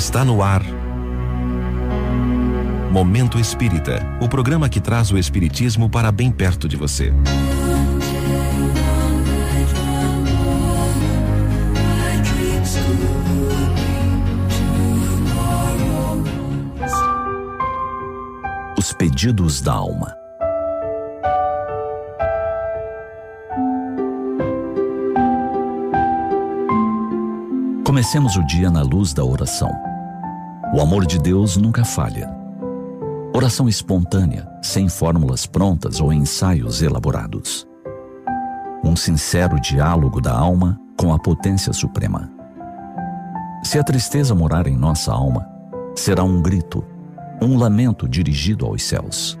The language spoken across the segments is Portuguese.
Está no ar. Momento Espírita o programa que traz o Espiritismo para bem perto de você. Os pedidos da alma. Comecemos o dia na luz da oração. O amor de Deus nunca falha. Oração espontânea, sem fórmulas prontas ou ensaios elaborados. Um sincero diálogo da alma com a potência suprema. Se a tristeza morar em nossa alma, será um grito, um lamento dirigido aos céus.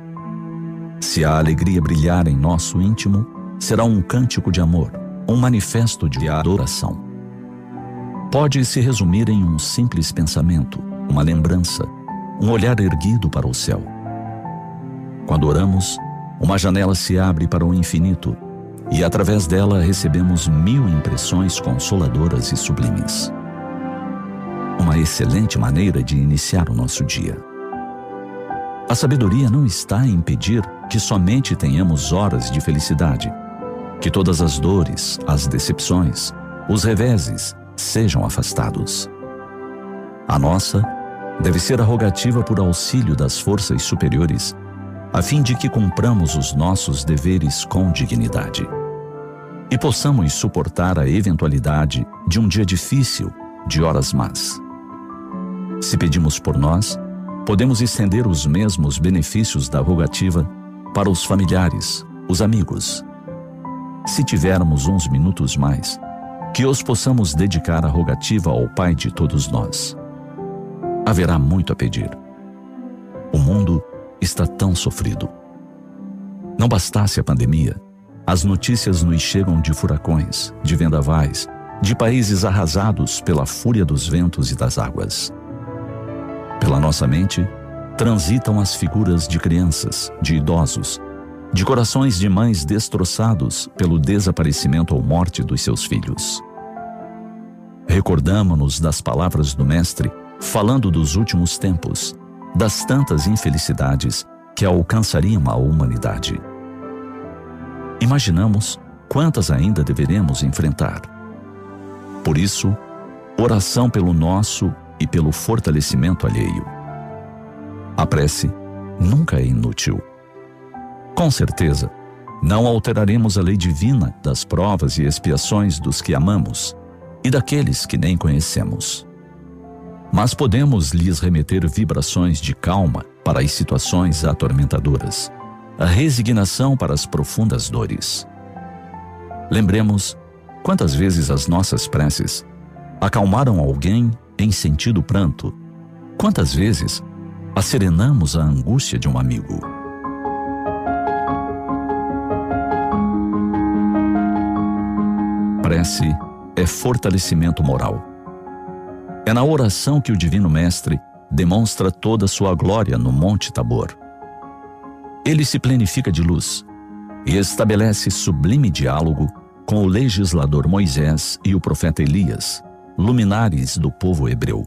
Se a alegria brilhar em nosso íntimo, será um cântico de amor, um manifesto de adoração pode se resumir em um simples pensamento, uma lembrança, um olhar erguido para o céu. Quando oramos, uma janela se abre para o infinito e através dela recebemos mil impressões consoladoras e sublimes. Uma excelente maneira de iniciar o nosso dia. A sabedoria não está em impedir que somente tenhamos horas de felicidade, que todas as dores, as decepções, os reveses, sejam afastados. A nossa deve ser a rogativa por auxílio das forças superiores, a fim de que cumpramos os nossos deveres com dignidade e possamos suportar a eventualidade de um dia difícil, de horas más. Se pedimos por nós, podemos estender os mesmos benefícios da rogativa para os familiares, os amigos. Se tivermos uns minutos mais, que os possamos dedicar a rogativa ao Pai de todos nós. Haverá muito a pedir. O mundo está tão sofrido. Não bastasse a pandemia, as notícias nos chegam de furacões, de vendavais, de países arrasados pela fúria dos ventos e das águas. Pela nossa mente, transitam as figuras de crianças, de idosos, de corações de mães destroçados pelo desaparecimento ou morte dos seus filhos. Recordamo-nos das palavras do Mestre, falando dos últimos tempos, das tantas infelicidades que alcançariam a humanidade. Imaginamos quantas ainda deveremos enfrentar. Por isso, oração pelo nosso e pelo fortalecimento alheio. A prece nunca é inútil. Com certeza, não alteraremos a lei divina das provas e expiações dos que amamos e daqueles que nem conhecemos. Mas podemos lhes remeter vibrações de calma para as situações atormentadoras, a resignação para as profundas dores. Lembremos quantas vezes as nossas preces acalmaram alguém em sentido pranto, quantas vezes acerenamos a angústia de um amigo. Prece é fortalecimento moral. É na oração que o Divino Mestre demonstra toda a sua glória no Monte Tabor. Ele se plenifica de luz e estabelece sublime diálogo com o legislador Moisés e o profeta Elias, luminares do povo hebreu.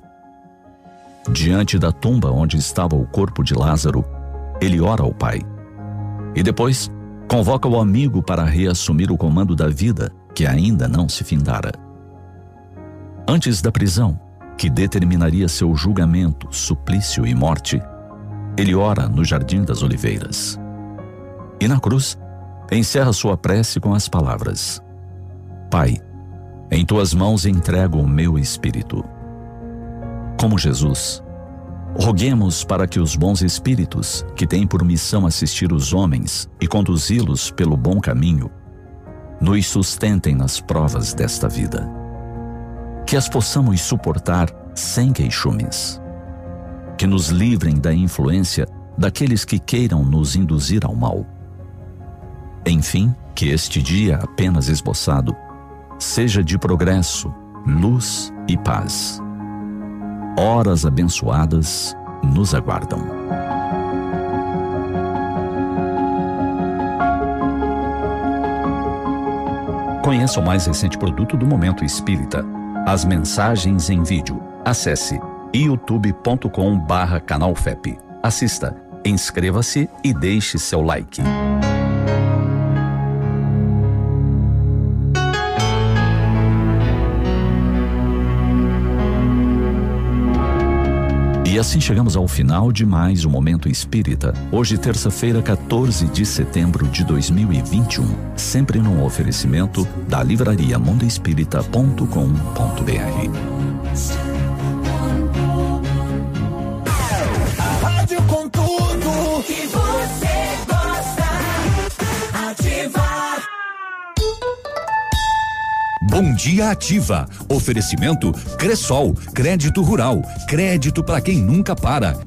Diante da tumba onde estava o corpo de Lázaro, ele ora ao Pai. E depois convoca o amigo para reassumir o comando da vida que ainda não se findara. Antes da prisão, que determinaria seu julgamento, suplício e morte, ele ora no Jardim das Oliveiras. E na cruz, encerra sua prece com as palavras: Pai, em tuas mãos entrego o meu espírito. Como Jesus, roguemos para que os bons espíritos, que têm por missão assistir os homens e conduzi-los pelo bom caminho, nos sustentem nas provas desta vida. Que as possamos suportar sem queixumes. Que nos livrem da influência daqueles que queiram nos induzir ao mal. Enfim, que este dia apenas esboçado seja de progresso, luz e paz. Horas abençoadas nos aguardam. Conheça o mais recente produto do Momento Espírita, as mensagens em vídeo. Acesse youtube.com barra canal FEP. Assista, inscreva-se e deixe seu like. E assim chegamos ao final de mais um Momento Espírita. Hoje, terça-feira, 14 de setembro de 2021. Sempre num oferecimento da livraria mundoespírita.com.br. Bom Dia Ativa. Oferecimento Cressol, crédito rural, crédito para quem nunca para.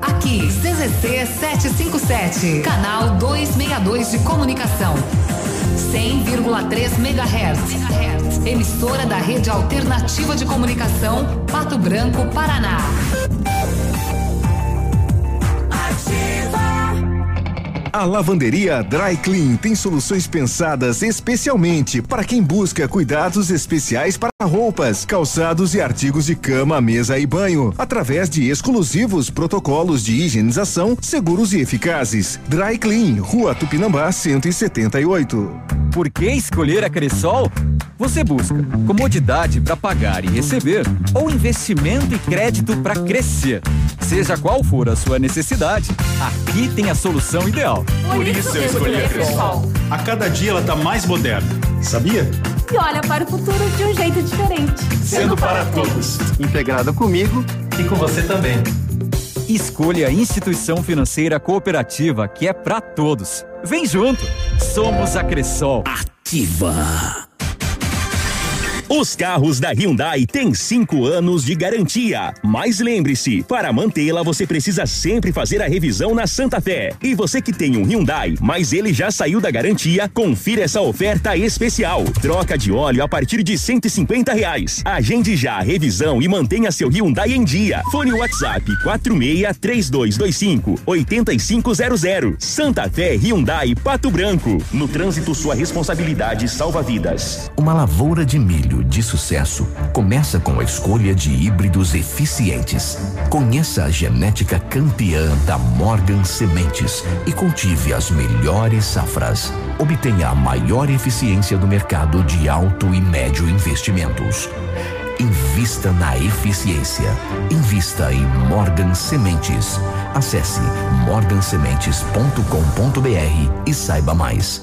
Aqui, CZC 757, canal 262 de comunicação. 100,3 MHz. Emissora da Rede Alternativa de Comunicação, Pato Branco, Paraná. A lavanderia Dry Clean tem soluções pensadas especialmente para quem busca cuidados especiais para roupas, calçados e artigos de cama, mesa e banho, através de exclusivos protocolos de higienização seguros e eficazes. Dry Clean, Rua Tupinambá 178. Por que escolher a Cressol? Você busca comodidade para pagar e receber ou investimento e crédito para crescer. Seja qual for a sua necessidade, aqui tem a solução ideal. Por isso eu escolhi a Cressol. A cada dia ela está mais moderna, sabia? E olha para o futuro de um jeito diferente. Sendo para todos. Integrada comigo e com você também. Escolha a instituição financeira cooperativa que é para todos. Vem junto. Somos a Cressol. Ativa. Os carros da Hyundai têm cinco anos de garantia. Mas lembre-se, para mantê-la você precisa sempre fazer a revisão na Santa Fé. E você que tem um Hyundai, mas ele já saiu da garantia, confira essa oferta especial. Troca de óleo a partir de 150 reais. Agende já a revisão e mantenha seu Hyundai em dia. Fone WhatsApp 46 3225 8500. Santa Fé Hyundai Pato Branco. No trânsito, sua responsabilidade salva vidas. Uma lavoura de milho de sucesso começa com a escolha de híbridos eficientes. Conheça a genética campeã da Morgan Sementes e cultive as melhores safras. Obtenha a maior eficiência do mercado de alto e médio investimentos. Invista na eficiência. Invista em Morgan Sementes. Acesse morgansementes.com.br e saiba mais.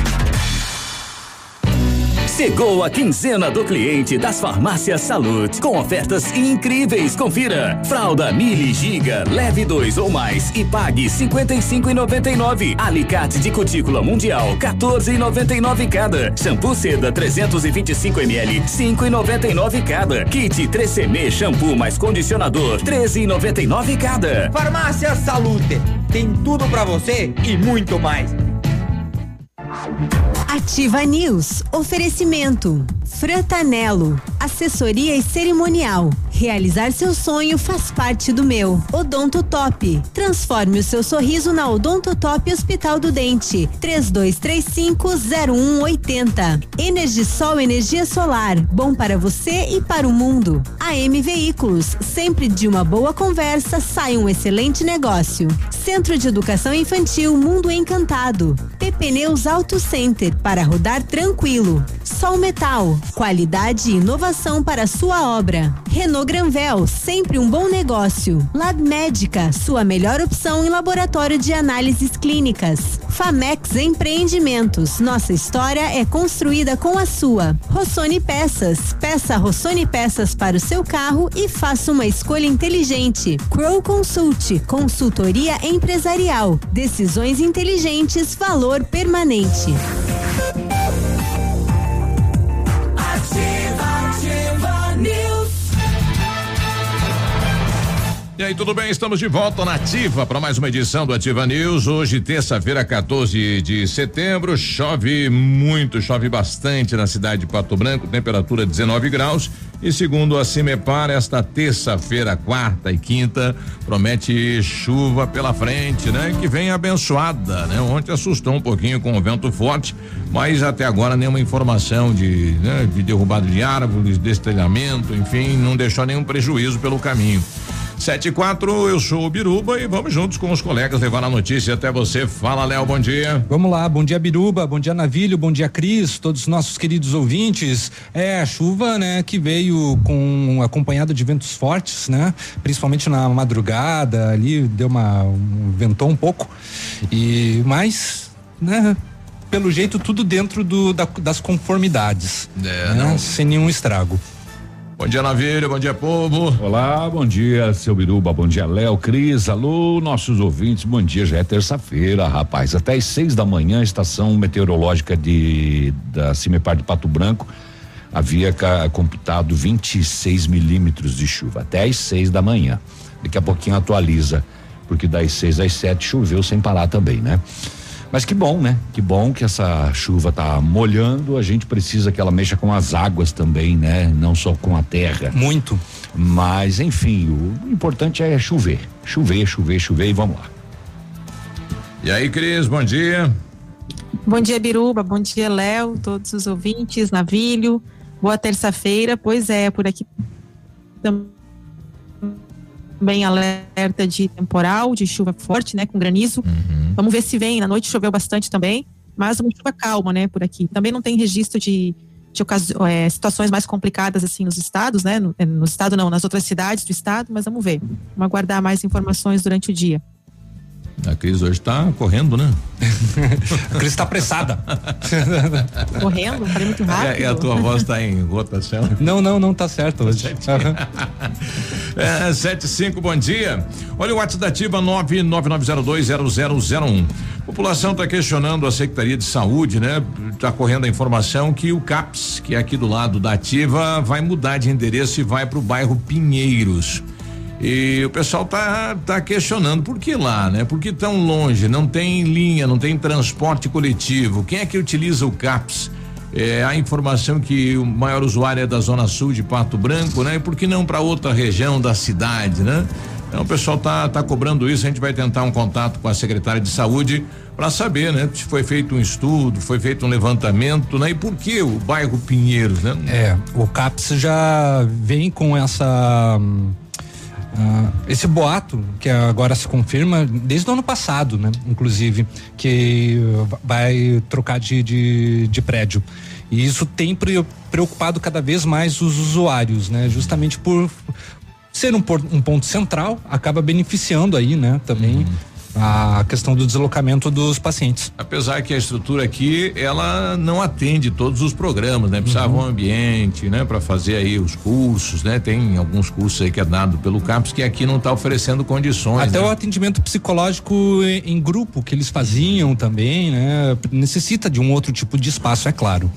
Chegou a quinzena do cliente das farmácias Salute com ofertas incríveis. Confira: fralda Mili Giga, leve dois ou mais e pague 55,99. Alicate de cutícula mundial 14,99 cada. Shampoo seda 325 ml 5,99 cada. Kit 3CM shampoo mais condicionador 13,99 cada. Farmácia Salute tem tudo para você e muito mais. Ativa News. Oferecimento. Frantanelo. Assessoria e cerimonial. Realizar seu sonho faz parte do meu. Odonto Top. Transforme o seu sorriso na Odonto Top Hospital do Dente. 32350180. Energisol energia solar. Bom para você e para o mundo. AM Veículos. Sempre de uma boa conversa sai um excelente negócio. Centro de Educação Infantil Mundo Encantado. PP Neus Auto Center para rodar tranquilo. Sol Metal. Qualidade e inovação para sua obra. Renault Granvel, sempre um bom negócio. Lab Médica, sua melhor opção em laboratório de análises clínicas. Famex Empreendimentos, nossa história é construída com a sua. Rossoni Peças, peça Rossoni Peças para o seu carro e faça uma escolha inteligente. Crow Consult, consultoria empresarial. Decisões inteligentes, valor permanente. E aí, tudo bem? Estamos de volta na Ativa para mais uma edição do Ativa News. Hoje, terça-feira, 14 de setembro. Chove muito, chove bastante na cidade de Pato Branco, temperatura 19 graus. E segundo a Cimepar, esta terça-feira, quarta e quinta, promete chuva pela frente, né? Que vem abençoada, né? Ontem assustou um pouquinho com o vento forte, mas até agora nenhuma informação de, né, de derrubada de árvores, destelhamento, enfim, não deixou nenhum prejuízo pelo caminho. Sete e quatro, eu sou o Biruba e vamos juntos com os colegas levar a notícia até você. Fala, Léo, bom dia. Vamos lá, bom dia Biruba, bom dia Navilho, bom dia Cris, todos os nossos queridos ouvintes. É a chuva, né, que veio com acompanhado de ventos fortes, né? Principalmente na madrugada ali, deu uma um, ventou um pouco. E mais, né, pelo jeito tudo dentro do, da, das conformidades. É, né? Sem nenhum estrago. Bom dia, Navilha. Bom dia, povo. Olá, bom dia, seu Biruba. Bom dia, Léo, Cris. Alô, nossos ouvintes. Bom dia, já é terça-feira, rapaz. Até às seis da manhã, estação meteorológica de da Cimepar de Pato Branco havia computado 26 milímetros de chuva. Até às seis da manhã. Daqui a pouquinho atualiza, porque das seis às sete choveu sem parar também, né? Mas que bom, né? Que bom que essa chuva tá molhando. A gente precisa que ela mexa com as águas também, né? Não só com a terra. Muito. Mas, enfim, o importante é chover. Chover, chover, chover e vamos lá. E aí, Cris, bom dia. Bom dia, Biruba. Bom dia, Léo, todos os ouvintes, Navilho. Boa terça-feira. Pois é, por aqui também alerta de temporal, de chuva forte, né, com granizo. Uhum. Vamos ver se vem. Na noite choveu bastante também, mas uma chuva calma, né, por aqui. Também não tem registro de, de é, situações mais complicadas assim nos estados, né, no, no estado não, nas outras cidades do estado, mas vamos ver. Vamos aguardar mais informações durante o dia. A Cris hoje está correndo, né? a Cris está apressada. correndo? Falei muito rápido. É, e a tua voz está em rotação? Não, não, não tá certo hoje. é, 75, bom dia. Olha o WhatsApp da Ativa 999020001. População está questionando a Secretaria de Saúde, né? Está correndo a informação que o CAPS, que é aqui do lado da Ativa, vai mudar de endereço e vai para o bairro Pinheiros. E o pessoal tá, tá questionando por que lá, né? Por que tão longe? Não tem linha, não tem transporte coletivo. Quem é que utiliza o CAPS? É, a informação que o maior usuário é da Zona Sul de Pato Branco, né? E por que não para outra região da cidade, né? Então o pessoal tá, tá cobrando isso, a gente vai tentar um contato com a secretária de saúde para saber, né? Se foi feito um estudo, foi feito um levantamento, né? E por que o bairro Pinheiros, né? É, o CAPS já vem com essa hum, Uh, esse boato que agora se confirma desde o ano passado, né? Inclusive, que vai trocar de, de, de prédio. E isso tem preocupado cada vez mais os usuários, né? Justamente por ser um, um ponto central, acaba beneficiando aí, né? Também. Uhum a questão do deslocamento dos pacientes. Apesar que a estrutura aqui ela não atende todos os programas, né? Precisava uhum. um ambiente, né? Para fazer aí os cursos, né? Tem alguns cursos aí que é dado pelo campus que aqui não está oferecendo condições. Até né? o atendimento psicológico em, em grupo que eles faziam também, né? Necessita de um outro tipo de espaço, é claro.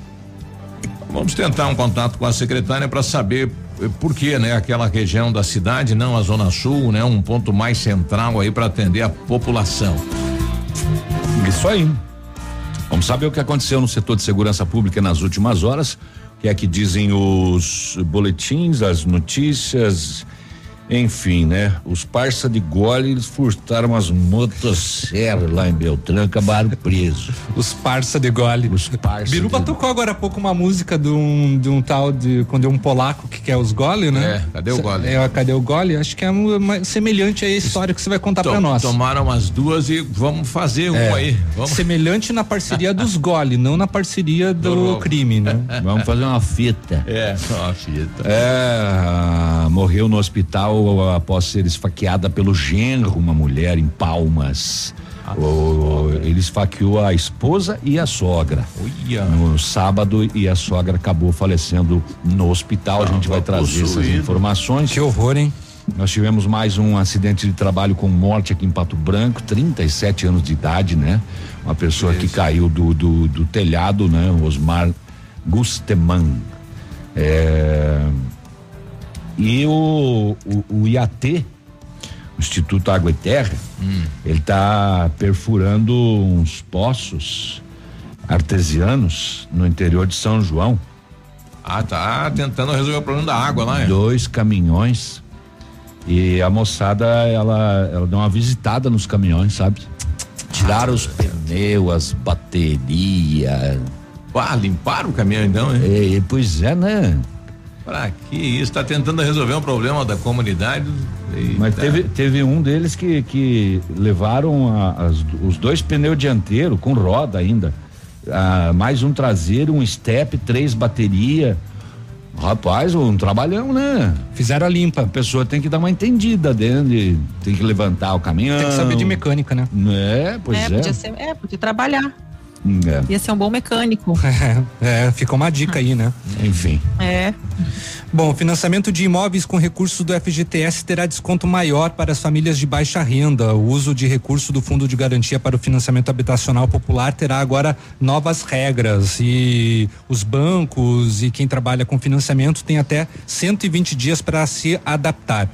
Vamos tentar um contato com a secretária para saber eh, por que, né, aquela região da cidade, não a zona sul, né, um ponto mais central aí para atender a população. Isso aí. Vamos saber o que aconteceu no setor de segurança pública nas últimas horas, que é que dizem os boletins, as notícias enfim, né? Os parça de gole, eles furtaram as motosserras lá em Beltrão, acabaram presos. Os parça de gole. Os parça Biruba de... tocou agora há pouco uma música de um, de um tal de, quando é um polaco que quer os gole, né? É, cadê o gole? É, cadê o gole? Acho que é uma, semelhante à história que você vai contar para nós. Tomaram as duas e vamos fazer um é, aí. Vamos. Semelhante na parceria dos gole, não na parceria do, do crime, né? vamos fazer uma fita. É, uma fita. É, morreu no hospital após ser esfaqueada pelo genro, uma mulher em Palmas. O, ele esfaqueou a esposa e a sogra Uia. no sábado e a sogra acabou falecendo no hospital. a gente vai trazer essas informações. Que horror, hein? Nós tivemos mais um acidente de trabalho com morte aqui em Pato Branco, 37 anos de idade, né? Uma pessoa Isso. que caiu do, do, do telhado, né? Osmar Gusteman. É, e o, o, o IAT Instituto Água e Terra, ele está perfurando uns poços artesianos no interior de São João. Ah, tá tentando resolver o problema da água lá, é? Dois caminhões. E a moçada, ela, ela deu uma visitada nos caminhões, sabe? Tiraram os pneus, as baterias. Ah, limparam o caminhão então, hein? É, pois é, né? Pra que isso? Tá tentando resolver um problema da comunidade. Eita. Mas teve, teve um deles que, que levaram a- as- os dois pneus dianteiros com roda ainda. Ah, mais um traseiro, um step, três bateria. Rapaz, um trabalhão, né? Fizeram a limpa. A pessoa tem que dar uma entendida dentro, de- tem que levantar o caminhão. Tem que saber de mecânica, né? É, pois é, é. podia ser, é, podia trabalhar. É. Ia ser um bom mecânico. É, fica uma dica aí, né? Enfim. É. Bom, o financiamento de imóveis com recursos do FGTS terá desconto maior para as famílias de baixa renda. O uso de recurso do Fundo de Garantia para o Financiamento Habitacional Popular terá agora novas regras e os bancos e quem trabalha com financiamento tem até 120 dias para se adaptar.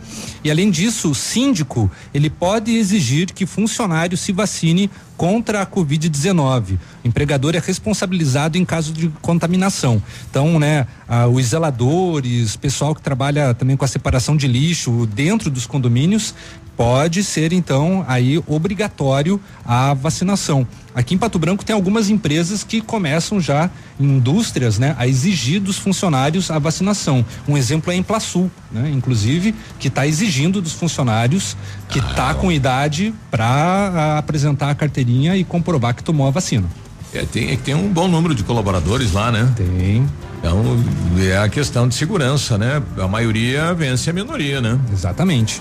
E além disso, o síndico, ele pode exigir que funcionário se vacine contra a Covid-19. O empregador é responsabilizado em caso de contaminação. Então, né, ah, os zeladores, pessoal que trabalha também com a separação de lixo dentro dos condomínios, pode ser então aí obrigatório a vacinação. Aqui em Pato Branco tem algumas empresas que começam já, indústrias, né, a exigir dos funcionários a vacinação. Um exemplo é a Implasul, né, inclusive, que está exigindo dos funcionários que está com idade para apresentar a carteirinha e comprovar que tomou a vacina. É, tem, tem um bom número de colaboradores lá, né? Tem. Então, é a questão de segurança, né? A maioria vence a minoria, né? Exatamente.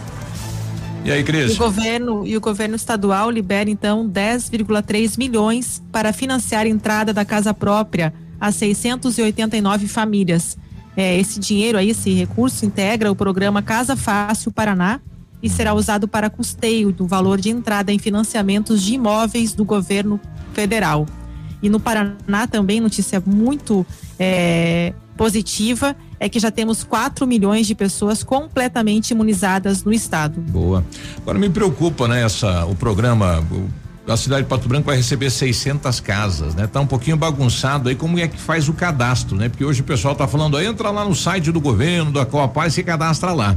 E aí, Cris? o governo e o governo estadual libera então 10,3 milhões para financiar a entrada da casa própria a 689 famílias. É, esse dinheiro aí, esse recurso integra o programa Casa Fácil Paraná e será usado para custeio do valor de entrada em financiamentos de imóveis do governo federal. E no Paraná também notícia muito é, positiva é que já temos 4 milhões de pessoas completamente imunizadas no estado. Boa. Agora me preocupa, né, essa o programa o- a cidade de Pato Branco vai receber 600 casas, né? Tá um pouquinho bagunçado aí como é que faz o cadastro, né? Porque hoje o pessoal tá falando, entra lá no site do governo, da Copa e cadastra lá.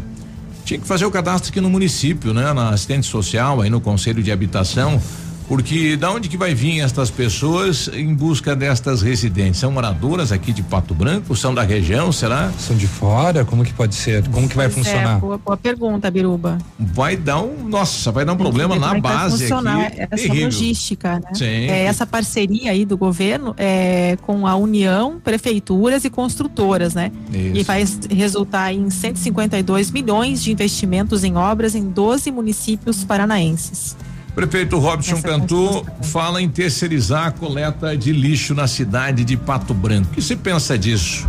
Tinha que fazer o cadastro aqui no município, né? Na assistente social, aí no conselho de habitação, porque da onde que vai vir estas pessoas em busca destas residentes? São moradoras aqui de Pato Branco? São da região, será? São de fora? Como que pode ser? Como que vai Pois funcionar? É, boa, boa pergunta, Biruba. Vai dar um, nossa, vai dar um problema na é que vai base funcionar aqui. essa terrível. logística, né? Sim. É, essa parceria aí do governo é com a União, prefeituras e construtoras, né? Isso. E vai resultar em 152 milhões de investimentos em obras em 12 municípios paranaenses. Prefeito Robson Essa Cantu fala em terceirizar a coleta de lixo na cidade de Pato Branco. O que você pensa disso?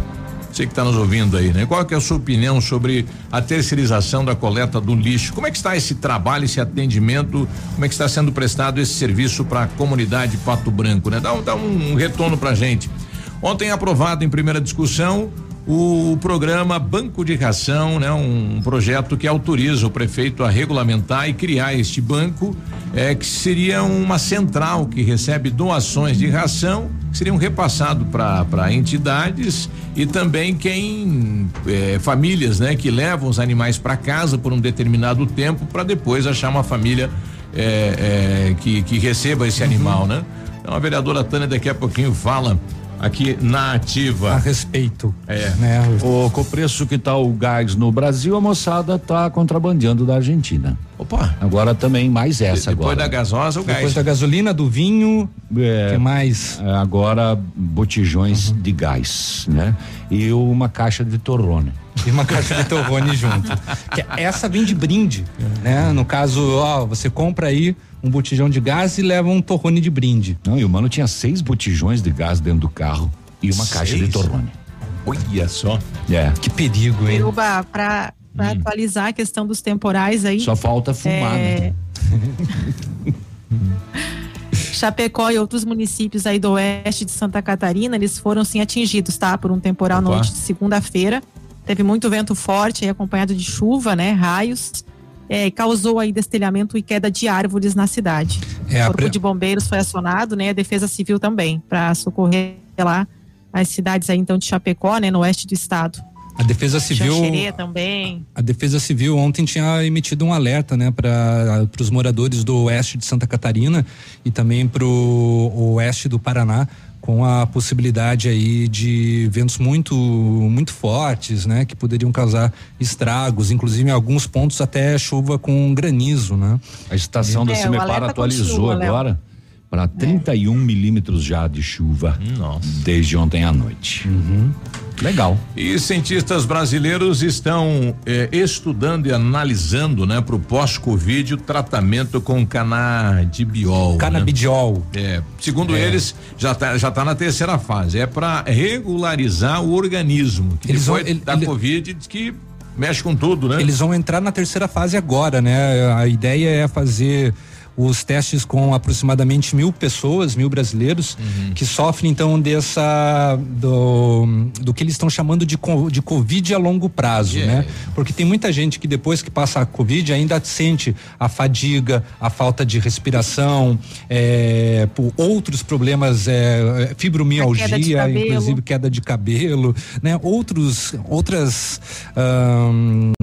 Você que está nos ouvindo aí, né? Qual que é a sua opinião sobre a terceirização da coleta do lixo? Como é que está esse trabalho, esse atendimento? Como é que está sendo prestado esse serviço para a comunidade de Pato Branco, né? Dá, um- dá um retorno pra gente. Ontem aprovado em primeira discussão o programa Banco de Ração, né? Um projeto que autoriza o prefeito a regulamentar e criar este banco, é, que seria uma central que recebe doações de ração, que seriam repassados para entidades e também quem é, famílias, né? Que levam os animais para casa por um determinado tempo para depois achar uma família é, é, que, que receba esse animal, né? Então a vereadora Tânia daqui a pouquinho fala aqui na ativa. A respeito. É. Né? O, com o preço que tá o gás no Brasil, a moçada tá contrabandeando da Argentina. Opa! Agora também mais essa Depois agora. da gasosa, o Depois gás. da gasolina, do vinho, É, que mais? é, agora botijões de gás, né? E uma caixa de torrone. E uma caixa de torrone junto. Que essa vem de brinde, né? No caso, ó, você compra aí um botijão de gás e leva um torrone de brinde. Não, e o mano tinha seis botijões de gás dentro do carro e uma caixa de Seis? torrone. Olha só. É. Que perigo, hein? Biruba, para atualizar a questão dos temporais aí. Só falta fumar, É. né? Chapecó e outros municípios aí do oeste de Santa Catarina, eles foram sim atingidos, tá? Por um temporal Opa. noite de segunda-feira. Teve muito vento forte aí, acompanhado de chuva, né? Raios. É, causou aí destelhamento e queda de árvores na cidade. É, o a Corpo pre- de Bombeiros foi acionado, né? A Defesa Civil também, para socorrer lá as cidades aí então de Chapecó, né? No oeste do estado. A Defesa Civil. Também. A Defesa Civil ontem tinha emitido um alerta, né, para os moradores do oeste de Santa Catarina e também para o oeste do Paraná, com a possibilidade aí de ventos muito muito fortes, né, que poderiam causar estragos, inclusive em alguns pontos até chuva com granizo, né? A estação da É, Cimepar alerta atualizou continua, Léo. Para 31 milímetros já de chuva desde ontem à noite. Legal. E cientistas brasileiros estão eh, estudando e analisando, né, para o pós-Covid o tratamento com canabidiol. Canabidiol. Né? É, segundo É. eles, já tá, já tá na terceira fase. É para regularizar o organismo. Que Eles vão- ele- da ele- Covid diz que mexe com tudo, né? Eles vão entrar na terceira fase agora, né? A ideia é fazer os testes com aproximadamente mil pessoas, mil brasileiros, que sofrem então dessa do, do que eles estão chamando de, de Covid a longo prazo, né? Porque tem muita gente que depois que passa a Covid ainda sente a fadiga, a falta de respiração, é, por outros problemas, é, fibromialgia, A queda inclusive queda de cabelo, né? Outros, outras, ahn,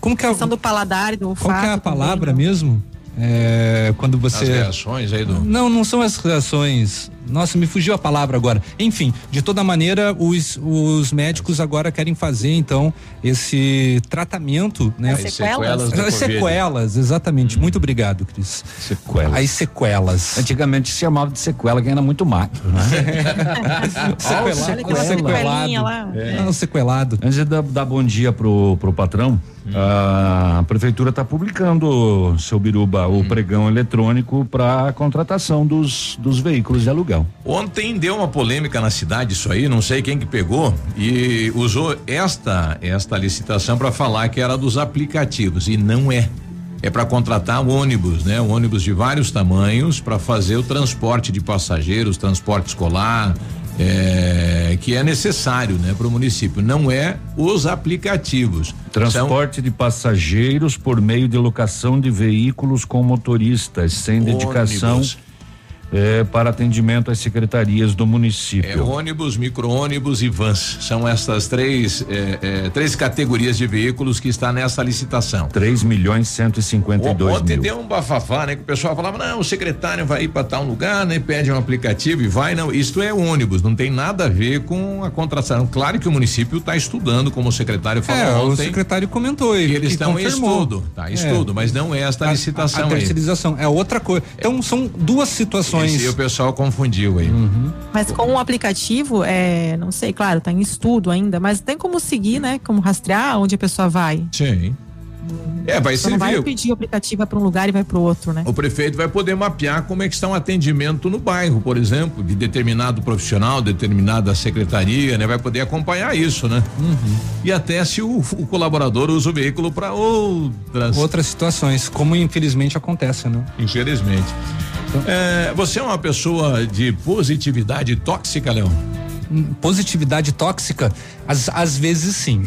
como que é? questão do paladar e do olfato. Qual que é a também, palavra né? mesmo? É, quando você. As reações aí do. Não, não são as reações. Nossa, me fugiu a palavra agora. Enfim, de toda maneira, os, os médicos agora querem fazer, então, esse tratamento, né? As sequelas do As sequelas, exatamente. Muito obrigado, Cris. Sequelas. As sequelas. Antigamente se chamava de sequela quem era muito magro, né? Sequelado. lá. É. Ah, o sequelado. Antes de dar, dar bom dia pro, pro patrão, a prefeitura está publicando, seu Biruba, o pregão eletrônico para contratação dos, dos veículos de aluguel. Ontem deu uma polêmica na cidade isso aí, não sei quem que pegou e usou esta esta licitação para falar que era dos aplicativos e não é. É para contratar ônibus, né? Ônibus de vários tamanhos para fazer o transporte de passageiros, transporte escolar, é, que é necessário, né, para o município. Não é os aplicativos. Transporte de passageiros por meio de locação de veículos com motoristas, sem dedicação Eh, para atendimento às secretarias do É município. ônibus, micro-ônibus e vans. São essas três, é, é, três categorias de veículos que está nessa licitação. 3 milhões 152 Ontem mil. deu um bafafá, né? Que o pessoal falava, não, o secretário vai ir para tal lugar, né? Pede um aplicativo e vai, não. Isto é ônibus, não tem nada a ver com a contratação. Claro que o município está estudando, como o secretário falou É, o ontem. secretário comentou ele. eles estão em estudo, tá? É. Estudo, mas não é esta A- licitação A, aí. terceirização é outra coisa. Então são duas situações. Esse o pessoal confundiu aí. Mas com o aplicativo, é, não sei, claro, tá em estudo ainda, mas tem como seguir, né? Como rastrear onde a pessoa vai. Sim. É, vai Você não vai servir. pedir o aplicativo para um lugar e vai para o outro, né? O prefeito vai poder mapear como é que está o atendimento no bairro, por exemplo, de determinado profissional, determinada secretaria, né? Vai poder acompanhar isso, né? E até se o, o colaborador usa o veículo para outras. Outras situações, como infelizmente acontece, né? Infelizmente. É, você é uma pessoa de positividade tóxica, Leão? Hum, Positividade tóxica, às, às vezes sim.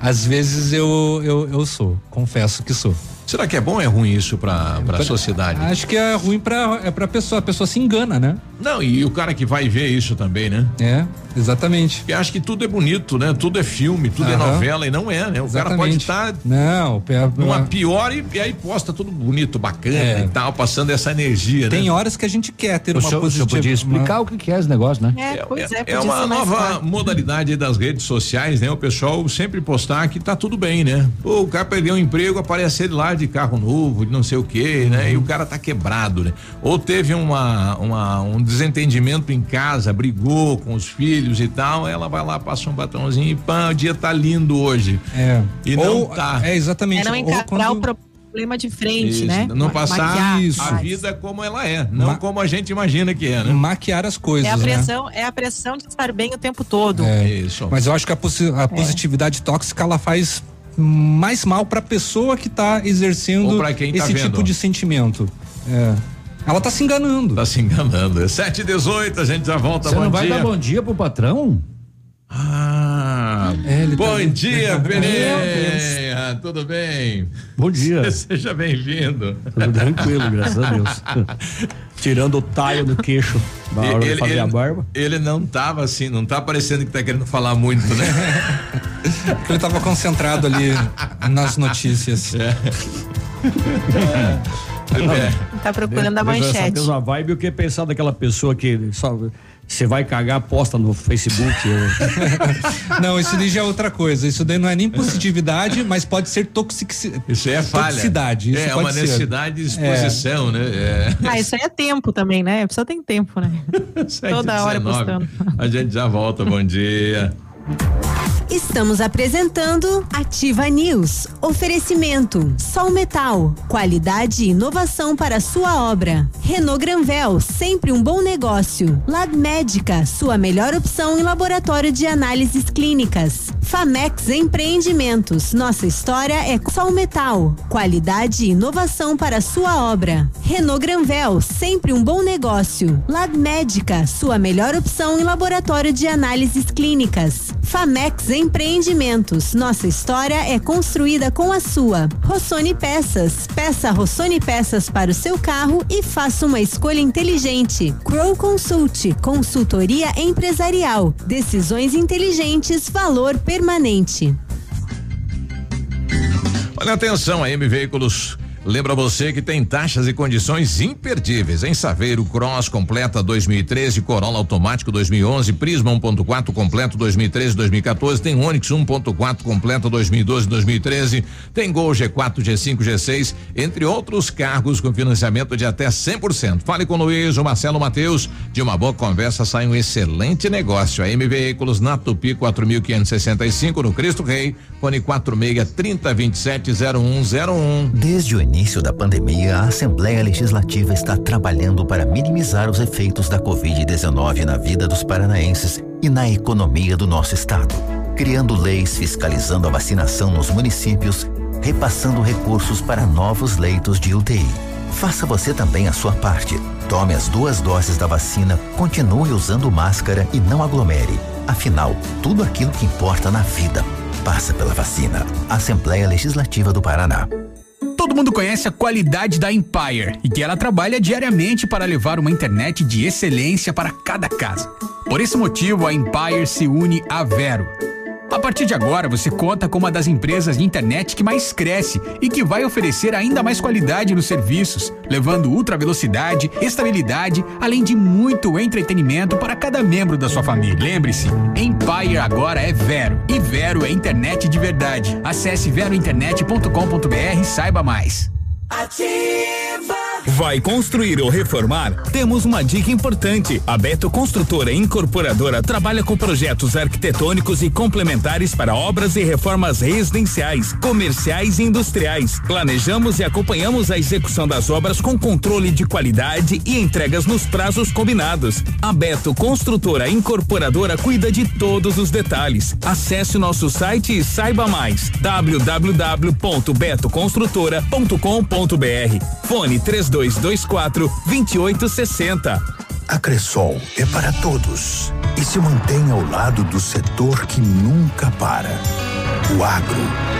Às vezes eu, eu, eu sou, confesso que sou. Será que é bom ou é ruim isso para a sociedade? Acho que é ruim pra, é pra pessoa, a pessoa se engana, né? Não, e o cara que vai ver isso também, né? É, exatamente. Porque acha que tudo é bonito, né? Tudo é filme, tudo é Aham. novela e não é, né? O cara pode Exatamente. estar Não, é- numa pior e, e aí posta tudo bonito, bacana É. e tal, passando essa energia, né? Tem horas que a gente quer ter O uma senhor, o positiva. podia explicar o que, que é esse negócio, né? É, pois é, É podia uma nova claro. modalidade das redes sociais, né? O pessoal sempre postar que tá tudo bem, né? Pô, o cara perdeu um emprego, aparece ele lá de carro novo, de não sei o quê, né? E o cara tá quebrado, né? Ou teve uma, uma- um desentendimento em casa, brigou com os filhos e tal, ela vai lá, passa um batomzinho e pã, o dia tá lindo hoje. É. E Ou- não tá. É exatamente. É não encarar quando- o problema de frente, Isso, né? Não passar maquiar a mais. vida como ela é, não Ma- como a gente imagina que é, né? Maquiar as coisas, É a né? pressão, é a pressão de estar bem o tempo todo. É. Isso. Mas eu acho que a, posi- a positividade tóxica ela faz mais mal pra pessoa que tá exercendo tá esse vendo. tipo de sentimento. É. Ela tá se enganando. Tá se enganando. É 7 e 18 a gente já volta. Você bom não vai dia. dar bom dia pro patrão? Ah, É, Bom tá- dia, Pereira. Tudo bem? Bom dia. Seja bem-vindo. Tudo tranquilo, graças a Deus. Tirando o talho do queixo na hora de fazer a barba. ele não tava assim, não tá parecendo que tá querendo falar muito, né? Ele tava concentrado ali nas notícias. É. Tá procurando a manchete. mesma vibe, o que pensar daquela pessoa que só você vai cagar, posta no Facebook. Não, isso daí já é outra coisa. Isso daí não é nem positividade, mas pode ser toxicidade. Isso é falha. Toxicidade. Isso é pode uma ser. necessidade de exposição, né? É. Ah, isso aí é tempo também, né? A pessoa tem tempo, né? Toda hora 19. postando. A gente já volta, bom dia. Estamos apresentando Ativa News. Oferecimento: Sol Metal, qualidade e inovação para sua obra. Renault Granvel, sempre um bom negócio. Lab Médica, sua melhor opção em laboratório de análises clínicas. Famex Empreendimentos, nossa história é Sol Metal, qualidade e inovação para sua obra. Renault Granvel, sempre um bom negócio. Lab Médica, sua melhor opção em laboratório de análises clínicas. Famex Empreendimentos, nossa história é construída com a sua. Rossoni Peças, peça Rossoni Peças para o seu carro e faça uma escolha inteligente. Crow Consult, consultoria empresarial, decisões inteligentes, valor permanente. Olha atenção, a M Veículos lembra você que tem taxas e condições imperdíveis. Em Saveiro, Cross completa 2013, Corolla automático 2011, Prisma 1.4 completo 2013, 2014, tem Onix 1.4 completo 2012, 2013, tem Gol G4, G5, G6, entre outros cargos com financiamento de até 100%. Fale com o Luiz, o Marcelo Mateus, de uma boa conversa sai um excelente negócio. A M Veículos na Tupi 4565 no Cristo Rei, fone 46 30 27 0101. Desde o início da pandemia, a Assembleia Legislativa está trabalhando para minimizar os efeitos da Covid-19 na vida dos paranaenses e na economia do nosso estado, criando leis fiscalizando a vacinação nos municípios, repassando recursos para novos leitos de UTI. Faça você também a sua parte. Tome as duas doses da vacina, continue usando máscara e não aglomere. Afinal, tudo aquilo que importa na vida passa pela vacina. Assembleia Legislativa do Paraná. Todo mundo conhece a qualidade da Empire e que ela trabalha diariamente para levar uma internet de excelência para cada casa. Por esse motivo, a Empire se une à Vero. A partir de agora, você conta com uma das empresas de internet que mais cresce e que vai oferecer ainda mais qualidade nos serviços, levando ultra velocidade, estabilidade, além de muito entretenimento para cada membro da sua família. Lembre-se, Empire agora é Vero e Vero é internet de verdade. Acesse verointernet.com.br e saiba mais. Vai construir ou reformar? Temos uma dica importante. A Beto Construtora Incorporadora trabalha com projetos arquitetônicos e complementares para obras e reformas residenciais, comerciais e industriais. Planejamos e acompanhamos a execução das obras com controle de qualidade e entregas nos prazos combinados. A Beto Construtora Incorporadora cuida de todos os detalhes. Acesse nosso site e saiba mais. www.betoconstrutora.com.br Fone 3224 2860. A Cressol é para todos e se mantém ao lado do setor que nunca para. O agro.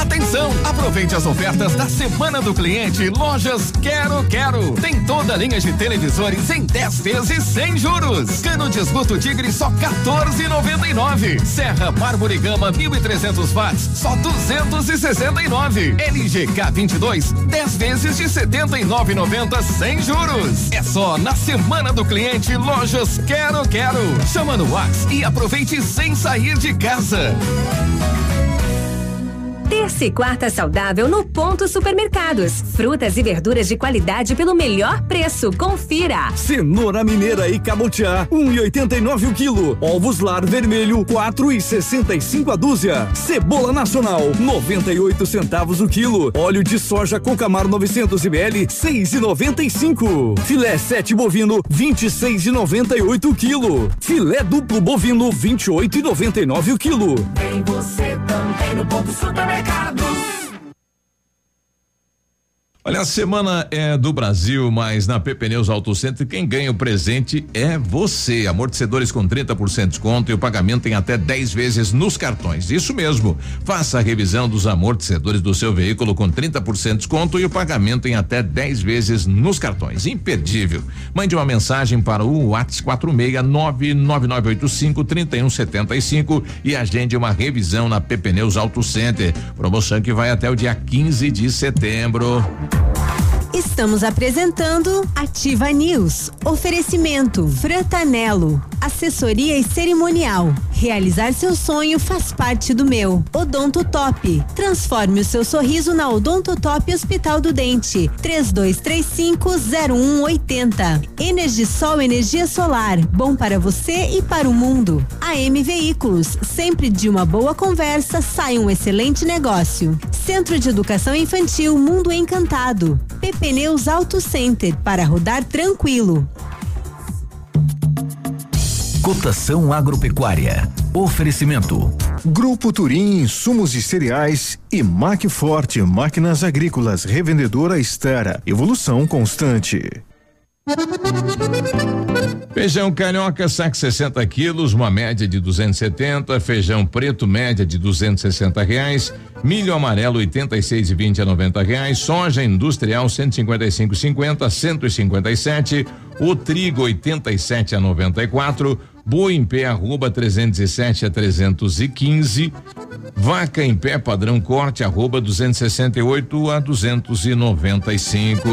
Atenção! Aproveite as ofertas da Semana do Cliente Lojas Quero Quero. Tem toda a linha de televisores em 10 vezes sem juros. Cano de esgoto Tigre só 14,99. Serra Mármore Gama 1300 watts só 269. LG K22 10 vezes de 79,90 sem juros. É só na Semana do Cliente Lojas Quero Quero. Chama no Whats e aproveite sem sair de casa. Ter Terça e quarta saudável no Ponto Supermercados. Frutas e verduras de qualidade pelo melhor preço. Confira. Cenoura mineira e cabotiá, 1,89 um o quilo. Ovos lar vermelho, 4,65 a dúzia. Cebola nacional, 98 centavos o quilo. Óleo de soja Cocamar 900 ml, 6,95. Filé 7 bovino, 26,98 o quilo. Filé duplo bovino, 28,99 o quilo. Tem você também no ponto supermercados pecado. Olha, a semana é do Brasil, mas na PP Neus Auto Center quem ganha o presente é você. Amortecedores com 30% de desconto e o pagamento em até 10 vezes nos cartões. Isso mesmo. Faça a revisão dos amortecedores do seu veículo com 30% de desconto e o pagamento em até 10 vezes nos cartões. Imperdível. Mande uma mensagem para o WhatsApp 46999853175 e agende uma revisão na PP Neus Auto Center. Promoção que vai até o dia 15 de setembro. Bye. Estamos apresentando Ativa News. Oferecimento Frantanelo. Assessoria e cerimonial. Realizar seu sonho faz parte do meu. Odonto Top. Transforme o seu sorriso na Odonto Top Hospital do Dente. 32350180. Energisol energia solar. Bom para você e para o mundo. AM Veículos. Sempre de uma boa conversa sai um excelente negócio. Centro de Educação Infantil Mundo Encantado. Pneus Auto Center para rodar tranquilo. Cotação agropecuária. Oferecimento. Grupo Turim, insumos e cereais e Macforte, máquinas agrícolas, revendedora Estara. Evolução constante. Feijão carioca, saco 60 quilos, uma média de 270. Feijão preto, média de 260 reais. Milho amarelo, 86 e 20 a 90 reais. Soja industrial, 155,50 157. O trigo, 87 a 94. Boi em pé, arroba 307 a 315. Vaca em pé, padrão corte, arroba 268 a 295.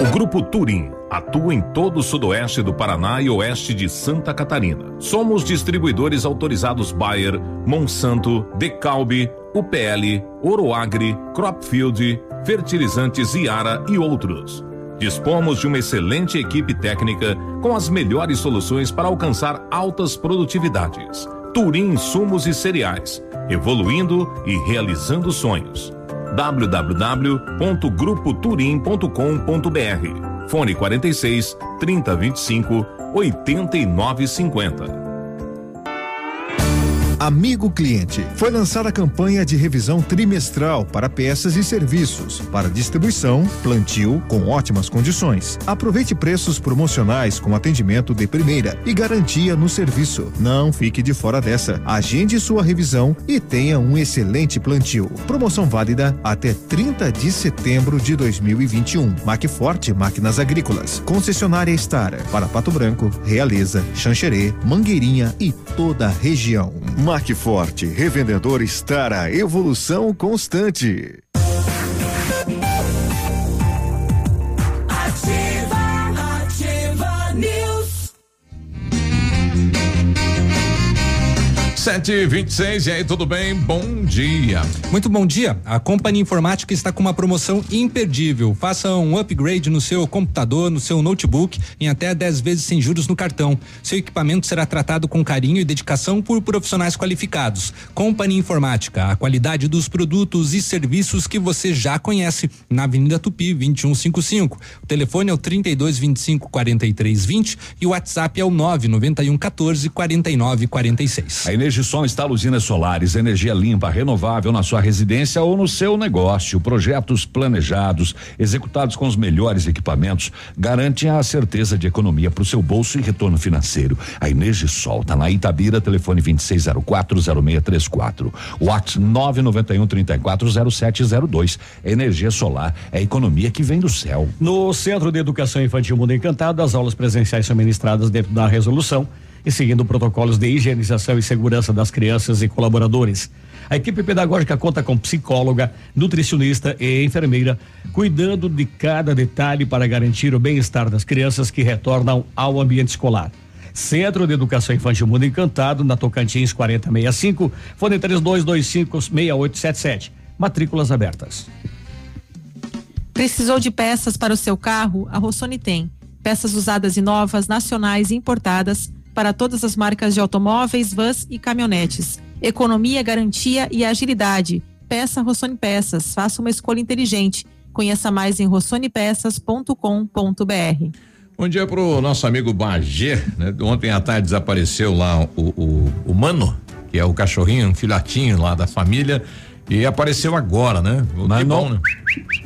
O Grupo Turim atua em todo o sudoeste do Paraná e oeste de Santa Catarina. Somos distribuidores autorizados Bayer, Monsanto, Decalbe, UPL, Oroagri, Cropfield, Fertilizantes Iara e outros. Dispomos de uma excelente equipe técnica com as melhores soluções para alcançar altas produtividades. Turim Insumos e Cereais, evoluindo e realizando sonhos. www.grupoturim.com.br Fone 46 3025 8950. Amigo cliente, foi lançada a campanha de revisão trimestral para peças e serviços, para distribuição, plantio com ótimas condições. Aproveite preços promocionais com atendimento de primeira e garantia no serviço. Não fique de fora dessa. Agende sua revisão e tenha um excelente plantio. Promoção válida até 30 de setembro de 2021. Macforte Máquinas Agrícolas, concessionária Estara para Pato Branco, Realeza, Xanxerê, Mangueirinha e toda a região. Macforte, revendedor Estara, evolução constante. Sete e vinte e seis, e aí, tudo bem? Bom dia. Muito bom dia. A Companhia Informática está com uma promoção imperdível. Faça um upgrade no seu computador, no seu notebook, em até 10 vezes sem juros no cartão. Seu equipamento será tratado com carinho e dedicação por profissionais qualificados. Companhia Informática, a qualidade dos produtos e serviços que você já conhece. Na Avenida Tupi, 2155. O telefone é o 32 25 43 20 e o WhatsApp é o 991 14 49 46. A Energisol instala usinas solares, energia limpa, renovável na sua residência ou no seu negócio. Projetos planejados, executados com os melhores equipamentos, garantem a certeza de economia para o seu bolso e retorno financeiro. A Energisol está na Itabira, telefone 26040634. WhatsApp 991 340702. Energia solar é economia que vem do céu. No Centro de Educação Infantil Mundo Encantado, as aulas presenciais são ministradas dentro da resolução e seguindo protocolos de higienização e segurança das crianças e colaboradores. A equipe pedagógica conta com psicóloga, nutricionista e enfermeira, cuidando de cada detalhe para garantir o bem-estar das crianças que retornam ao ambiente escolar. Centro de Educação Infantil Mundo Encantado, na Tocantins 4065, fone 32256877. Matrículas abertas. Precisou de peças para o seu carro? A Rossoni tem. Peças usadas e novas, nacionais e importadas para todas as marcas de automóveis, vans e caminhonetes. Economia, garantia e agilidade. Peça Rossoni Peças. Faça uma escolha inteligente. Conheça mais em rossonepeças.com.br. Bom dia pro nosso amigo Bagé, né? Ontem à tarde desapareceu lá o, o, o Mano, que é o cachorrinho, um filhotinho lá da família. E apareceu agora, né? O Mas que não- bom, né?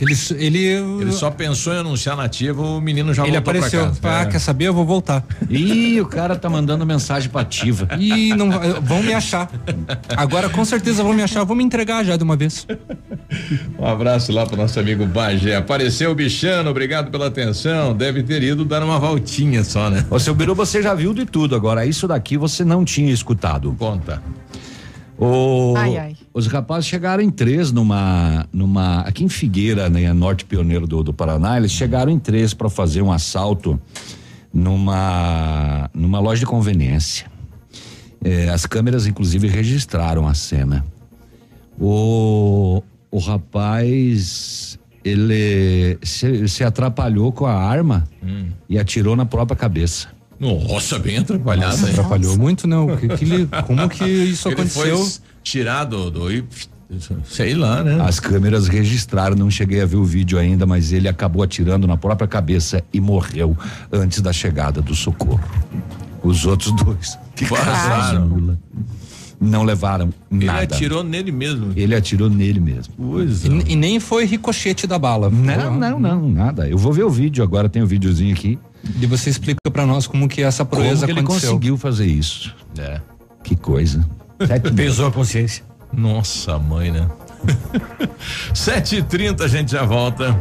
Ele, ele, Ele só pensou em anunciar nativa, o menino já ele voltou apareceu. pra casa. Ah, É. quer saber? Eu vou voltar. Ih, o cara tá mandando mensagem pra ativa. Ih, não, vão me achar. Agora com certeza vão me achar. Vou me entregar já de uma vez. Um abraço lá pro nosso amigo Bagé. Apareceu o bichano, obrigado pela atenção. Deve ter ido dar uma voltinha só, né? Ô, seu Biru, você já viu de tudo. Agora, isso daqui você não tinha escutado. Conta. O, Ai, ai. Os rapazes chegaram em três numa. numa aqui em Figueira, né, norte pioneiro do, do Paraná, eles chegaram em três para fazer um assalto numa, numa loja de conveniência. É, as câmeras, inclusive, registraram a cena. O, o rapaz, ele se, se atrapalhou com a arma Hum. e atirou na própria cabeça. Nossa, bem atrapalhado. Nossa, atrapalhou muito, não. Que, que ele- como que isso Ele aconteceu? foi tirado do. e- Sei lá, né? As câmeras registraram, não cheguei a ver o vídeo ainda, mas ele acabou atirando na própria cabeça e morreu antes da chegada do socorro. Os outros dois Vazaram. não levaram Ele nada. atirou nele mesmo. Ele atirou nele mesmo. Pois é. E, e nem foi ricochete da bala. Não, não, não, nada. Eu vou ver o vídeo agora, tem o videozinho aqui. E você explica pra nós como que essa Como proeza que ele aconteceu. conseguiu fazer isso? É. Que coisa. Sete Pesou a consciência. Nossa, mãe, né? 7h30 a gente já volta.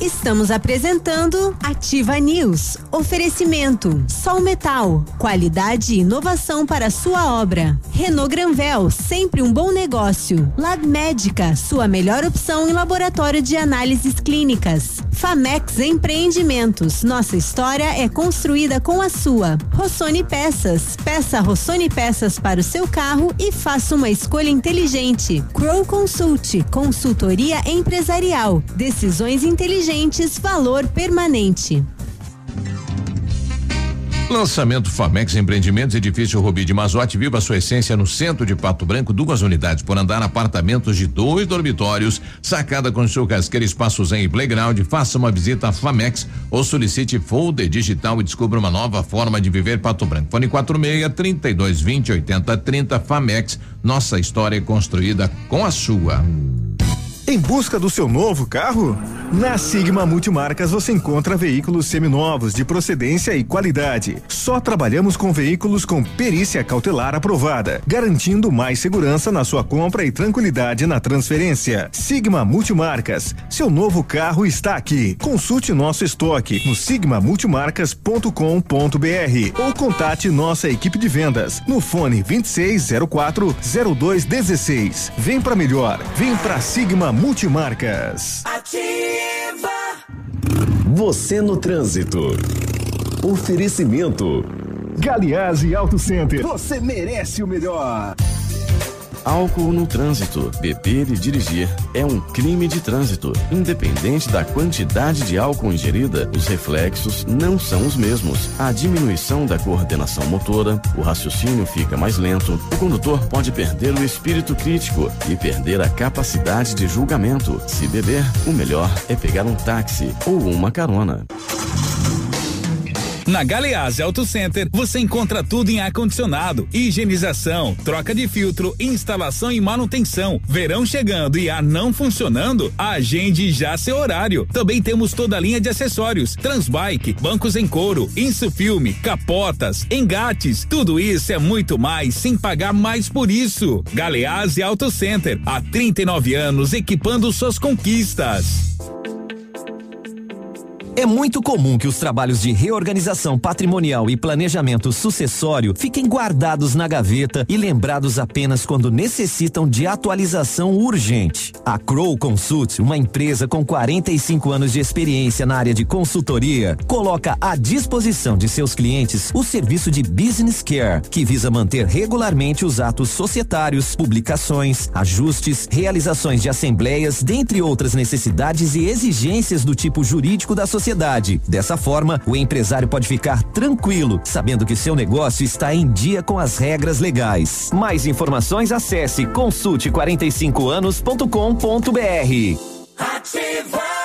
Estamos apresentando Ativa News. Oferecimento: Sol Metal, qualidade e inovação para sua obra. Renault Granvel, sempre um bom negócio. Lab Médica, sua melhor opção em laboratório de análises clínicas. Famex Empreendimentos, nossa história é construída com a sua. Rossoni Peças, peça Rossoni Peças para o seu carro e faça uma escolha inteligente. Crow Consult, consultoria empresarial, decisões inteligentes, valor permanente. Lançamento Famex Empreendimentos, edifício Rubi de Mazote, viva sua essência no centro de Pato Branco, duas unidades por andar, apartamentos de dois dormitórios, sacada com churrasqueira, espaço zen e playground. Faça uma visita à Famex ou solicite folder digital e descubra uma nova forma de viver Pato Branco. Fone 46 32 20 80 30 Famex. Nossa história é construída com a sua. Em busca do seu novo carro? Na Sigma Multimarcas você encontra veículos seminovos de procedência e qualidade. Só trabalhamos com veículos com perícia cautelar aprovada, garantindo mais segurança na sua compra e tranquilidade na transferência. Sigma Multimarcas, seu novo carro está aqui. Consulte nosso estoque no sigmamultimarcas.com.br ou contate nossa equipe de vendas no fone 2604 0216. Vem para melhor, vem para Sigma Multimarcas. Você no trânsito. Oferecimento. Galiase Auto Center, você merece o melhor. Álcool no trânsito. Beber e dirigir é um crime de trânsito. Independente da quantidade de álcool ingerida, os reflexos não são os mesmos. A diminuição da coordenação motora, o raciocínio fica mais lento, o condutor pode perder o espírito crítico e perder a capacidade de julgamento. Se beber, o melhor é pegar um táxi ou uma carona. Na Galeazzi Auto Center, você encontra tudo em ar-condicionado, higienização, troca de filtro, instalação e manutenção. Verão chegando e ar não funcionando? Agende já seu horário. Também temos toda a linha de acessórios, transbike, bancos em couro, insufilme, capotas, engates. Tudo isso é muito mais sem pagar mais por isso. Galeazzi Auto Center, há 39 anos equipando suas conquistas. É muito comum que os trabalhos de reorganização patrimonial e planejamento sucessório fiquem guardados na gaveta e lembrados apenas quando necessitam de atualização urgente. A Crow Consult, uma empresa com 45 anos de experiência na área de consultoria, coloca à disposição de seus clientes o serviço de Business Care, que visa manter regularmente os atos societários, publicações, ajustes, realizações de assembleias, dentre outras necessidades e exigências do tipo jurídico da sociedade sociedade. Dessa forma, o empresário pode ficar tranquilo, sabendo que seu negócio está em dia com as regras legais. Mais informações acesse consulte45anos.com.br. Ativa!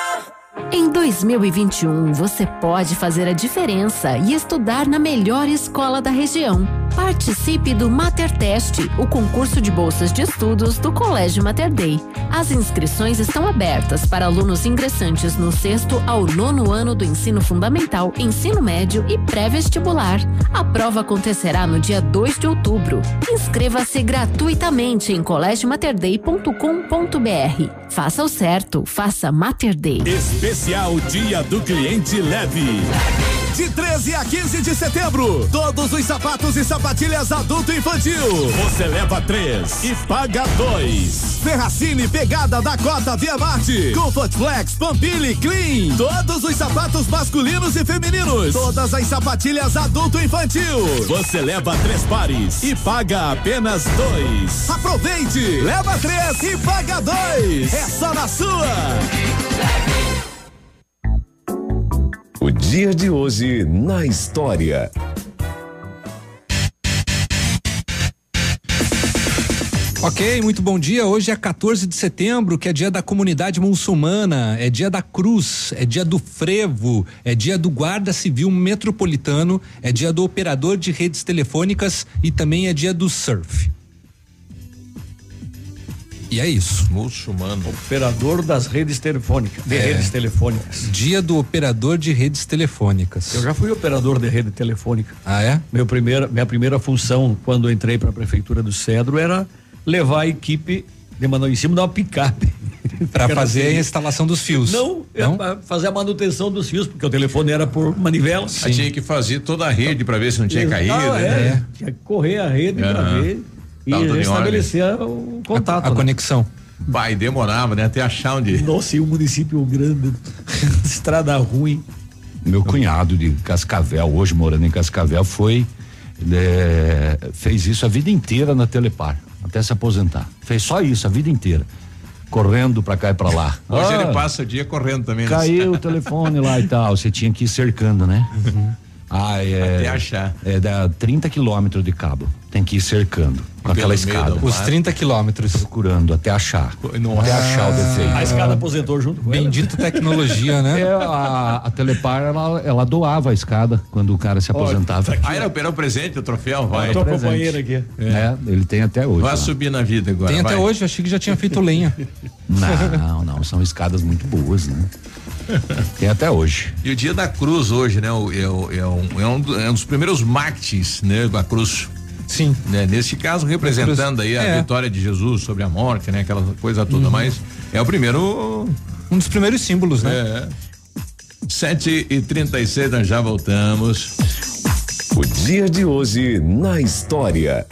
Em 2021, você pode fazer a diferença e estudar na melhor escola da região. Participe do Mater Test, o concurso de bolsas de estudos do Colégio Mater Dei. As inscrições estão abertas para alunos ingressantes no sexto ao nono ano do ensino fundamental, ensino médio e pré-vestibular. A prova acontecerá no dia 2 de outubro. Inscreva-se gratuitamente em colégiomaterdei.com.br. Faça o certo, faça Mater Dei. Especial Dia do Cliente Leve. De 13 a 15 de setembro, todos os sapatos e sapatilhas adulto e infantil. Você leva três e paga dois. Ferracine pegada da cota Via Marte. Comfort Flex, Pampili Clean. Todos os sapatos masculinos e femininos. Todas as sapatilhas adulto e infantil. Você leva três pares e paga apenas dois. Aproveite! Leva três e paga dois. É só na sua. O dia de hoje na história. Ok, muito bom dia. Hoje é 14 de setembro, que é dia da comunidade muçulmana, é dia da cruz, é dia do frevo, é dia do guarda civil metropolitano, é dia do operador de redes telefônicas e também é dia do surf. E é isso. Muçulmano. Operador das redes telefônicas. De É. redes telefônicas. Dia do operador de redes telefônicas. Eu já fui operador de rede telefônica. Ah, é? Meu primeira, minha primeira função quando eu entrei para a prefeitura do Cedro era levar a equipe de mandar em cima de uma picape. Pra fazer a instalação dos fios. Não, é pra fazer a manutenção dos fios, porque o telefone era por manivela. Aí tinha que fazer toda a rede para ver se não tinha caído. Ah, é. né? Tinha que correr a rede para ver e Tá tudo em estabelecer o contato. A né? conexão. Vai, demorava, né? Até achar onde. Nossa, e um município grande, estrada ruim. Meu cunhado de Cascavel, hoje morando em Cascavel, foi. é, fez isso a vida inteira na Telepar, até se aposentar. Fez só isso a vida inteira. Correndo pra cá e pra lá. Hoje Ah, ele passa o dia correndo também. né? Caiu o telefone lá e tal. Você tinha que ir cercando, né? Ah, é. Até achar. É, dá 30 quilômetros de cabo. Tem que ir cercando com aquela escada. Os 30 quilômetros. Procurando até achar. Nossa. Até achar o defeito. A escada aposentou junto com ela. Bendito tecnologia, né? É, a, a Telepar, ela, ela doava a escada quando o cara se aposentava. Ah, era operar o presente, o troféu, vai. Tua presente. companheira aqui. É, ele tem até hoje. Vai lá. subir na vida agora. Tem até vai. hoje, eu achei que já tinha feito lenha. Não, não, são escadas muito boas, né? Tem até hoje. E o dia da cruz hoje, né? o- É, o- é um, é um é um dos primeiros mártires, né? A cruz. Sim. Né? Nesse caso, representando aí a É. vitória de Jesus sobre a morte, né? Aquela coisa toda, mas é o primeiro. Um dos primeiros símbolos, né? É. 7 e 36 nós já voltamos. O dia de hoje na história.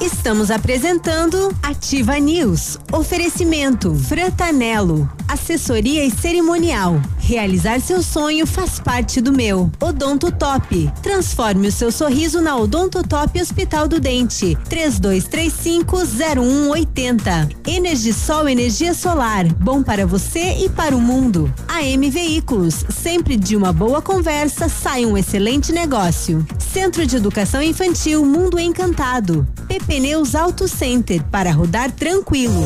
Estamos apresentando Ativa News. Oferecimento Frantanelo. Assessoria e cerimonial. Realizar seu sonho faz parte do meu. Odonto Top. Transforme o seu sorriso na Odonto Top Hospital do Dente. 32350180. Energisol energia solar. Bom para você e para o mundo. AM Veículos. Sempre de uma boa conversa sai um excelente negócio. Centro de Educação Infantil Mundo Encantado. PP Neus Auto Center para rodar tranquilo.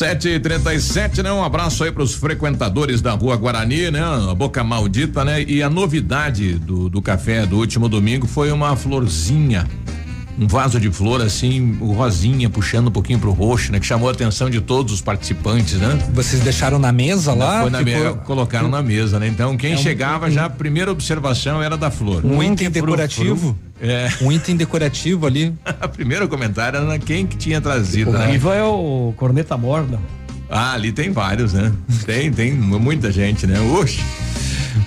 Sete e trinta e sete, né? Um abraço aí para os frequentadores da Rua Guarani, né? A Boca Maldita, né? E a novidade do, do café do último domingo foi uma florzinha um vaso de flor assim, o rosinha puxando um pouquinho pro roxo, né? Que chamou a atenção de todos os participantes, né? Vocês deixaram na mesa lá? Foi na Ficou- mesa, colocaram na mesa, né? Então quem É um- chegava já a primeira observação era da flor. Um item decorativo. É. Um item decorativo ali. a primeiro comentário era quem que tinha trazido, O né? Riva é o corneta morna. Ah, ali tem vários, né? Tem, tem muita gente, né? Oxe.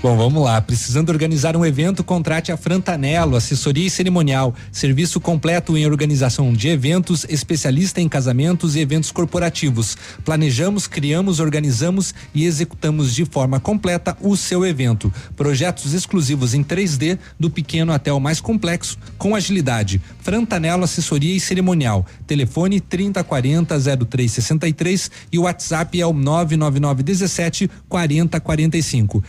Bom, vamos lá. Precisando organizar um evento, contrate a Frantanello, assessoria e cerimonial, serviço completo em organização de eventos, especialista em casamentos e eventos corporativos. Planejamos, criamos, organizamos e executamos de forma completa o seu evento. Projetos exclusivos em 3D, do pequeno até o mais complexo, com agilidade. Frantanello Assessoria e Cerimonial. Telefone 3040 0363 e o WhatsApp é o 99917 4045.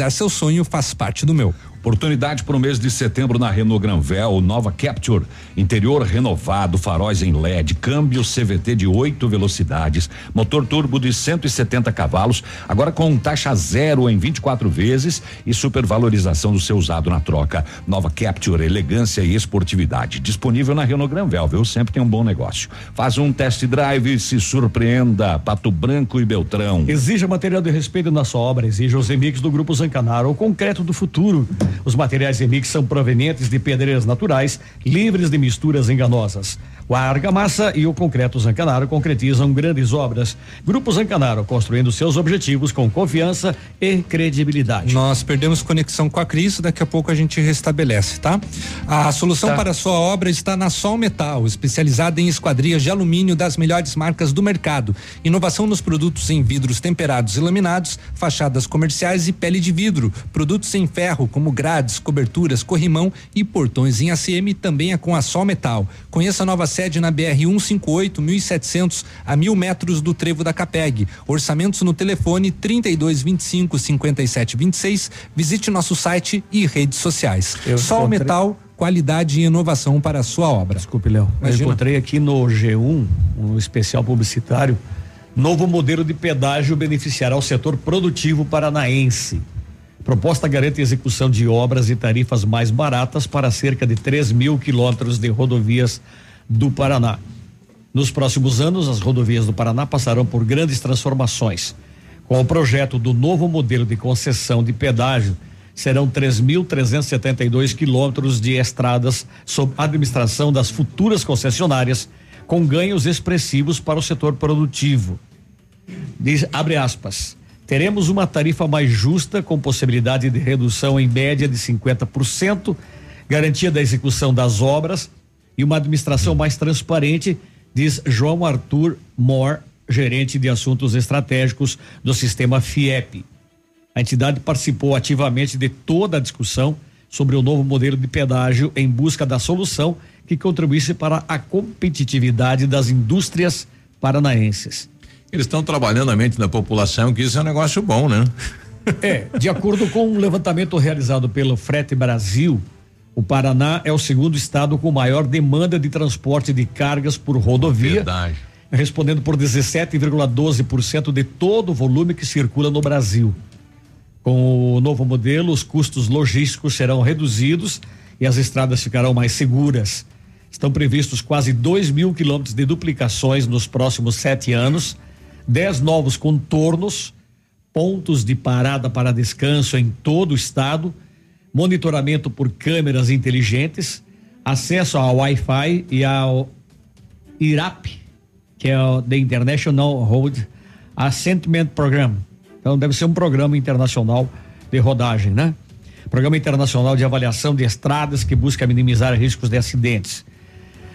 Realizar seu sonho faz parte do meu. Oportunidade para o mês de setembro na Renault Granvel, nova Capture, interior renovado, faróis em LED, câmbio CVT de oito velocidades, motor turbo de 170 cavalos, agora com taxa zero em 24 vezes e supervalorização do seu usado na troca. Nova Capture, elegância e esportividade, disponível na Renault Granvel, viu? Sempre tem um bom negócio. Faz um test drive e se surpreenda. Pato Branco e Beltrão. Exija material de respeito na sua obra, exija os remix do Grupo Zancanaro, o concreto do futuro. Os materiais remix são provenientes de pedreiras naturais, livres de misturas enganosas. O argamassa e o concreto Zancanaro concretizam grandes obras. Grupo Zancanaro, construindo seus objetivos com confiança e credibilidade. Nós perdemos conexão com a Cris, daqui a pouco a gente restabelece, tá? A solução Tá. para a sua obra está na Sol Metal, especializada em esquadrias de alumínio das melhores marcas do mercado. Inovação nos produtos em vidros temperados e laminados, fachadas comerciais e pele de vidro. Produtos em ferro, como grades, coberturas, corrimão e portões em ACM também é com a Sol Metal. Conheça a nova sede na BR 158, 1700, a mil metros do Trevo da Capeg. Orçamentos no telefone 3225 5726. Visite nosso site e redes sociais. Eu Sol encontrei- Metal, qualidade e inovação para a sua obra. Desculpe, Léo. Eu encontrei aqui no G1, um especial publicitário, novo modelo de pedágio beneficiará o setor produtivo paranaense. Proposta garante execução de obras e tarifas mais baratas para cerca de 3 mil quilômetros de rodovias do Paraná. Nos próximos anos, as rodovias do Paraná passarão por grandes transformações. Com o projeto do novo modelo de concessão de pedágio, serão 3.372 quilômetros de estradas sob administração das futuras concessionárias, com ganhos expressivos para o setor produtivo. Diz, abre aspas. Teremos uma tarifa mais justa, com possibilidade de redução em média de 50%, garantia da execução das obras e uma administração mais transparente, diz João Arthur Moore, gerente de assuntos estratégicos do sistema FIEP. A entidade participou ativamente de toda a discussão sobre o novo modelo de pedágio em busca da solução que contribuísse para a competitividade das indústrias paranaenses. Eles estão trabalhando a mente da população, que isso é um negócio bom, né? É, de acordo com um levantamento realizado pelo Frete Brasil, o Paraná é o segundo estado com maior demanda de transporte de cargas por rodovia. Verdade. Respondendo por 17,12% de todo o volume que circula no Brasil. Com o novo modelo, os custos logísticos serão reduzidos e as estradas ficarão mais seguras. Estão previstos quase 2 mil quilômetros de duplicações nos próximos sete anos, 10 novos contornos, pontos de parada para descanso em todo o estado, monitoramento por câmeras inteligentes, acesso ao Wi-Fi e ao IRAP, que é o The International Road Ascentment Program. Então deve ser um programa internacional de rodagem, né? Programa Internacional de Avaliação de Estradas que busca minimizar riscos de acidentes.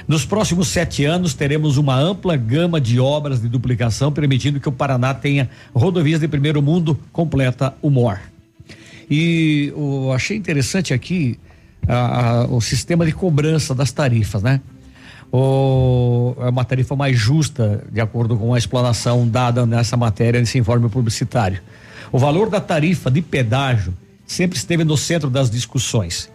Nos próximos sete anos, teremos uma ampla gama de obras de duplicação, permitindo que o Paraná tenha rodovias de primeiro mundo completa o MOR. E eu achei interessante aqui a- a- o sistema de cobrança das tarifas, né? O, é uma tarifa mais justa, de acordo com a explanação dada nessa matéria, nesse informe publicitário. O valor da tarifa de pedágio sempre esteve no centro das discussões.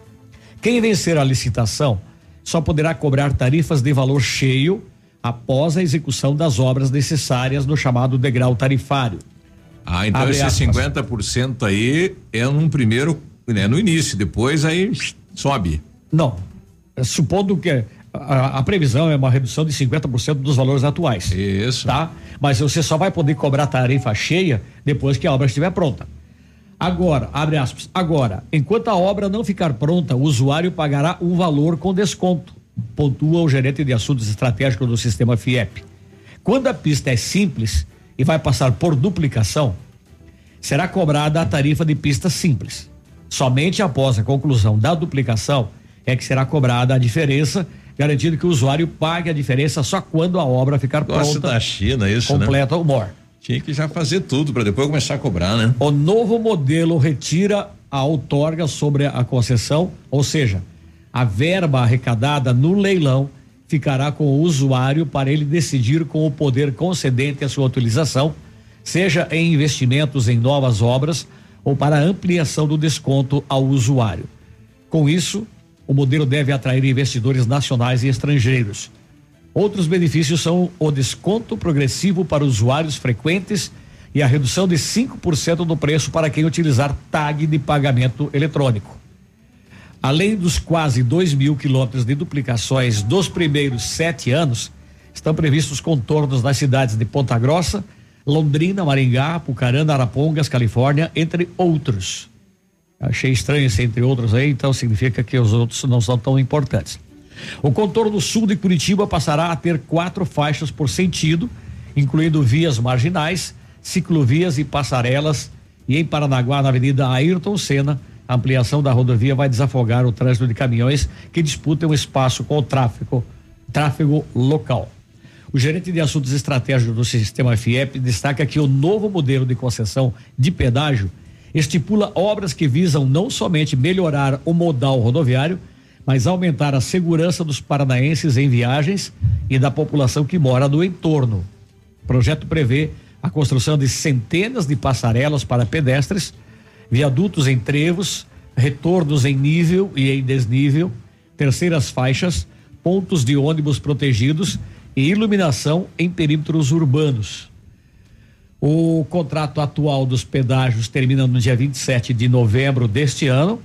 Quem vencer a licitação só poderá cobrar tarifas de valor cheio após a execução das obras necessárias no chamado degrau tarifário. Ah, então Abre esse aspas. 50% aí é num primeiro, né, no início, depois aí sobe. Não. Supondo que a, a previsão é uma redução de 50% dos valores atuais. Isso. Tá? Mas você só vai poder cobrar tarifa cheia depois que a obra estiver pronta. Agora, abre aspas, agora, enquanto a obra não ficar pronta, o usuário pagará um valor com desconto, pontua o gerente de assuntos estratégicos do sistema FIEP. Quando a pista é simples e vai passar por duplicação, será cobrada a tarifa de pista simples. Somente após a conclusão da duplicação é que será cobrada a diferença, garantindo que o usuário pague a diferença só quando a obra ficar Gosta pronta. da China, isso, completa né? o MOR. Tinha que já fazer tudo para depois começar a cobrar, né? O novo modelo retira a outorga sobre a concessão, ou seja, a verba arrecadada no leilão ficará com o usuário para ele decidir com o poder concedente a sua utilização, seja em investimentos em novas obras ou para ampliação do desconto ao usuário. Com isso, o modelo deve atrair investidores nacionais e estrangeiros. Outros benefícios são o desconto progressivo para usuários frequentes e a redução de 5% do preço para quem utilizar tag de pagamento eletrônico. Além dos quase 2 mil quilômetros de duplicações dos primeiros sete anos, estão previstos contornos das cidades de Ponta Grossa, Londrina, Maringá, Pucarana, Arapongas, Califórnia, entre outros. Achei estranho esse entre outros aí, então significa que os outros não são tão importantes. O contorno sul de Curitiba passará a ter quatro faixas por sentido, incluindo vias marginais, ciclovias e passarelas. E em Paranaguá, na Avenida Ayrton Senna, a ampliação da rodovia vai desafogar o trânsito de caminhões que disputam espaço com o tráfego, tráfego local. O gerente de assuntos estratégicos do sistema FIEP destaca que o novo modelo de concessão de pedágio estipula obras que visam não somente melhorar o modal rodoviário, mas aumentar a segurança dos paranaenses em viagens e da população que mora no entorno. O projeto prevê a construção de centenas de passarelas para pedestres, viadutos em trevos, retornos em nível e em desnível, terceiras faixas, pontos de ônibus protegidos e iluminação em perímetros urbanos. O contrato atual dos pedágios termina no dia 27 de novembro deste ano.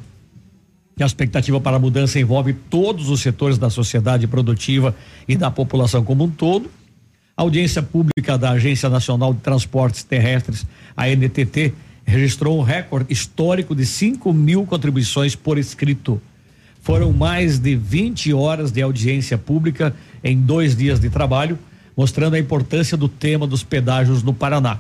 E a expectativa para a mudança envolve todos os setores da sociedade produtiva e da população como um todo. A audiência pública da Agência Nacional de Transportes Terrestres, a NTT, registrou um recorde histórico de 5 mil contribuições por escrito. Foram mais de 20 horas de audiência pública em dois dias de trabalho, mostrando a importância do tema dos pedágios no Paraná.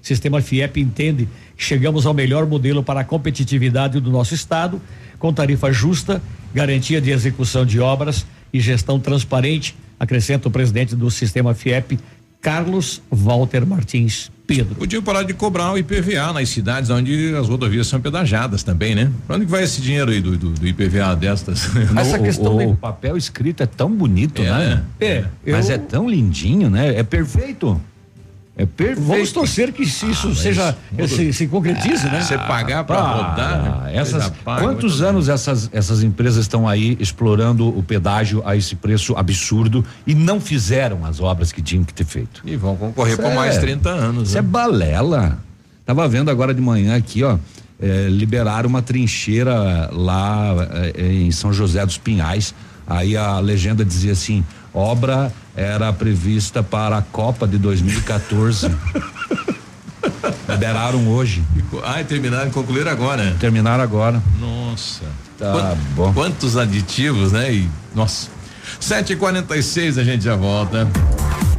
O sistema FIEP entende que chegamos ao melhor modelo para a competitividade do nosso estado, com tarifa justa, garantia de execução de obras e gestão transparente, acrescenta o presidente do sistema FIEP, Carlos Walter Martins Pedro. Podia parar de cobrar o IPVA nas cidades onde as rodovias são pedajadas também, né? Pra onde que vai esse dinheiro aí do, do, do IPVA destas? Essa questão do papel escrito é tão bonito, É, né? É. Mas eu- é tão lindinho, né? É perfeito. É perfeito. Vamos torcer que se isso seja se, se concretize, né? Você pagar pra rodar, Ah, essas, paga, quantos anos essas, essas empresas estão aí explorando o pedágio a esse preço absurdo e não fizeram as obras que tinham que ter feito? E vão concorrer por mais é- 30 anos. Isso né? é balela. Tava vendo agora de manhã aqui, ó. eh, liberaram uma trincheira lá eh, em São José dos Pinhais. Aí a legenda dizia assim: obra era prevista para a Copa de 2014. Liberaram hoje. Ah, e terminaram, concluíram agora. né? Terminaram agora. Nossa. Tá Quant- bom. Quantos aditivos, né? E, nossa. 7h46 a gente já volta.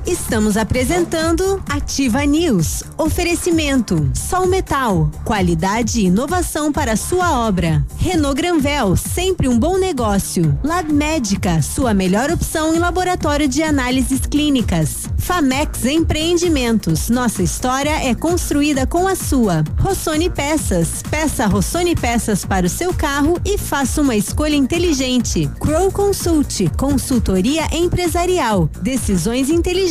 Estamos apresentando Ativa News. Oferecimento: Sol Metal, qualidade e inovação para sua obra. Renault Granvel, sempre um bom negócio. Lab Médica, sua melhor opção em laboratório de análises clínicas. Famex Empreendimentos, nossa história é construída com a sua. Rossoni Peças, peça Rossoni Peças para o seu carro e faça uma escolha inteligente. Crow Consult, consultoria empresarial, decisões inteligentes,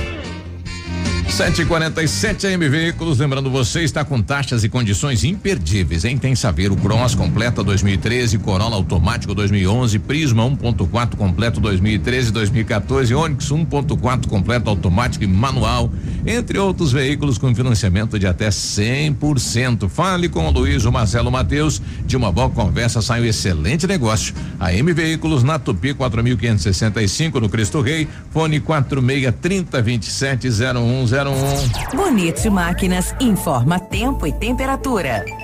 747 AM Veículos, lembrando você, está com taxas e condições imperdíveis, hein? Tem Saveiro Cross completa 2013, Corolla automático 2011, Prisma 1.4 completo 2013, 2014, Onix 1.4 completo automático e manual, entre outros veículos com financiamento de até 100%. Fale com o Luiz o Marcelo Mateus, de uma boa conversa sai um excelente negócio. A M Veículos na Tupi 4565 no Cristo Rei, fone 4630 270101 Bonito Máquinas informa tempo e temperatura.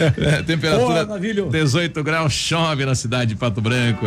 É, temperatura 18 graus, chove na cidade de Pato Branco.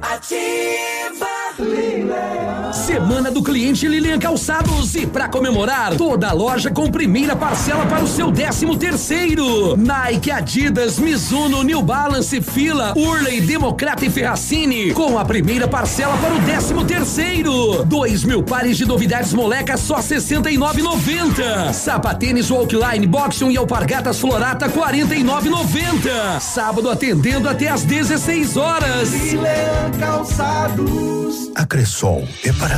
Ativa Lima. Semana do cliente Lilian Calçados e para comemorar, toda a loja com primeira parcela para o seu décimo terceiro. Nike, Adidas, Mizuno, New Balance, Fila, Urley, Democrata e Ferracini com a primeira parcela para o décimo terceiro. Dois mil pares de novidades moleca só sessenta e nove noventa. Sapatênis Walkline, Boxion e Alpargatas Florata quarenta e nove noventa. Sábado atendendo até às 16 horas. Calçados. A Cressol é para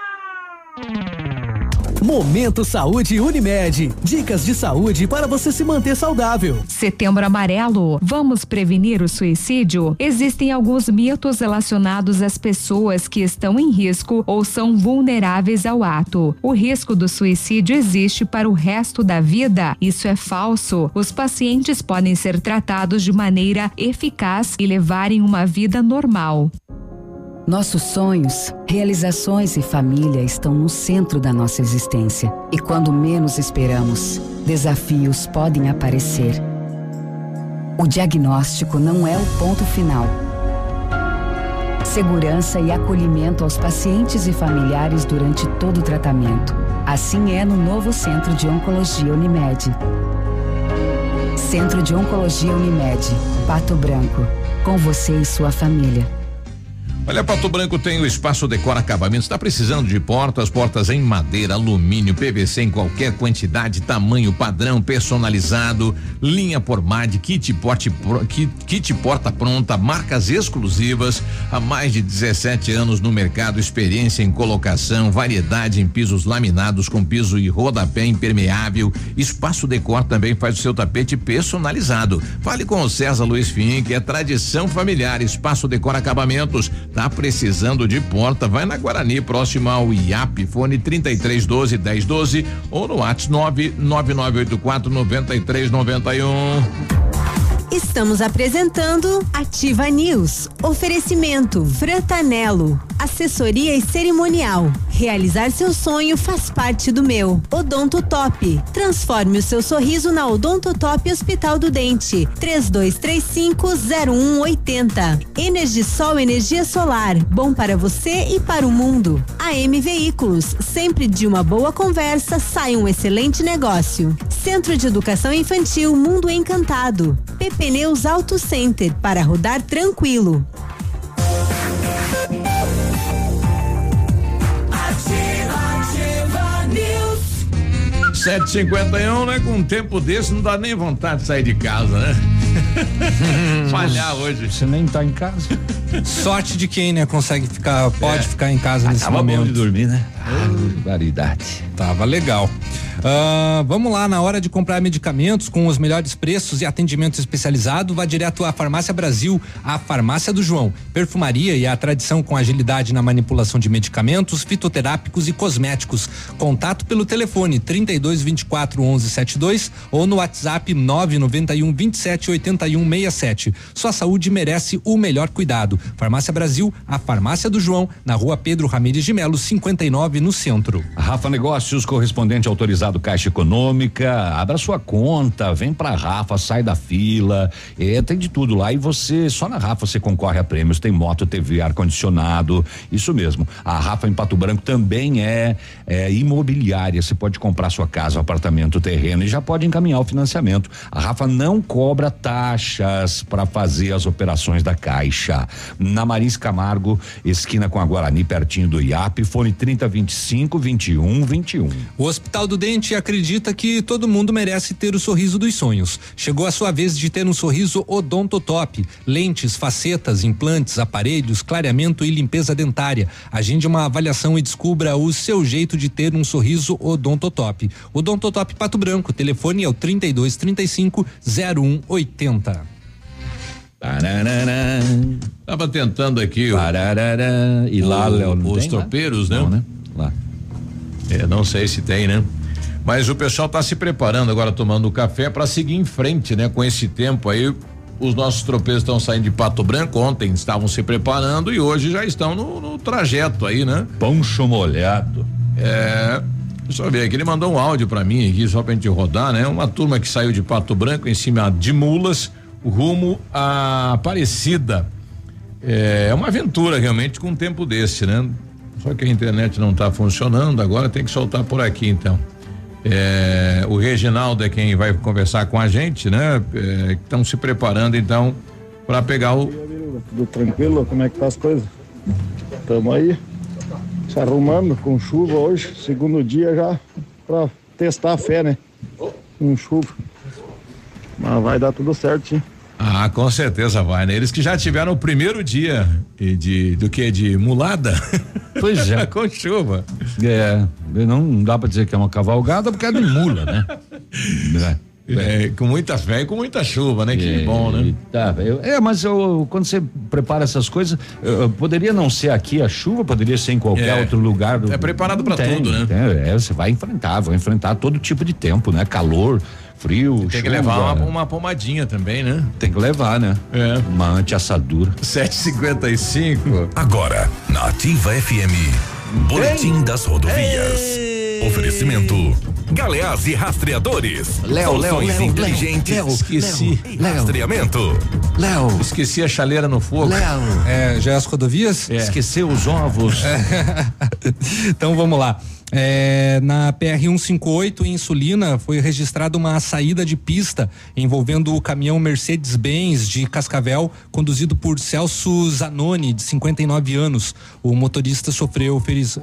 Momento Saúde Unimed. Dicas de saúde para você se manter saudável. Setembro Amarelo. Vamos prevenir o suicídio? Existem alguns mitos relacionados às pessoas que estão em risco ou são vulneráveis ao ato. O risco do suicídio existe para o resto da vida. Isso é falso. Os pacientes podem ser tratados de maneira eficaz e levarem uma vida normal. Nossos sonhos, realizações e família estão no centro da nossa existência. E quando menos esperamos, desafios podem aparecer. O diagnóstico não é o ponto final. Segurança e acolhimento aos pacientes e familiares durante todo o tratamento. Assim é no novo Centro de Oncologia Unimed. Centro de Oncologia Unimed, Pato Branco. Com você e sua família. Olha, Pato Branco tem o Espaço Decora Acabamentos. Está precisando de portas, portas em madeira, alumínio, PVC em qualquer quantidade, tamanho, padrão, personalizado, linha por MAD, kit, porte, kit, kit porta pronta, marcas exclusivas, há mais de 17 anos no mercado, experiência em colocação, variedade em pisos laminados com piso e rodapé impermeável. Espaço Decor também faz o seu tapete personalizado. Fale com o César Luiz Fink, é tradição familiar. Espaço Decor Acabamentos. Tá precisando de porta? Vai na Guarani, próximo ao IAP, fone 3312 1012 ou no WhatsApp 99984 9391. Estamos apresentando Ativa News. Oferecimento Frantanelo. Assessoria e cerimonial. Realizar seu sonho faz parte do meu. Odonto Top. Transforme o seu sorriso na Odonto Top Hospital do Dente. 32350180. Energisol energia solar. Bom para você e para o mundo. AM Veículos. Sempre de uma boa conversa sai um excelente negócio. Centro de Educação Infantil Mundo Encantado. PP Neus Auto Center para rodar tranquilo. News. 751, né? Com um tempo desse não dá nem vontade de sair de casa, né? Falhar hoje. Você nem tá em casa. Sorte de quem, né, consegue ficar, pode É. ficar em casa nesse Tava bom momento. de dormir, né? Barbaridade. Tava legal. Uh, vamos lá, na hora de comprar medicamentos com os melhores preços e atendimento especializado, vá direto à Farmácia Brasil, a farmácia do João. Perfumaria e a tradição com agilidade na manipulação de medicamentos, fitoterápicos e cosméticos. Contato pelo telefone 32 24 11 72 ou no WhatsApp 991 27 81 67. Sua saúde merece o melhor cuidado. Farmácia Brasil, a farmácia do João, na rua Pedro Ramires de Melo, 59, no centro. Rafa Negócios, correspondente autorizado Caixa Econômica, abra sua conta, vem pra Rafa, sai da fila, é, tem de tudo lá e você, só na Rafa você concorre a prêmios, tem moto, TV, ar-condicionado, isso mesmo. A Rafa em Pato Branco também é, é imobiliária, você pode comprar sua casa, apartamento, terreno e já pode encaminhar o financiamento. A Rafa não cobra taxas para fazer as operações da Caixa. Na Marins Camargo, esquina com a Guarani, pertinho do IAP, fone 3025 21 21. O Hospital do Dente acredita que todo mundo merece ter o sorriso dos sonhos. Chegou a sua vez de ter um sorriso odontotop, lentes, facetas, implantes, aparelhos, clareamento e limpeza dentária. Agende uma avaliação e descubra o seu jeito de ter um sorriso odontotop. Odontotop Pato Branco, telefone é o 32 35 0180. Pararará. Tava tentando aqui Pararará. E lá, o- Léo, não os lá? tropeiros, né? Não, né? Lá. É, não sei se tem, né? Mas o pessoal está se preparando agora, tomando café para seguir em frente, né? Com esse tempo aí, os nossos tropeiros estão saindo de Pato Branco. Ontem estavam se preparando e hoje já estão no, no trajeto aí, né? Poncho molhado. É. Deixa eu ver aqui, ele mandou um áudio para mim aqui, só pra gente rodar, né? Uma turma que saiu de Pato Branco em cima de mulas, rumo a Aparecida. É uma aventura realmente com um tempo desse, né? Só que a internet não está funcionando, agora tem que soltar por aqui então. É, o Reginaldo é quem vai conversar com a gente, né? Estão se preparando então para pegar o. Tudo tranquilo? Como é que tá as coisas? Tamo aí se arrumando com chuva hoje, segundo dia já pra testar a fé, né? Com chuva. Mas vai dar tudo certo, sim. Ah, com certeza vai, né? Eles que já tiveram o primeiro dia de, do que? De mulada? Pois é. com chuva. É, não dá pra dizer que é uma cavalgada porque é de mula, né? É, com muita fé e com muita chuva, né? Que É, bom, né? Tá, eu- é, mas eu, quando você prepara essas coisas, eu- eu poderia não ser aqui a chuva, poderia ser em qualquer É. outro lugar. do- É preparado pra Tem, tudo, né? tem, é, você vai enfrentar, vai enfrentar todo tipo de tempo, né? Calor, frio, Tem que chuva. levar uma, uma pomadinha também, né? Tem que levar, né? É. Uma anti-assadura. 755. Agora, na Ativa FM, Boletim das Rodovias. Oferecimento. Galeás e Rastreadores. Léo, Léo, Soluções Léo, inteligentes. Léo, Esqueci. Léo. Rastreamento. Léo. Esqueci a chaleira no fogo. É, já as rodovias? Esqueceu os ovos. então vamos lá. É, na PR 158 em Sulina foi registrada uma saída de pista envolvendo o caminhão Mercedes-Benz de Cascavel, conduzido por Celso Zanoni, de 59 anos. O motorista sofreu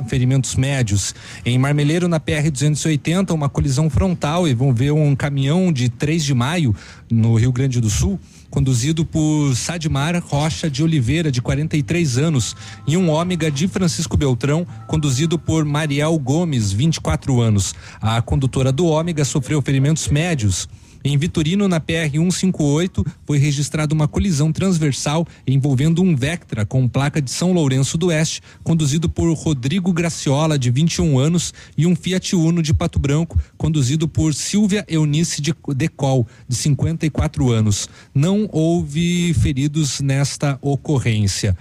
ferimentos médios. Em Marmeleiro, na PR 280, uma colisão frontal envolveu um caminhão de 3 de maio, no Rio Grande do Sul conduzido por Sadmar Rocha de Oliveira, de 43 anos, e um ômega de Francisco Beltrão, conduzido por Mariel Gomes, 24 anos. A condutora do ômega sofreu ferimentos médios. Em Vitorino, na PR 158, foi registrada uma colisão transversal envolvendo um Vectra com placa de São Lourenço do Oeste, conduzido por Rodrigo Graciola, de 21 anos, e um Fiat Uno de Pato Branco, conduzido por Silvia Eunice de Decol, de 54 anos. Não houve feridos nesta ocorrência.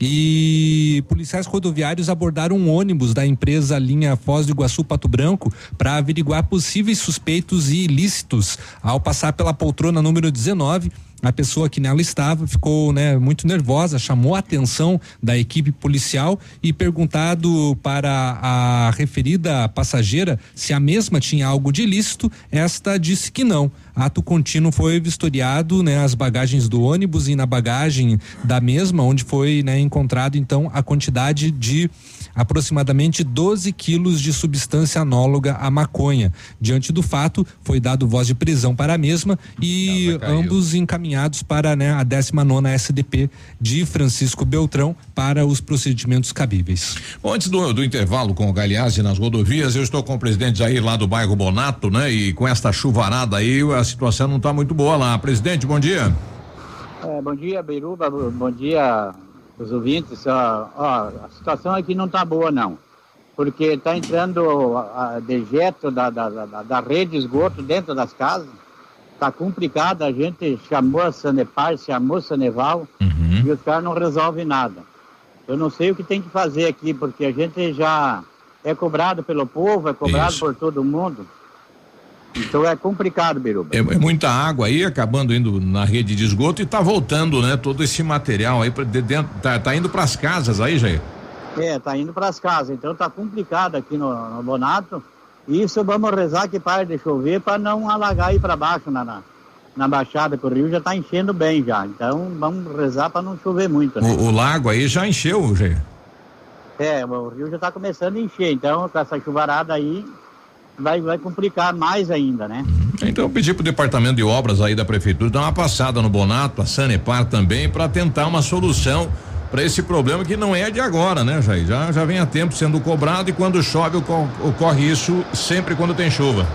E policiais rodoviários abordaram um ônibus da empresa linha Foz do Iguaçu Pato Branco para averiguar possíveis suspeitos e ilícitos. Ao passar pela poltrona número 19, a pessoa que nela estava ficou né, muito nervosa, chamou a atenção da equipe policial e perguntado para a referida passageira se a mesma tinha algo de ilícito, esta disse que não. Ato contínuo foi vistoriado, né, as bagagens do ônibus e na bagagem da mesma, onde foi né, encontrado então a quantidade de aproximadamente 12 quilos de substância análoga à maconha. Diante do fato, foi dado voz de prisão para a mesma e ambos encaminhados para né, a 19 SDP de Francisco Beltrão para os procedimentos cabíveis. Bom, antes do, do intervalo com o Galeazzi nas rodovias, eu estou com o presidente Jair lá do bairro Bonato, né? E com esta chuvarada aí, a situação não está muito boa lá. Presidente, bom dia. É, bom dia, Beiruba, bom dia, os ouvintes. Ó, ó, a situação aqui não está boa, não. Porque está entrando a, a dejeto da, da, da, da rede de esgoto dentro das casas. Está complicado, a gente chamou a Sanepar, chamou a Saneval uhum. e os caras não resolvem nada. Eu não sei o que tem que fazer aqui, porque a gente já é cobrado pelo povo, é cobrado Isso. por todo mundo. Então é complicado, Biruba. É, é muita água aí acabando indo na rede de esgoto e tá voltando, né? Todo esse material aí para de dentro, tá, tá indo para as casas aí, Jair. É, tá indo para as casas, então tá complicado aqui no, no Bonato. Isso vamos rezar que pare de chover para não alagar aí para baixo na, na, na baixada, que o rio já tá enchendo bem já. Então vamos rezar para não chover muito, né? O, o lago aí já encheu, Jair. É, o rio já tá começando a encher, então com essa chuvarada aí vai, vai complicar mais ainda, né? Então eu pedi pro departamento de obras aí da prefeitura dar uma passada no Bonato, a Sanepar também, para tentar uma solução para esse problema que não é de agora, né, Jair? Já, já vem há tempo sendo cobrado e quando chove ocor- ocorre isso sempre quando tem chuva.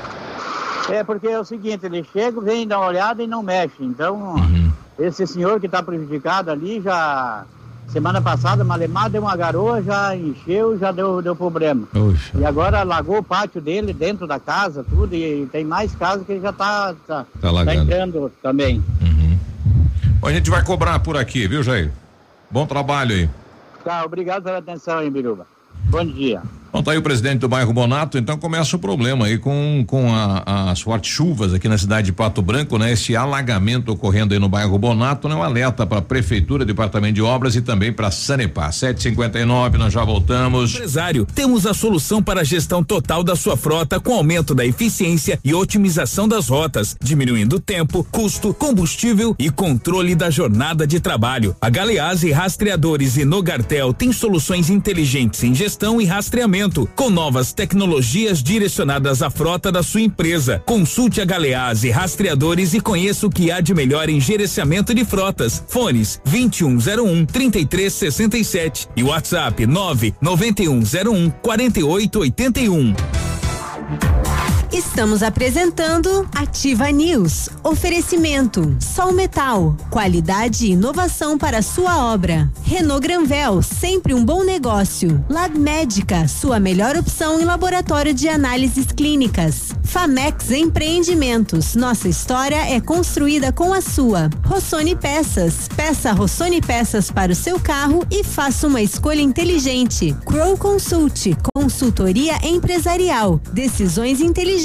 É, porque é o seguinte, ele chega, vem dar uma olhada e não mexe. Então, esse senhor que está prejudicado ali já. Semana passada, Malemar deu uma garoa, já encheu, já deu, deu problema. E agora alagou o pátio dele dentro da casa, tudo, e tem mais casa que ele já está tá, Tá tá alagando. entrando também. Bom, a gente vai cobrar por aqui, viu, Jair? Bom trabalho aí. Tá, obrigado pela atenção, hein, Biruba. Bom dia. Bom, tá aí o presidente do bairro Bonato, então começa o problema aí com, com a- as fortes chuvas aqui na cidade de Pato Branco, né? Esse alagamento ocorrendo aí no bairro Bonato, né? Um alerta para a prefeitura, departamento de obras e também para Sanepar. 759, nós já voltamos. Empresário, temos a solução para a gestão total da sua frota com aumento da eficiência e otimização das rotas, diminuindo tempo, custo, combustível e controle da jornada de trabalho. A Galeazzi Rastreadores e Nogartel tem soluções inteligentes em gestão e rastreamento, com novas tecnologias direcionadas à frota da sua empresa. Consulte a Galeazzi Rastreadores e conheça o que há de melhor em gerenciamento de frotas. Fones 2101 3367 e WhatsApp 99101 4881. Estamos apresentando Ativa News. Oferecimento: Sol Metal, qualidade e inovação para sua obra. Renault Granvel, sempre um bom negócio. Lab Médica, sua melhor opção em laboratório de análises clínicas. Famex Empreendimentos, nossa história é construída com a sua. Rossoni Peças, peça Rossoni Peças para o seu carro e faça uma escolha inteligente. Crow Consult, consultoria empresarial, decisões inteligentes,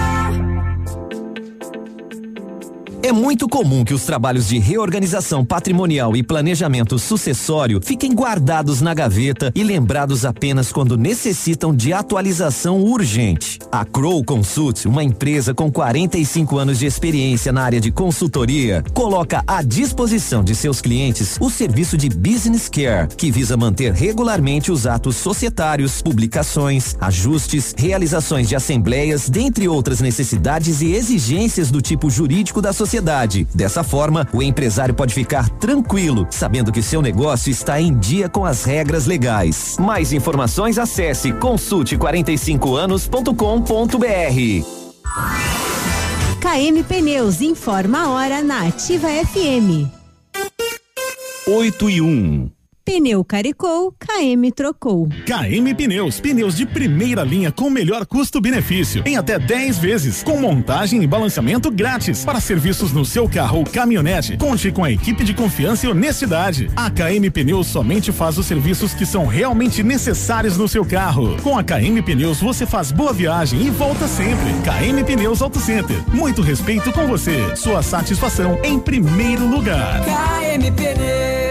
É muito comum que os trabalhos de reorganização patrimonial e planejamento sucessório fiquem guardados na gaveta e lembrados apenas quando necessitam de atualização urgente. A Crow Consult, uma empresa com 45 anos de experiência na área de consultoria, coloca à disposição de seus clientes o serviço de Business Care, que visa manter regularmente os atos societários, publicações, ajustes, realizações de assembleias, dentre outras necessidades e exigências do tipo jurídico da sociedade. Dessa forma, o empresário pode ficar tranquilo, sabendo que seu negócio está em dia com as regras legais. Mais informações acesse consulte45anos.com.br. KM Pneus informa a hora na Ativa FM. 8 e 1. Pneu caricou, KM trocou. KM Pneus, pneus de primeira linha com melhor custo-benefício, em até 10 vezes, com montagem e balanceamento grátis. Para serviços no seu carro ou caminhonete, conte com a equipe de confiança e honestidade. A KM Pneus somente faz os serviços que são realmente necessários no seu carro. Com a KM Pneus você faz boa viagem e volta sempre. KM Pneus Auto Center, muito respeito com você. Sua satisfação em primeiro lugar. KM Pneus.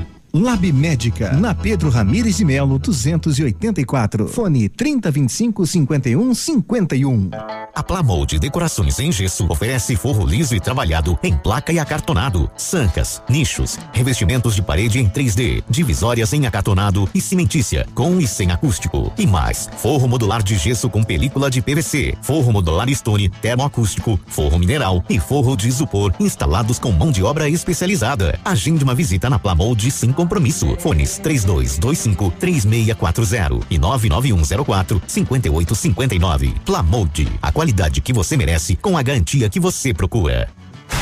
Lab Médica, na Pedro Ramires de Melo, 284. Fone 3025 51 51. A Plamold Decorações em Gesso oferece forro liso e trabalhado em placa e acartonado, sancas, nichos, revestimentos de parede em 3D, divisórias em acartonado e cimentícia, com e sem acústico. E mais, forro modular de gesso com película de PVC, forro modular stone termoacústico, forro mineral e forro de isopor instalados com mão de obra especializada. Agende uma visita na Plamold sem compromisso. Fones 3225 3640 e 99104 5859. Plamold, a qualidade que você merece com a garantia que você procura.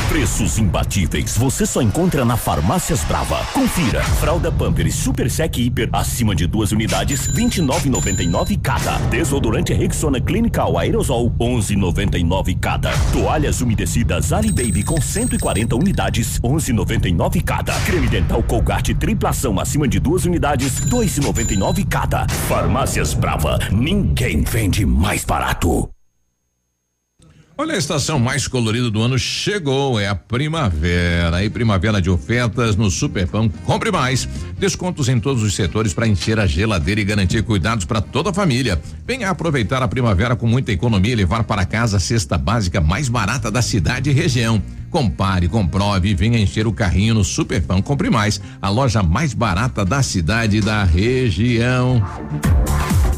Preços imbatíveis você só encontra na Farmácias Brava. Confira. Fralda Pampers Super Sec Hiper acima de duas unidades, 29,99 cada. Desodorante Rexona Clinical Aerosol, 11,99 cada. Toalhas umedecidas Ali Baby com 140 unidades, 11,99 cada. Creme dental Colgate triplação acima de duas unidades, 2,99 cada. Farmácias Brava. Ninguém vende mais barato. Olha, a estação mais colorida do ano chegou, é a primavera. E primavera de ofertas no Superpão. Compre mais. Descontos em todos os setores para encher a geladeira e garantir cuidados para toda a família. Venha aproveitar a primavera com muita economia e levar para casa a cesta básica mais barata da cidade e região. Compare, comprove e venha encher o carrinho no Superpão. Compre mais, a loja mais barata da cidade e da região.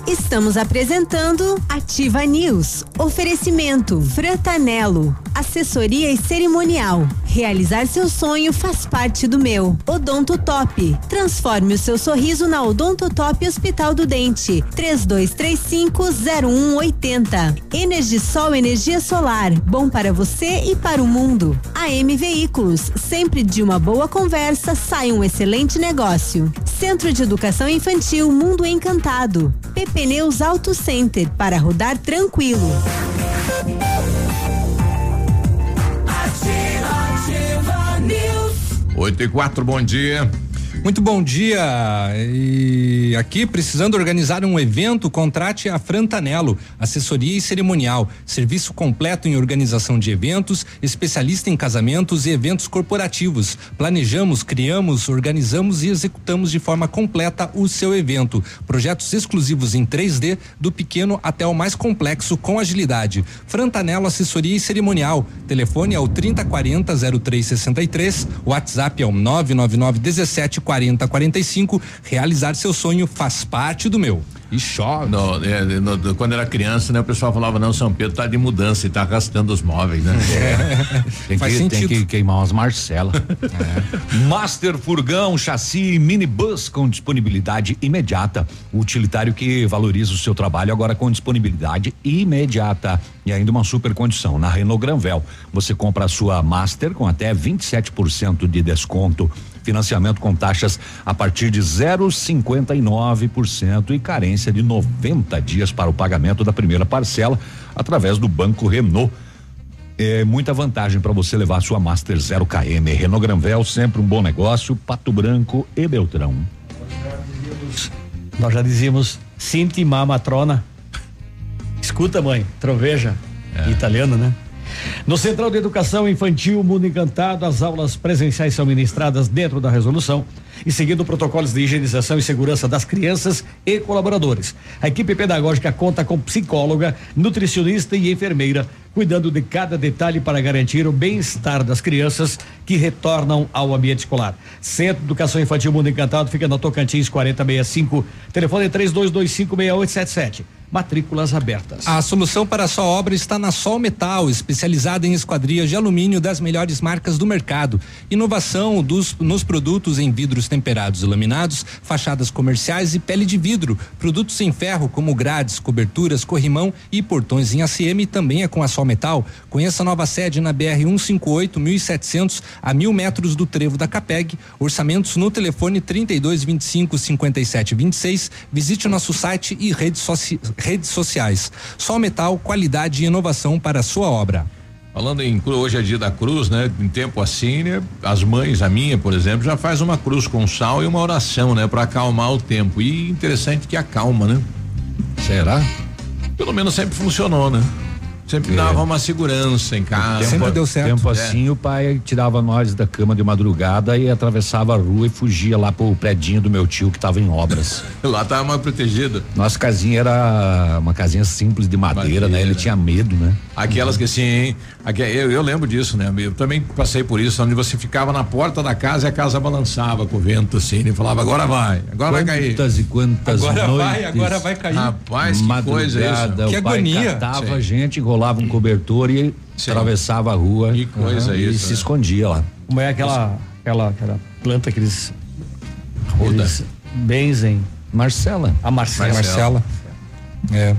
Estamos apresentando Ativa News. Oferecimento Frantanelo. Assessoria e cerimonial. Realizar seu sonho faz parte do meu. Odonto Top. Transforme o seu sorriso na Odonto Top Hospital do Dente. 32350180. Energisol energia solar. Bom para você e para o mundo. AM Veículos. Sempre de uma boa conversa sai um excelente negócio. Centro de Educação Infantil Mundo Encantado. Pneus Auto Center para rodar tranquilo. Oito e quatro, bom dia. Muito bom dia. E aqui, precisando organizar um evento, contrate a Frantanelo, assessoria e cerimonial, serviço completo em organização de eventos, especialista em casamentos e eventos corporativos. Planejamos, criamos, organizamos e executamos de forma completa o seu evento. Projetos exclusivos em 3D, do pequeno até o mais complexo com agilidade. Frantanelo Assessoria e Cerimonial. Telefone é o 3040 0363, WhatsApp é o 999 17 40 45. Realizar seu sonho faz parte do meu. E chove. No, é, no, quando era criança, né, o pessoal falava, não, São Pedro tá de mudança e tá arrastando os móveis, né? É. Tem, Faz que, sentido. tem que queimar umas Marcela. Master Furgão, chassi e minibus com disponibilidade imediata. O utilitário que valoriza o seu trabalho agora com disponibilidade imediata. E ainda uma super condição. Na Renault Granvel, você compra a sua Master com até 27% de desconto. Financiamento com taxas a partir de 0,59% e carência de 90 dias para o pagamento da primeira parcela através do Banco Renault. É muita vantagem para você levar sua Master 0 KM. Renault Granvel, sempre um bom negócio. Pato Branco e Beltrão. Nós já dizíamos Sinti matrona. Escuta, mãe, troveja. Italiano, né? No Central de Educação Infantil Mundo Encantado, as aulas presenciais são ministradas dentro da resolução e seguindo protocolos de higienização e segurança das crianças e colaboradores. A equipe pedagógica conta com psicóloga, nutricionista e enfermeira, cuidando de cada detalhe para garantir o bem-estar das crianças que retornam ao ambiente escolar. Centro Educação Infantil Mundo Encantado fica na Tocantins 4065, telefone 32256877. Matrículas abertas. A solução para a sua obra está na Sol Metal, especializada em esquadrias de alumínio das melhores marcas do mercado. Inovação dos, nos produtos em vidros temperados e laminados, fachadas comerciais e pele de vidro. Produtos em ferro como grades, coberturas, corrimão e portões em ACM também é com a Sol Metal, conheça a nova sede na BR 158, 1700 a mil metros do trevo da Capeg. Orçamentos no telefone 32 25 57 26. Visite o nosso site e redes, soci, redes sociais. Sol Metal, qualidade e inovação para a sua obra. Falando em cruz, hoje é dia da cruz, né? Em tempo assim, né? As mães, a minha, por exemplo, já faz uma cruz com sal e uma oração, né? Para acalmar o tempo. E interessante que acalma, né? Será? Pelo menos sempre funcionou, né? Sempre É. dava uma segurança em casa. Tempo, Tempo É. assim, o pai tirava nós da cama de madrugada e atravessava a rua e fugia lá pro predinho do meu tio que tava em obras. Lá tava mais protegido. Nossa casinha era uma casinha simples de madeira, né? Ele tinha medo, né? Aquelas que assim, hein? Aque- eu, eu lembro disso, né? Eu também passei por isso, onde você ficava na porta da casa e a casa balançava com o vento assim, e falava, agora vai, agora vai cair. Quantas e quantas Agora vai, noites. agora vai cair. Rapaz, que coisa é isso. O pai catava a gente, enrolava um cobertor e atravessava a rua. Que coisa e isso, se né? escondia lá. Como é aquela, aquela, aquela planta que eles. Eles benzem. Marcela. A Marcela. Marcela. É.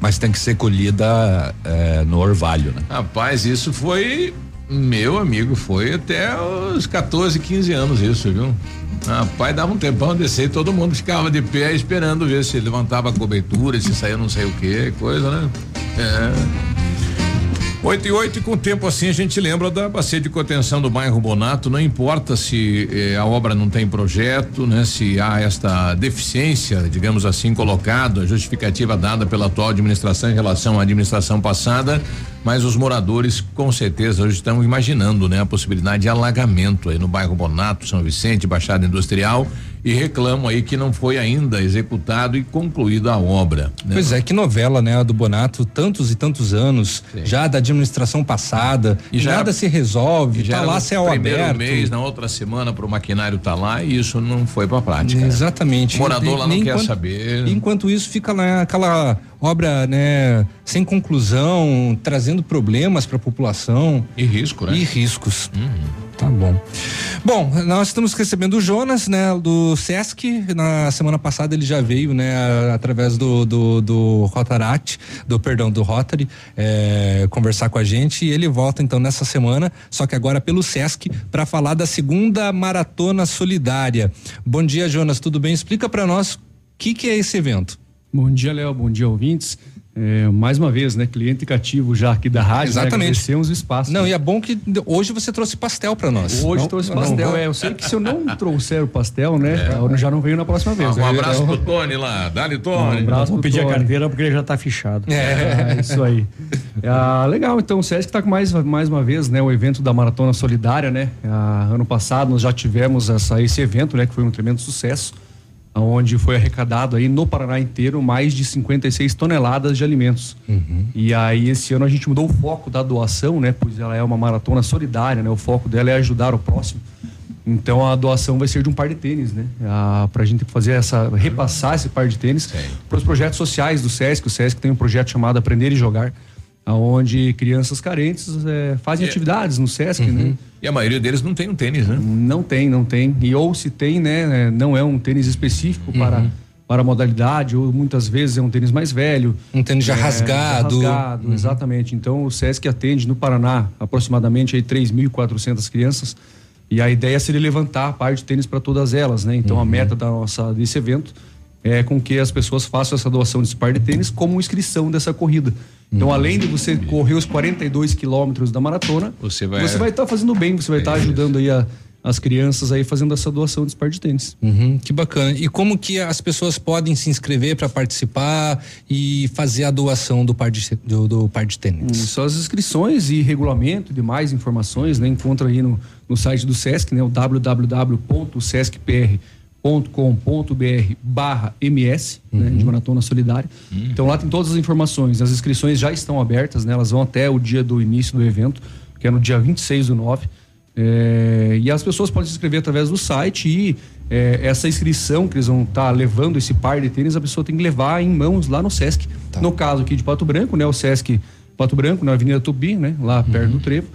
Mas tem que ser colhida é, no orvalho, né? Rapaz, isso foi, meu amigo, foi até os 14, 15 anos isso, viu? Rapaz, dava um tempão descer e todo mundo ficava de pé esperando ver se levantava a cobertura, se saía não sei o que, coisa, né? É. 8 e 8 e com o tempo assim a gente lembra da bacia de contenção do bairro Bonato, não importa se eh, a obra não tem projeto, né? Se há esta deficiência, digamos assim, colocado, a justificativa dada pela atual administração em relação à administração passada, mas os moradores com certeza hoje estão imaginando, né? A possibilidade de alagamento aí no bairro Bonato, São Vicente, Baixada Industrial e reclamam aí que não foi ainda executado e concluída a obra. né? Pois é, que novela, né, a do Bonato, tantos e tantos anos, já da administração passada, e já nada se resolve, Já tá lá céu primeiro aberto. mês, na outra semana pro maquinário tá lá e isso não foi pra prática. né? Exatamente. O morador lá não Nem quer enquanto- saber. Enquanto isso fica lá aquela obra, né, sem conclusão, trazendo problemas para a população. E risco, né? E riscos. Tá bom. Bom, nós estamos recebendo o Jonas, né, do Sesc. Na semana passada ele já veio, né, através do, do, do Rotaract, do perdão, do Rotary, eh, conversar com a gente. E ele volta então nessa semana, só que agora pelo Sesc, para falar da segunda maratona solidária. Bom dia, Jonas, tudo bem? Explica para nós o que, que é esse evento. Bom dia, Léo. Bom dia, ouvintes. É, mais uma vez, né? Cliente cativo já aqui da rádio. Né, Exatamente. agradecemos o espaço. Não, e é bom que hoje você trouxe pastel para nós. Hoje Não- trouxe não- pastel. não- é, eu sei que se eu não trouxer o pastel, né? eu já não venho na próxima vez. Um né? abraço Então, pro Tony lá, dá-lhe Um Tony. abraço Vou pedir a Tony. carteira porque ele já tá fichado. É, isso aí. Ah, legal, então o Sesc está com mais, mais uma vez, né, o evento da Maratona Solidária, né? Ah, ano passado nós já tivemos essa, esse evento, né, que foi um tremendo sucesso, onde foi arrecadado aí no Paraná inteiro mais de 56 toneladas de alimentos. E aí esse ano a gente mudou o foco da doação, né, pois ela é uma maratona solidária, né? O foco dela é ajudar o próximo. Então a doação vai ser de um par de tênis, né? Ah, pra gente fazer essa, repassar esse par de tênis para os projetos sociais do SESC. O SESC tem um projeto chamado Aprender e Jogar, aonde crianças carentes eh, fazem E- atividades no SESC, né? E a maioria deles não tem um tênis, né? Não tem, não tem. E ou se tem, né, não é um tênis específico para para a modalidade, ou muitas vezes é um tênis mais velho. Um tênis já É, rasgado. rasgado, Uhum. exatamente. Então o SESC atende no Paraná aproximadamente aí 3.400 crianças. E a ideia seria levantar a par de tênis para todas elas, né? Então a meta da nossa desse evento é com que as pessoas façam essa doação desse par de tênis como inscrição dessa corrida. Então, além de você correr os 42 quilômetros da maratona, Você vai- estar fazendo bem, você vai estar ajudando aí a- as crianças aí fazendo essa doação desse par de tênis. Uhum, que bacana. E como que as pessoas podem se inscrever para participar e fazer a doação do par de, do, do par de tênis? Só as inscrições e regulamento e demais informações, né? Encontra aí no, no site do Sesc, né? O www.sescpr.com.br barra MS, né? De Maratona Solidária. Então lá tem todas as informações. As inscrições já estão abertas, né? Elas vão até o dia do início do evento, que é no dia 26 do 9. É, e as pessoas podem se inscrever através do site e é, essa inscrição que eles vão estar levando esse par de tênis, a pessoa tem que levar em mãos lá no Sesc. No caso aqui de Pato Branco, né? O Sesc Pato Branco, na Avenida Tubi, né? Lá perto do Trevo.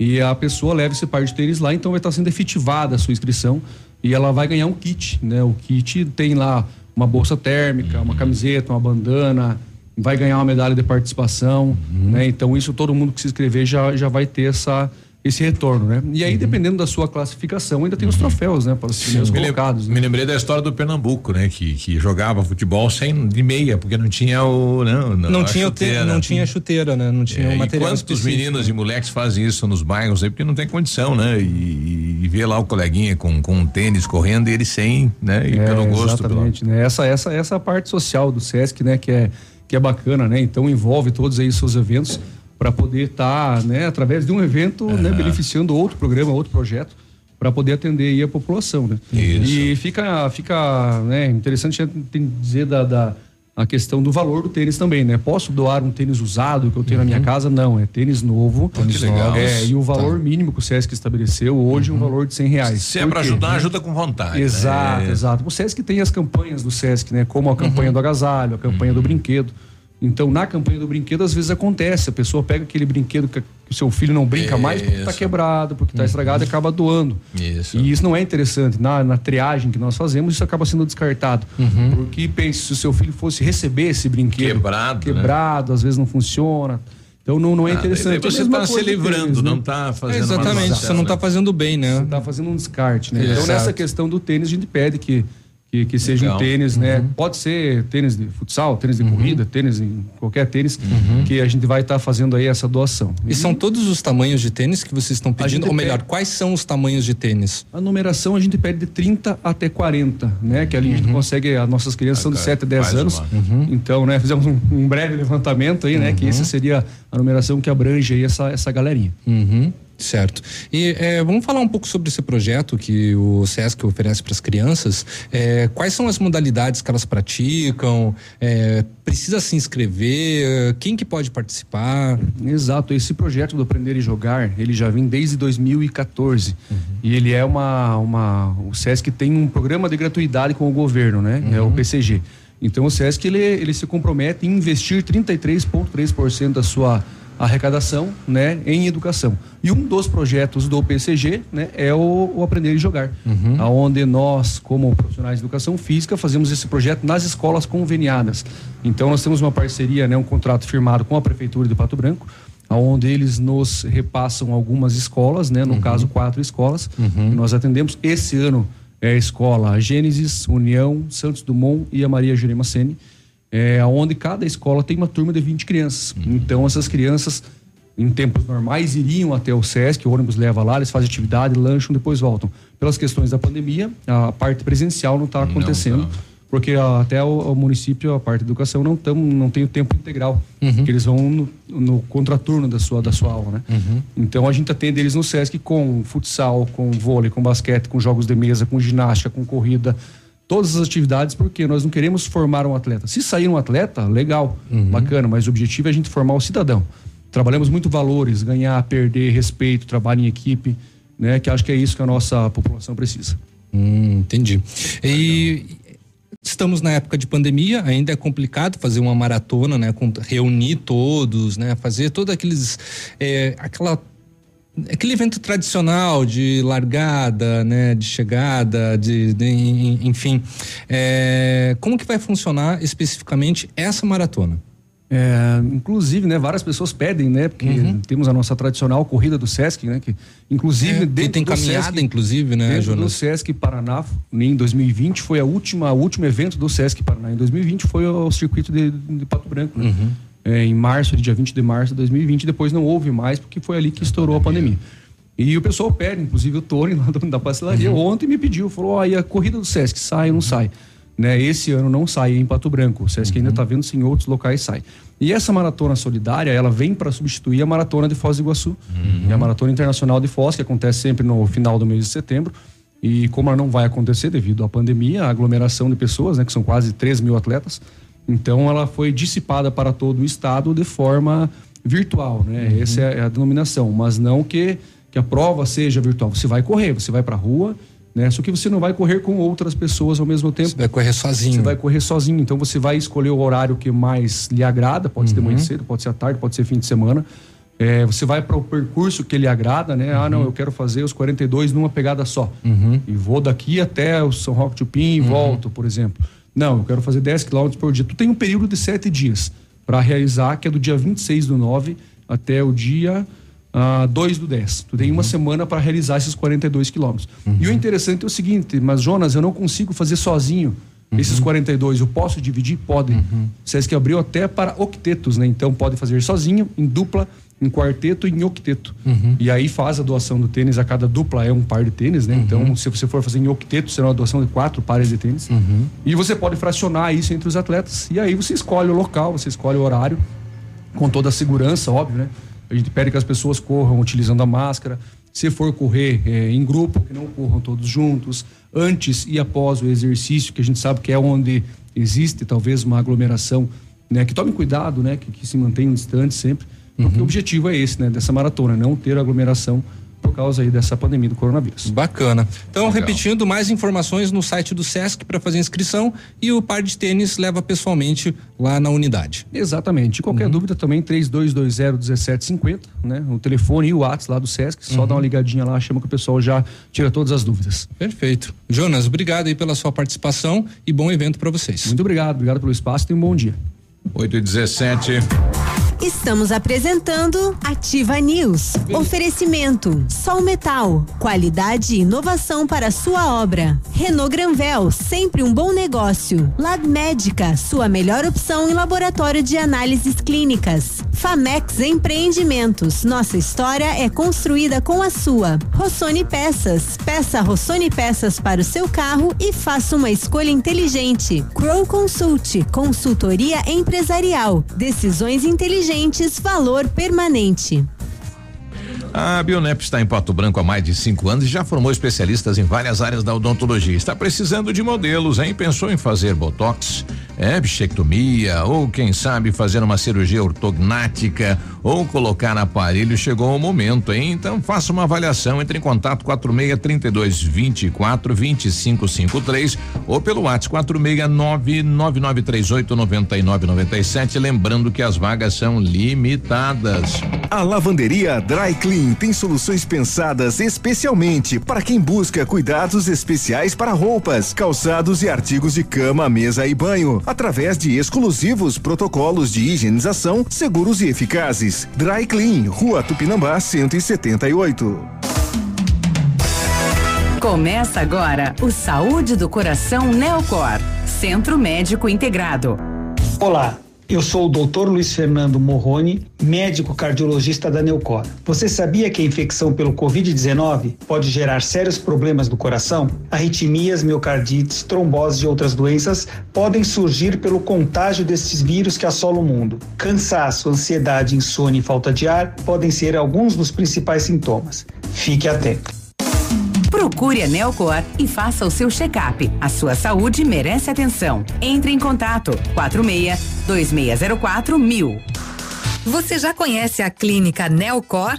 E a pessoa leva esse par de tênis lá, então vai estar sendo efetivada a sua inscrição e ela vai ganhar um kit, né? O kit tem lá uma bolsa térmica, uma camiseta, uma bandana, vai ganhar uma medalha de participação, Uhum. né? Então isso todo mundo que se inscrever já, já vai ter essa esse retorno, né? E Uhum. aí dependendo da sua classificação ainda tem os troféus, né? Para os primeiros Me lem- colocados. né? Me lembrei da história do Pernambuco, né? Que, que jogava futebol sem de meia, porque não tinha o. Não, não, Não a tinha, o te- chuteira. não tinha chuteira, né? Não tinha É, o e material quantos específico. meninos e moleques fazem isso nos bairros aí, porque não tem condição, né? E, e vê lá o coleguinha com, com um tênis correndo e ele sem, né? E É, pelo gosto. pelo- Exatamente, né? Essa, essa, essa é a parte social do SESC, né? Que é, que é bacana, né? Então envolve todos aí os seus eventos para poder estar, né? Através de um evento, né? Beneficiando outro programa, outro projeto para poder atender aí a população, né? Isso. E fica, fica, né? Interessante a gente dizer da, da a questão do valor do tênis também, né? Posso doar um tênis usado que eu tenho na minha casa? Não, é tênis novo. Tênis Que legal. É, e o valor mínimo que o Sesc estabeleceu hoje é um valor de cem reais. Se é quê? ajudar, ajuda com vontade. Exato, né? exato. O Sesc tem as campanhas do Sesc, né? Como a campanha Uhum. do agasalho, a campanha do brinquedo. Então, na campanha do brinquedo, às vezes acontece, a pessoa pega aquele brinquedo que o seu filho não brinca mais porque está Isso. quebrado, porque está estragado e acaba doando. Isso. E isso não é interessante. Na, na triagem que nós fazemos, isso acaba sendo descartado. Porque pense, se o seu filho fosse receber esse brinquedo Quebrado, né? quebrado às vezes não funciona. Então não, não é Ah, interessante. você É a mesma tá se livrando, tênis, né? não tá fazendo É, exatamente, você não tá né? fazendo bem, né? Você tá fazendo um descarte, né? Então Exato. nessa questão do tênis a gente pede que que, que seja Legal. um tênis, né? Uhum. Pode ser tênis de futsal, tênis de corrida, tênis em qualquer tênis Uhum. que a gente vai estar fazendo aí essa doação. E são todos os tamanhos de tênis que vocês estão pedindo? Ou melhor, pede- quais são os tamanhos de tênis? A numeração a gente pede de 30 até 40, né? Que ali a gente consegue, as nossas crianças são de 7 a 10 Faz anos. uma- Então, né, fizemos um, um breve levantamento aí, né? Que essa seria a numeração que abrange aí essa, essa galerinha. Uhum, certo. E é, vamos falar um pouco sobre esse projeto que o SESC oferece para as crianças. É, quais são as modalidades que elas praticam? É, precisa se inscrever? Quem que pode participar? Exato, esse projeto do Aprender e Jogar, ele já vem desde 2014. E ele é uma, uma. O SESC tem um programa de gratuidade com o governo, né? É o PCG. Então o SESC ele, ele se compromete em investir 33,3% da sua arrecadação né, em educação. E um dos projetos do PCG né, é o, o Aprender e Jogar, aonde nós, como profissionais de educação física, fazemos esse projeto nas escolas conveniadas. Então nós temos uma parceria, né, um contrato firmado com a Prefeitura de Pato Branco, onde eles nos repassam algumas escolas, né, no caso quatro escolas, que nós atendemos. Esse ano é a escola Gênesis, União, Santos Dumont e a Maria Jurema Sene é, onde cada escola tem uma turma de 20 crianças. Então, essas crianças, em tempos normais, iriam até o SESC, o ônibus leva lá, eles fazem atividade, lancham, depois voltam. Pelas questões da pandemia, a parte presencial não está acontecendo. Porque ah, até o, o município, a parte de educação, não, tão, não tem o tempo integral. que eles vão no, no contraturno da sua, da sua aula, né? Então a gente atende eles no SESC com futsal, com vôlei, com basquete, com jogos de mesa, com ginástica, com corrida. Todas as atividades, porque nós não queremos formar um atleta. Se sair um atleta, legal, bacana, mas o objetivo é a gente formar o cidadão. Trabalhamos muito valores, ganhar, perder, respeito, trabalho em equipe, né? Que acho que é isso que a nossa população precisa. Hum, entendi. E estamos na época de pandemia, ainda é complicado fazer uma maratona, né? reunir todos, né? Fazer todos aqueles. é, aquela aquele evento tradicional de largada, né, de chegada, de, de- en- enfim, É, como que vai funcionar especificamente essa maratona? É, inclusive, né, várias pessoas pedem, né, porque temos a nossa tradicional corrida do Sesc, né, que inclusive Uhum. É, que tem do caminhada, Sesc, inclusive, né, dentro do Jonas? Sesc Paraná, em 2020 foi a última, o último evento do Sesc Paraná. Em 2020 foi o circuito de, de Pato Branco, né? Uhum. É, em março, dia 20 de março de 2020, depois não houve mais porque foi ali que estourou a pandemia. E o pessoal pede, inclusive o Tony lá da, pastelaria, Uhum. ontem me pediu, falou: e a corrida do Sesc sai ou não sai? Né, esse ano não sai em Pato Branco. O Sesc ainda está vendo se em outros locais sai. E essa maratona solidária, ela vem para substituir a maratona de Foz do Iguaçu. É a maratona internacional de Foz, que acontece sempre no final do mês de setembro. E como ela não vai acontecer devido à pandemia, a aglomeração de pessoas, né, que são quase 3 mil atletas, então ela foi dissipada para todo o estado de forma virtual, né? Essa é a denominação, mas não que, que a prova seja virtual. Você vai correr, você vai para a rua, né? Só que você não vai correr com outras pessoas ao mesmo tempo. Você vai correr sozinho. Você vai correr sozinho. Então você vai escolher o horário que mais lhe agrada, pode ser de manhã Uhum. cedo, pode ser à tarde, pode ser fim de semana. É, você vai para o percurso que lhe agrada, né? Ah, não, eu quero fazer os 42 numa pegada só. Uhum. E vou daqui até o São Roque Tupim e volto, por exemplo. Não, eu quero fazer 10 quilômetros por dia. Tu tem um período de sete dias. para realizar, que é do dia 26 do 9 até o dia ah, 2 do 10. Tu tem uma semana para realizar esses 42 quilômetros. E o interessante é o seguinte, mas Jonas, eu não consigo fazer sozinho esses 42. Eu posso dividir? Pode. O Sesc abriu até para octetos, né? Então pode fazer sozinho, em dupla, em quarteto e em octeto. E aí faz a doação do tênis, a cada dupla é um par de tênis, né? Então, se você for fazer em octeto, será uma doação de quatro pares de tênis. E você pode fracionar isso entre os atletas. E aí você escolhe o local, você escolhe o horário, com toda a segurança, óbvio, né? A gente pede que as pessoas corram utilizando a máscara. Se for correr eh, em grupo, que não corram todos juntos, antes e após o exercício, que a gente sabe que é onde existe talvez uma aglomeração, né? Que tome cuidado, né? Que, que se mantenham distantes sempre, porque o objetivo é esse, né? Dessa maratona, não ter aglomeração por causa aí dessa pandemia do coronavírus. Bacana. Então, Legal. repetindo, mais informações no site do SESC para fazer inscrição e o par de tênis leva pessoalmente lá na unidade. Exatamente. Qualquer dúvida também, 3220-1750, né? O telefone e o WhatsApp lá do Sesc. Só Uhum. dá uma ligadinha lá, chama que o pessoal já tira todas as dúvidas. Perfeito. Jonas, obrigado aí pela sua participação e bom evento para vocês. Muito obrigado, obrigado pelo espaço e um bom dia. 8 e 17. Estamos apresentando Ativa News. Oferecimento: Sol Metal, qualidade e inovação para sua obra. Renault Granvel, sempre um bom negócio. Lab Médica, sua melhor opção em laboratório de análises clínicas. Famex Empreendimentos, nossa história é construída com a sua. Rossoni Peças, peça Rossoni Peças para o seu carro e faça uma escolha inteligente. Crow Consult, consultoria empresarial, decisões inteligentes, valor permanente. A Bionep está em Pato Branco há mais de cinco anos e já formou especialistas em várias áreas da odontologia. Está precisando de modelos, hein? Pensou em fazer botox, é, ou quem sabe fazer uma cirurgia ortognática ou colocar aparelho? Chegou o momento, hein? Então faça uma avaliação, entre em contato 46 32 24 25 53 ou pelo WhatsApp 469 9938 9997. Lembrando que as vagas são limitadas. A lavanderia Dry Clean tem soluções pensadas especialmente para quem busca cuidados especiais para roupas, calçados e artigos de cama, mesa e banho, através de exclusivos protocolos de higienização seguros e eficazes. Dry Clean, Rua Tupinambá 178. Começa agora o Saúde do Coração Neocor, Centro Médico Integrado. Olá, eu sou o Dr. Luiz Fernando Morrone, médico cardiologista da Neucor. Você sabia que a infecção pelo Covid-19 pode gerar sérios problemas do coração? Arritmias, miocardites, trombose e outras doenças podem surgir pelo contágio desses vírus que assolam o mundo. Cansaço, ansiedade, insônia e falta de ar podem ser alguns dos principais sintomas. Fique atento. Procure a Neocor e faça o seu check-up. A sua saúde merece atenção. Entre em contato 46 2604 mil. Você já conhece a clínica Neocor?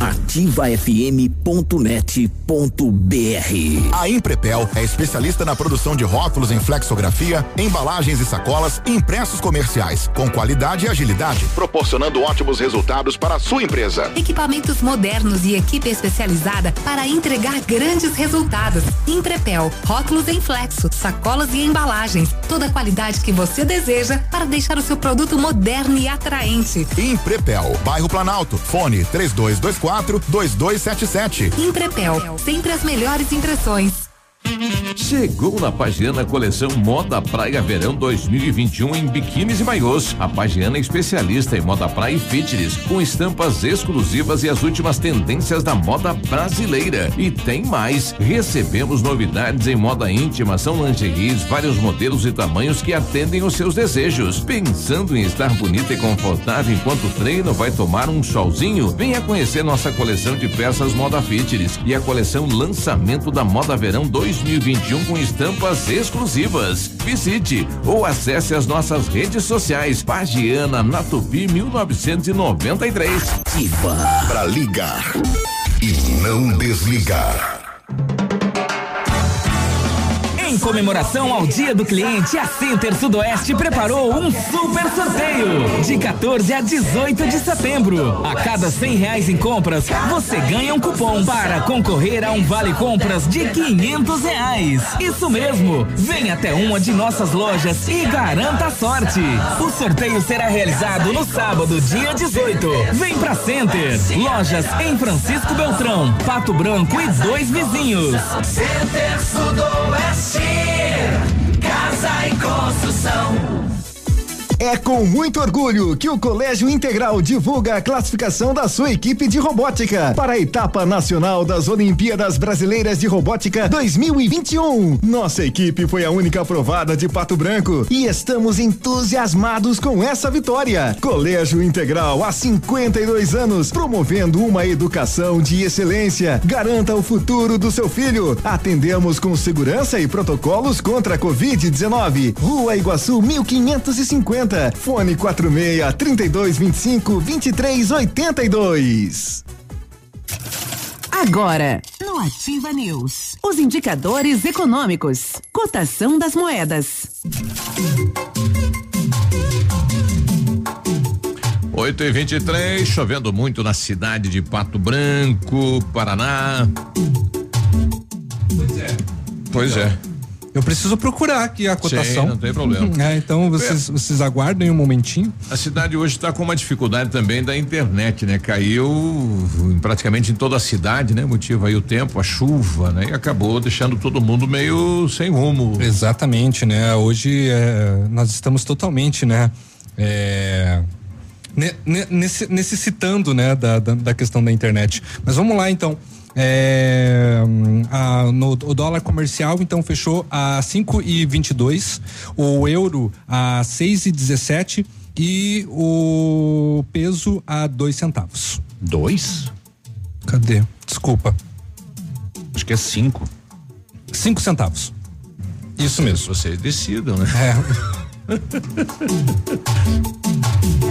ativafm.net.br A Imprepel é especialista na produção de rótulos em flexografia, embalagens e sacolas e impressos comerciais, com qualidade e agilidade, proporcionando ótimos resultados para a sua empresa. Equipamentos modernos e equipe especializada para entregar grandes resultados. Imprepel, rótulos em flexo, sacolas e embalagens. Toda a qualidade que você deseja para deixar o seu produto moderno e atraente. Imprepel, bairro Planalto, fone 3224 2277. Imprepel, sempre as melhores impressões. Chegou na Pagiana a coleção Moda Praia Verão 2021 em biquínis e maiôs. A Pagiana é especialista em moda praia e fitness, com estampas exclusivas e as últimas tendências da moda brasileira. E tem mais. Recebemos novidades em moda íntima, são lingeries, vários modelos e tamanhos que atendem os seus desejos. Pensando em estar bonita e confortável enquanto treina ou vai tomar um solzinho? Venha conhecer nossa coleção de peças moda fitness e a coleção lançamento da Moda Verão 2021 2021 com estampas exclusivas. Visite ou acesse as nossas redes sociais. Pagiana na Tupi 1993. Ativa. Pra ligar e não desligar. Em comemoração ao Dia do Cliente, a Center Sudoeste preparou um super sorteio de 14 a 18 de setembro. A cada 100 reais em compras, você ganha um cupom para concorrer a um vale compras de 500 reais. Isso mesmo, vem até uma de nossas lojas e garanta a sorte. O sorteio será realizado no sábado, dia 18. Vem pra Center, lojas em Francisco Beltrão, Pato Branco e dois vizinhos. Center Sudoeste, E Construção. É com muito orgulho que o Colégio Integral divulga a classificação da sua equipe de robótica para a etapa nacional das Olimpíadas Brasileiras de Robótica 2021. Nossa equipe foi a única aprovada de Pato Branco e estamos entusiasmados com essa vitória. Colégio Integral há 52 anos promovendo uma educação de excelência. Garanta o futuro do seu filho. Atendemos com segurança e protocolos contra a Covid-19. Rua Iguaçu 1550. Fone 46 3225 2382. Agora, no Ativa News, os indicadores econômicos, cotação das moedas. 8 e 23 chovendo muito na cidade de Pato Branco, Paraná. Pois é. Pois é. Eu preciso procurar aqui a cotação. Sim, não tem problema. É, então vocês, vocês aguardem um momentinho. A cidade hoje está com uma dificuldade também da internet, né? Caiu praticamente em toda a cidade, né? Motivo aí o tempo, a chuva, né? E acabou deixando todo mundo meio sem rumo. Exatamente, né? Hoje é, nós estamos totalmente, né? É, necessitando, né? Da, da, da questão da internet. Mas vamos lá, então. É, hum, a- no, o dólar comercial então fechou a 5,22, o euro a 6,17 e o peso a dois centavos. Dois? Cadê? Desculpa. Acho que é cinco. Cinco centavos. Isso mesmo. Vocês decidam, né?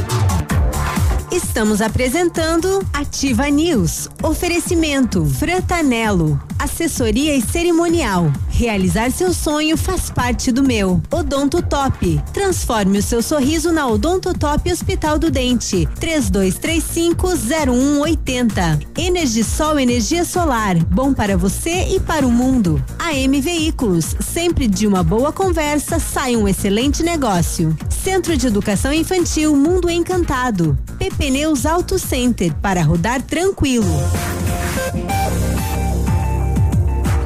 Estamos apresentando Ativa News. Oferecimento Frantanelo. Assessoria e cerimonial. Realizar seu sonho faz parte do meu. Odonto Top. Transforme o seu sorriso na Odonto Top Hospital do Dente. 32350180. Energisol energia solar. Bom para você e para o mundo. AM Veículos. Sempre de uma boa conversa sai um excelente negócio. Centro de Educação Infantil Mundo Encantado. PP Neus Auto Center para rodar tranquilo.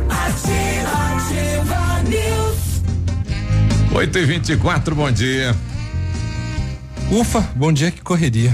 Ativa, 8 e 24 bom dia. Ufa, bom dia, que correria.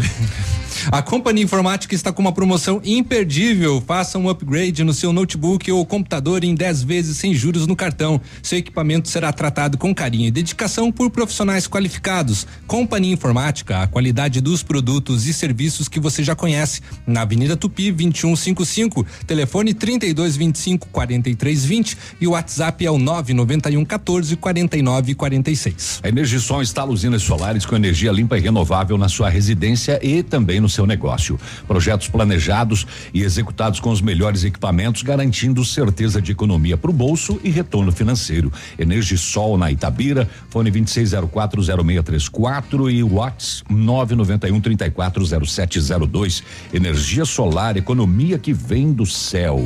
A Companhia Informática está com uma promoção imperdível. Faça um upgrade no seu notebook ou computador em 10 vezes sem juros no cartão. Seu equipamento será tratado com carinho e dedicação por profissionais qualificados. Companhia Informática, a qualidade dos produtos e serviços que você já conhece. Na Avenida Tupi, 2155, telefone 3225 4320 e o WhatsApp é o 991 14 49 46. A Energisol instala usinas solares com energia limpa e renovável na sua residência e também no seu negócio. Projetos planejados e executados com os melhores equipamentos, garantindo certeza de economia para o bolso e retorno financeiro. Energisol na Itabira, fone 26040634 e Whats 991340702. Energia solar, economia que vem do céu.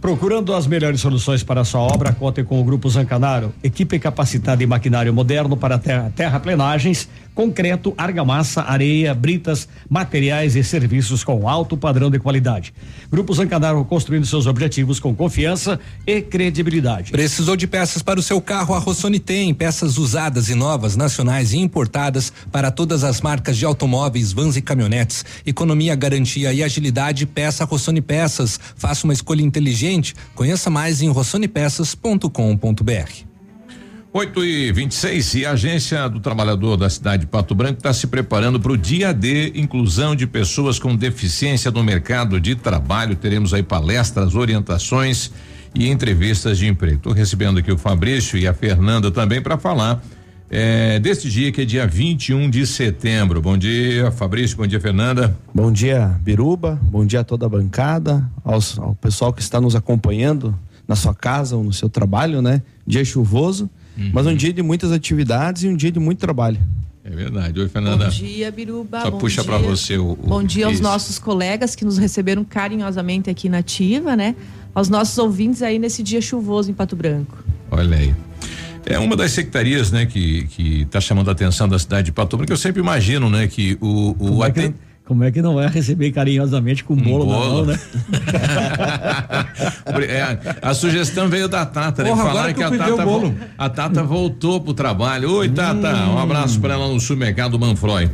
Procurando as melhores soluções para sua obra, conte com o Grupo Zancanaro, equipe capacitada em maquinário moderno para terra, terraplenagens, concreto, argamassa, areia, britas, materiais e serviços com alto padrão de qualidade. Grupo Zancanaro construindo seus objetivos com confiança e credibilidade. Precisou de peças para o seu carro? A Rossoni tem peças usadas e novas, nacionais e importadas para todas as marcas de automóveis, vans e caminhonetes. Economia, garantia e agilidade. Peça Rossoni Peças. Faça uma escolha inteligente. Conheça mais em rossonepeças.com.br. 8 e 26 e a Agência do Trabalhador da cidade de Pato Branco está se preparando para o dia D, inclusão de pessoas com deficiência no mercado de trabalho. Teremos aí palestras, orientações e entrevistas de emprego. Estou recebendo aqui o Fabrício e a Fernanda também para falar é, deste dia que é dia 21 de setembro. Bom dia, Fabrício. Bom dia, Fernanda. Bom dia, Biruba. Bom dia a toda a bancada, aos, ao pessoal que está nos acompanhando na sua casa ou no seu trabalho, né? Dia chuvoso, uhum. mas um dia de muitas atividades e um dia de muito trabalho. É verdade. Oi, Fernanda. Bom dia, Biruba. Só Bom puxa para você o, o, Bom dia aos isso. nossos colegas que nos receberam carinhosamente aqui na Ativa, né? Aos nossos ouvintes aí nesse dia chuvoso em Pato Branco. Olha aí. É uma das secretarias, né, que que está chamando a atenção da cidade de Pato Branco. Eu sempre imagino, né, que o, o é que, como é que não vai receber carinhosamente com um bolo, na bolo. mão, né? É, a sugestão veio da Tata, né? Porra, Falaram que que a Tata, vo- a Tata voltou pro trabalho. Oi, Tata, um abraço para ela no supermercado Manfroy.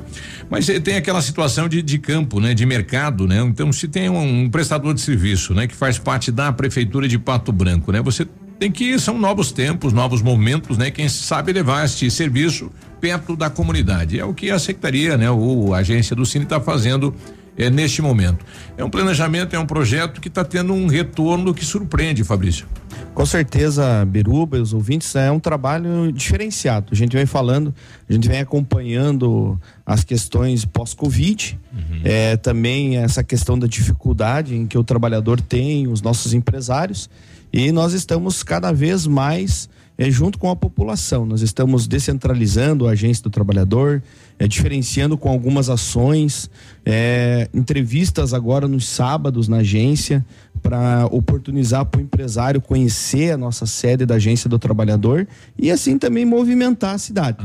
Mas eh, tem aquela situação de, de campo, né? De mercado, né? Então, se tem um, um prestador de serviço, né? Que faz parte da prefeitura de Pato Branco, né? Você tem que, são novos tempos, novos momentos, né? Quem sabe levar este serviço perto da comunidade. É o que a secretaria, né? Ou a agência do Cine está fazendo é, neste momento. É um planejamento, é um projeto que está tendo um retorno que surpreende, Fabrício. Com certeza, Biruba e os ouvintes, é um trabalho diferenciado. A gente vem falando, a gente vem acompanhando as questões pós-Covid, é, também essa questão da dificuldade em que o trabalhador tem, os nossos empresários, e nós estamos cada vez mais é, junto com a população. Nós estamos descentralizando a agência do trabalhador, é, diferenciando com algumas ações, é, entrevistas agora nos sábados na agência para oportunizar para o empresário conhecer a nossa sede da agência do trabalhador e assim também movimentar a cidade.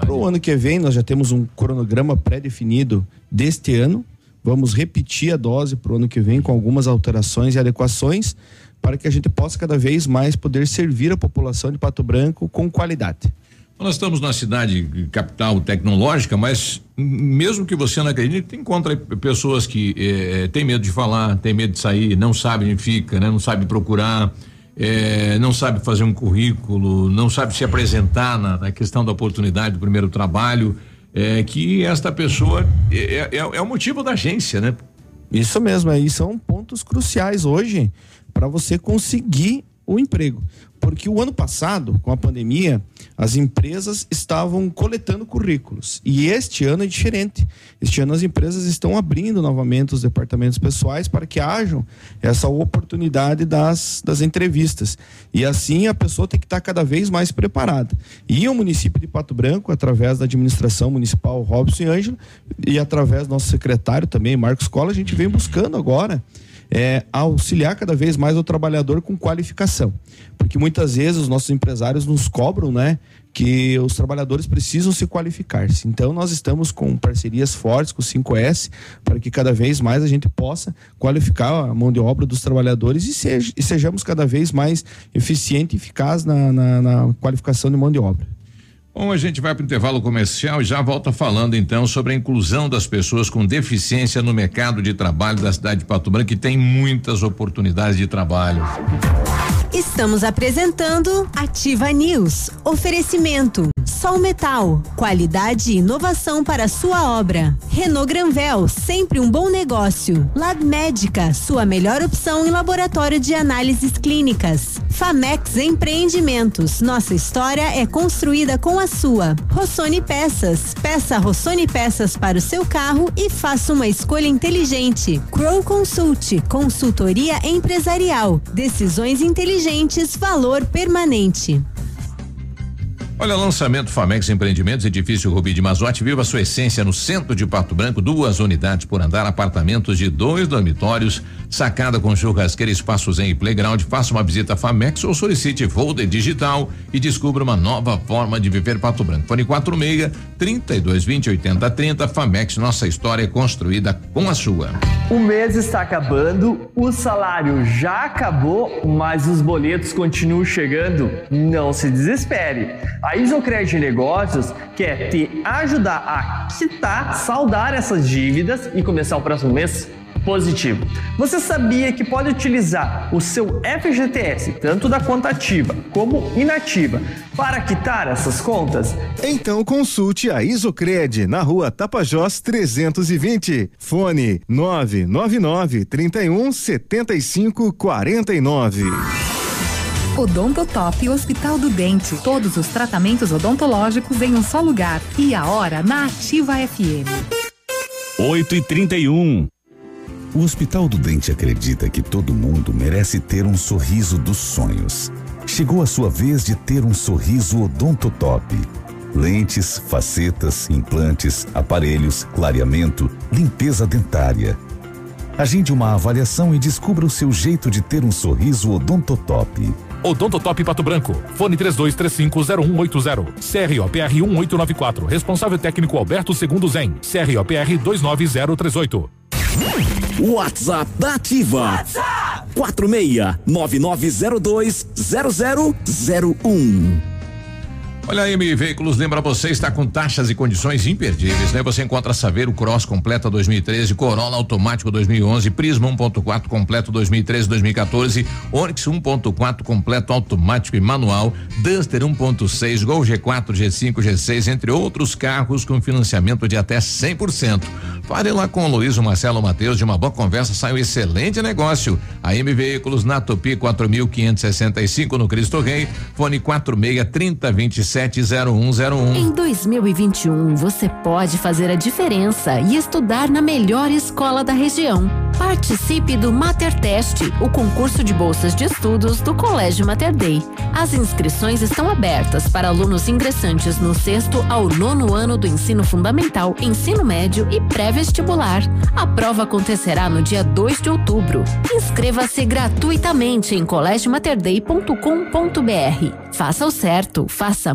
Para o ano que vem nós já temos um cronograma pré-definido deste ano. Vamos repetir a dose para o ano que vem com algumas alterações e adequações para que a gente possa cada vez mais poder servir a população de Pato Branco com qualidade. Nós estamos na cidade capital tecnológica, mas mesmo que você não acredite, encontra pessoas que eh, têm medo de falar, têm medo de sair, não sabem onde fica, né? não sabe procurar, eh, não sabe fazer um currículo, não sabe se apresentar na, na questão da oportunidade do primeiro trabalho, eh, que esta pessoa é, é, é o motivo da agência, né? Isso mesmo, aí são pontos cruciais hoje para você conseguir o emprego. Porque o ano passado, com a pandemia, as empresas estavam coletando currículos. E este ano é diferente. Este ano as empresas estão abrindo novamente os departamentos pessoais para que hajam essa oportunidade das, das entrevistas. E assim a pessoa tem que estar cada vez mais preparada. E o município de Pato Branco, através da administração municipal Robson e Ângelo, e através do nosso secretário também, Marcos Cola, a gente vem buscando agora é, auxiliar cada vez mais o trabalhador com qualificação. Porque muitas vezes os nossos empresários nos cobram, né? Que os trabalhadores precisam se qualificar-se. Então, nós estamos com parcerias fortes com o 5S para que cada vez mais a gente possa qualificar a mão de obra dos trabalhadores e, e sejamos cada vez mais eficiente e eficaz na, na, na qualificação de mão de obra. Bom, a gente vai para o intervalo comercial e já volta falando então sobre a inclusão das pessoas com deficiência no mercado de trabalho da cidade de Pato Branco, que tem muitas oportunidades de trabalho. Estamos apresentando Ativa News. Oferecimento. Sol Metal. Qualidade e inovação para sua obra. Renault Granvel. Sempre um bom negócio. Lab Médica. Sua melhor opção em laboratório de análises clínicas. Famex Empreendimentos. Nossa história é construída com a sua. Rossoni Peças. Peça Rossoni Peças para o seu carro e faça uma escolha inteligente. Crow Consult. Consultoria empresarial. Decisões inteligentes. Valor permanente. Olha, lançamento Famex Empreendimentos, edifício Rubi de Mazote, viva sua essência no centro de Pato Branco, duas unidades por andar, apartamentos de dois dormitórios, sacada com churrasqueira, espaços em playground, faça uma visita a Famex ou solicite folder digital e descubra uma nova forma de viver Pato Branco. Fone 46 32 20 80 30, Famex, nossa história é construída com a sua. O mês está acabando, o salário já acabou, mas os boletos continuam chegando. Não se desespere. A Isocred Negócios quer te ajudar a quitar, saldar essas dívidas e começar o próximo mês positivo. Você sabia que pode utilizar o seu FGTS, tanto da conta ativa como inativa, para quitar essas contas? Então consulte a Isocred na rua Tapajós 320. Fone 999 31 75 49. Odontotop Hospital do Dente. Todos os tratamentos odontológicos em um só lugar. E a hora na Ativa FM. 8 e 31 O Hospital do Dente acredita que todo mundo merece ter um sorriso dos sonhos. Chegou a sua vez de ter um sorriso odontotop. Lentes, facetas, implantes, aparelhos, clareamento, limpeza dentária. Agende uma avaliação e descubra o seu jeito de ter um sorriso odontotop. Odontotop Pato Branco. Fone 32350180. CROPR 1894. Responsável técnico Alberto Segundo Zen. CROPR 29038. WhatsApp da Ativa. WhatsApp 46 9902 0001. Olha a M Veículos lembra você está com taxas e condições imperdíveis, né? Você encontra Saveiro Cross completa 2013, Corolla automático 2011, Prisma 1.4 completo 2013, 2014, Onix 1.4 completo automático e manual, Duster 1.6, Gol G4, G5, G6, entre outros carros com financiamento de até 100%. Fale lá com o Luiz o Marcelo Matheus de uma boa conversa, sai um excelente negócio. A M Veículos na Tupi 4565 no Cristo Rei, fone 46 3027 0101. Em 2021, você pode fazer a diferença e estudar na melhor escola da região. Participe do Mater Test, o concurso de bolsas de estudos do Colégio Mater Dei. As inscrições estão abertas para alunos ingressantes no sexto ao nono ano do ensino fundamental, ensino médio e pré-vestibular. A prova acontecerá no dia 2 de outubro. Inscreva-se gratuitamente em colégiomaterdei.com.br. Faça o certo, faça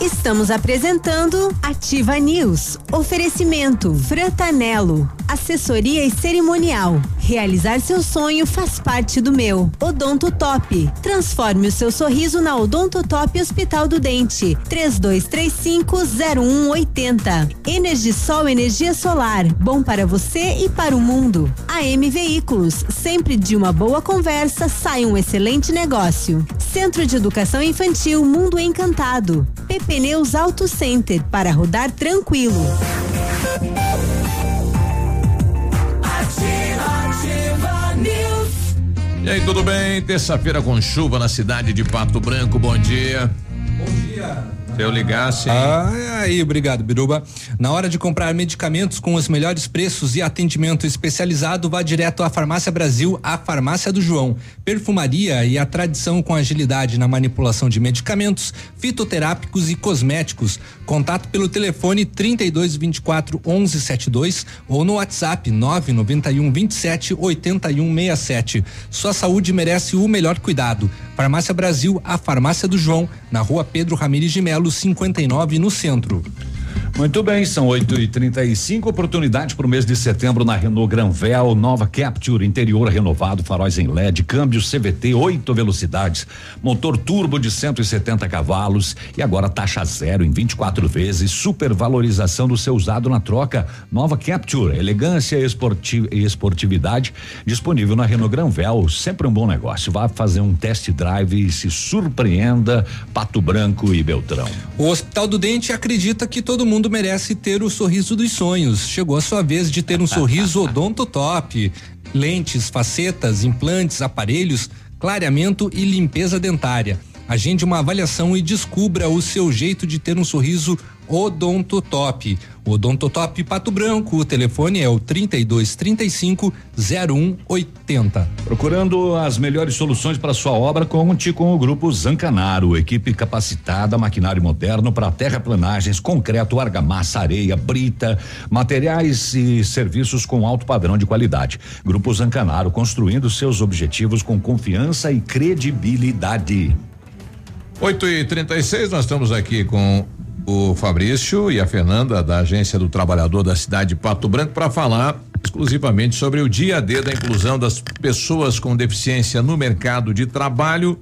Estamos apresentando Ativa News. Oferecimento Frantanelo. Assessoria e cerimonial. Realizar seu sonho faz parte do meu. Odonto Top. Transforme o seu sorriso na Odonto Top Hospital do Dente. 32350180. Energisol energia solar. Bom para você e para o mundo. AM Veículos. Sempre de uma boa conversa sai um excelente negócio. Centro de Educação Infantil Mundo Encantado. PP Neus Auto Center para rodar tranquilo. E aí, tudo bem? Terça-feira com chuva na cidade de Pato Branco. Bom dia. Bom dia. Se eu ligasse. Ah, aí, obrigado, Biruba. Na hora de comprar medicamentos com os melhores preços e atendimento especializado, vá direto à Farmácia Brasil, a Farmácia do João. Perfumaria e a tradição com agilidade na manipulação de medicamentos, fitoterápicos e cosméticos. Contato pelo telefone 32 24 11 72 ou no WhatsApp 991 27 81 67. Sua saúde merece o melhor cuidado. Farmácia Brasil, a Farmácia do João, na rua Pedro Ramires de Melo, 59, no centro. Muito bem, são 8 e 35 oportunidade para o mês de setembro na Renault Granvel, nova Capture, interior renovado, faróis em LED, câmbio CVT, oito velocidades, motor turbo de 170 cavalos e agora taxa zero em 24 vezes, supervalorização do seu usado na troca. Nova Capture, elegância e esporti esportividade, disponível na Renault Granvel, sempre um bom negócio. Vá fazer um test drive e se surpreenda, Pato Branco e Beltrão. O Hospital do Dente acredita que todo mundo merece ter o sorriso dos sonhos. Chegou a sua vez de ter um sorriso odonto top. Lentes, facetas, implantes, aparelhos, clareamento e limpeza dentária. Agende uma avaliação e descubra o seu jeito de ter um sorriso odontotop. Odontotop Pato Branco, o telefone é o 3235 0180. Procurando as melhores soluções para sua obra, conte com o grupo Zancanaro, equipe capacitada, maquinário moderno para terraplanagens, concreto, argamassa, areia, brita, materiais e serviços com alto padrão de qualidade. Grupo Zancanaro construindo seus objetivos com confiança e credibilidade. 8 e 36 nós estamos aqui com o Fabrício e a Fernanda da Agência do Trabalhador da cidade de Pato Branco para falar exclusivamente sobre o dia D da inclusão das pessoas com deficiência no mercado de trabalho.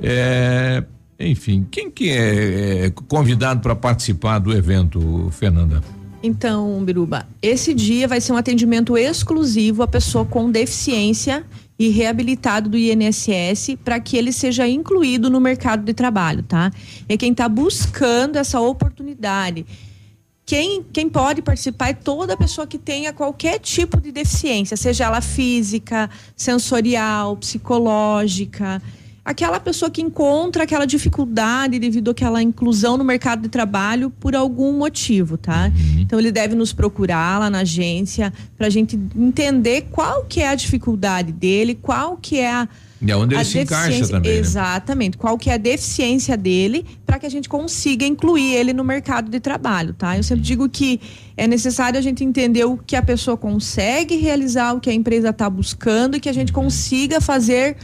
É, enfim, quem que é, é convidado para participar do evento, Fernanda? Então, Biruba, esse dia vai ser um atendimento exclusivo à pessoa com deficiência e reabilitado do INSS para que ele seja incluído no mercado de trabalho, tá? É quem está buscando essa oportunidade. Quem, quem pode participar é toda pessoa que tenha qualquer tipo de deficiência, seja ela física, sensorial, psicológica aquela pessoa que encontra aquela dificuldade devido àquela inclusão no mercado de trabalho por algum motivo, tá? Uhum. Então ele deve nos procurar lá na agência para a gente entender qual que é a dificuldade dele, qual que é a e aonde ele se encaixa também. Né? Exatamente. Né? Qual que é a deficiência dele para que a gente consiga incluir ele no mercado de trabalho, tá? Eu sempre digo que é necessário a gente entender o que a pessoa consegue realizar, o que a empresa está buscando e que a gente consiga fazer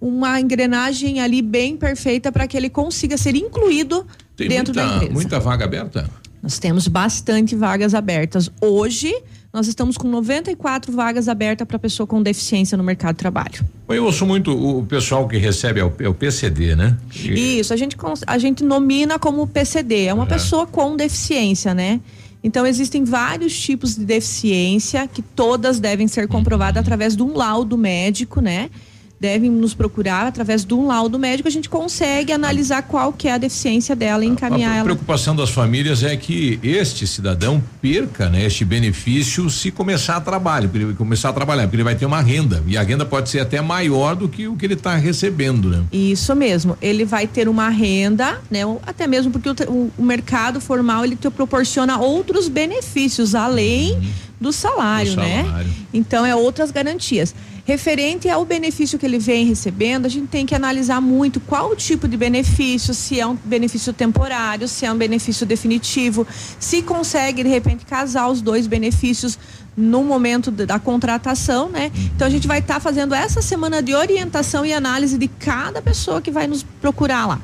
uma engrenagem ali bem perfeita para que ele consiga ser incluído Tem dentro muita, da empresa. Muita vaga aberta? Nós temos bastante vagas abertas. Hoje, nós estamos com 94 vagas abertas para pessoa com deficiência no mercado de trabalho. Eu ouço muito o pessoal que recebe é o, é o PCD, né? E... Isso, a gente, a gente nomina como PCD, é uma pessoa com deficiência, né? Então, existem vários tipos de deficiência que todas devem ser comprovadas uhum. através de um laudo médico, né? Devem nos procurar através de um laudo médico, a gente consegue analisar qual que é a deficiência dela e encaminhar ela. A preocupação das famílias é que este cidadão perca, né, este benefício se começar a trabalho, ele começar a trabalhar, porque ele vai ter uma renda e a renda pode ser até maior do que o que ele está recebendo, né? Isso mesmo, ele vai ter uma renda, né, até mesmo porque o, o, o mercado formal ele te proporciona outros benefícios além uhum. do, salário, do né? salário, né? Então é outras garantias. Referente ao benefício que ele vem recebendo, a gente tem que analisar muito qual o tipo de benefício, se é um benefício temporário, se é um benefício definitivo, se consegue de repente casar os dois benefícios no momento da contratação, né? Então a gente vai estar tá fazendo essa semana de orientação e análise de cada pessoa que vai nos procurar lá.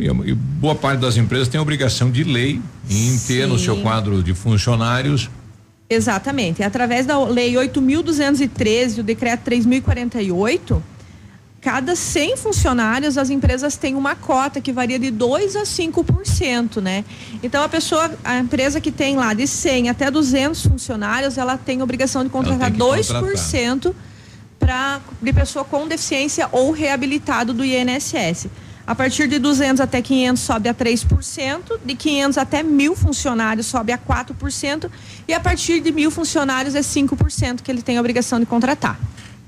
E boa parte das empresas tem a obrigação de lei em Sim. ter no seu quadro de funcionários Exatamente. Através da Lei 8.213, o Decreto 3.048, cada 100 funcionários, as empresas têm uma cota que varia de 2 a 5%, né? Então a pessoa, a empresa que tem lá de 100 até 200 funcionários, ela tem a obrigação de contratar 2% para de pessoa com deficiência ou reabilitado do INSS. A partir de 200 até 500 sobe a 3%, de 500 até mil funcionários sobe a 4%, e a partir de mil funcionários é 5% que ele tem a obrigação de contratar.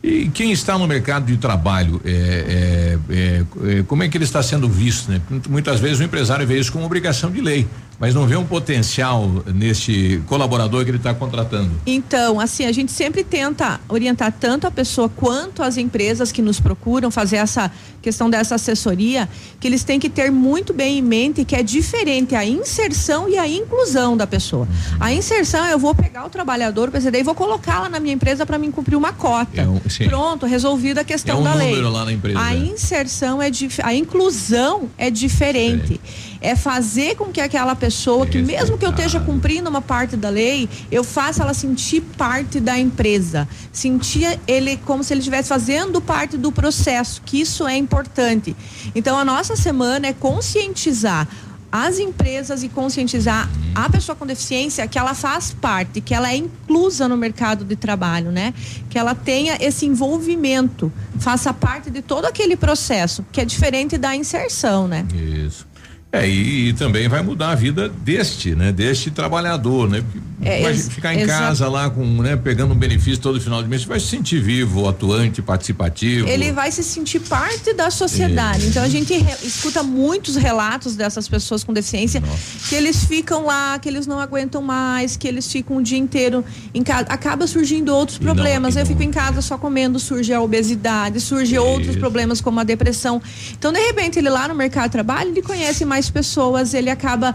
E quem está no mercado de trabalho, é, é, é, é como é que ele está sendo visto? Né? Muitas vezes o empresário vê isso como obrigação de lei mas não vê um potencial neste colaborador que ele está contratando. Então, assim, a gente sempre tenta orientar tanto a pessoa quanto as empresas que nos procuram fazer essa questão dessa assessoria, que eles têm que ter muito bem em mente que é diferente a inserção e a inclusão da pessoa. A inserção eu vou pegar o trabalhador, o PCD, e vou colocá-la na minha empresa para me cumprir uma cota. É um, Pronto, resolvida a questão é um da lei. Lá na empresa, a inserção é a inclusão é diferente. É fazer com que aquela pessoa, que mesmo que eu esteja cumprindo uma parte da lei, eu faça ela sentir parte da empresa. Sentir ele como se ele estivesse fazendo parte do processo, que isso é importante. Então, a nossa semana é conscientizar as empresas e conscientizar a pessoa com deficiência que ela faz parte, que ela é inclusa no mercado de trabalho, né? Que ela tenha esse envolvimento, faça parte de todo aquele processo, que é diferente da inserção, né? Isso. É, e, e, também vai mudar a vida deste, né? Deste trabalhador, né? É, vai ficar em casa lá com, né? Pegando um benefício todo final de mês, vai se sentir vivo, atuante, participativo. Ele vai se sentir parte da sociedade. É. Então a gente re, escuta muitos relatos dessas pessoas com deficiência Nossa. que eles ficam lá, que eles não aguentam mais, que eles ficam o dia inteiro em casa. Acaba surgindo outros problemas. Não, Eu fico em casa só comendo, surge a obesidade, surge outros problemas como a depressão. Então, de repente, ele lá no mercado de trabalho, ele conhece mais mais pessoas, ele acaba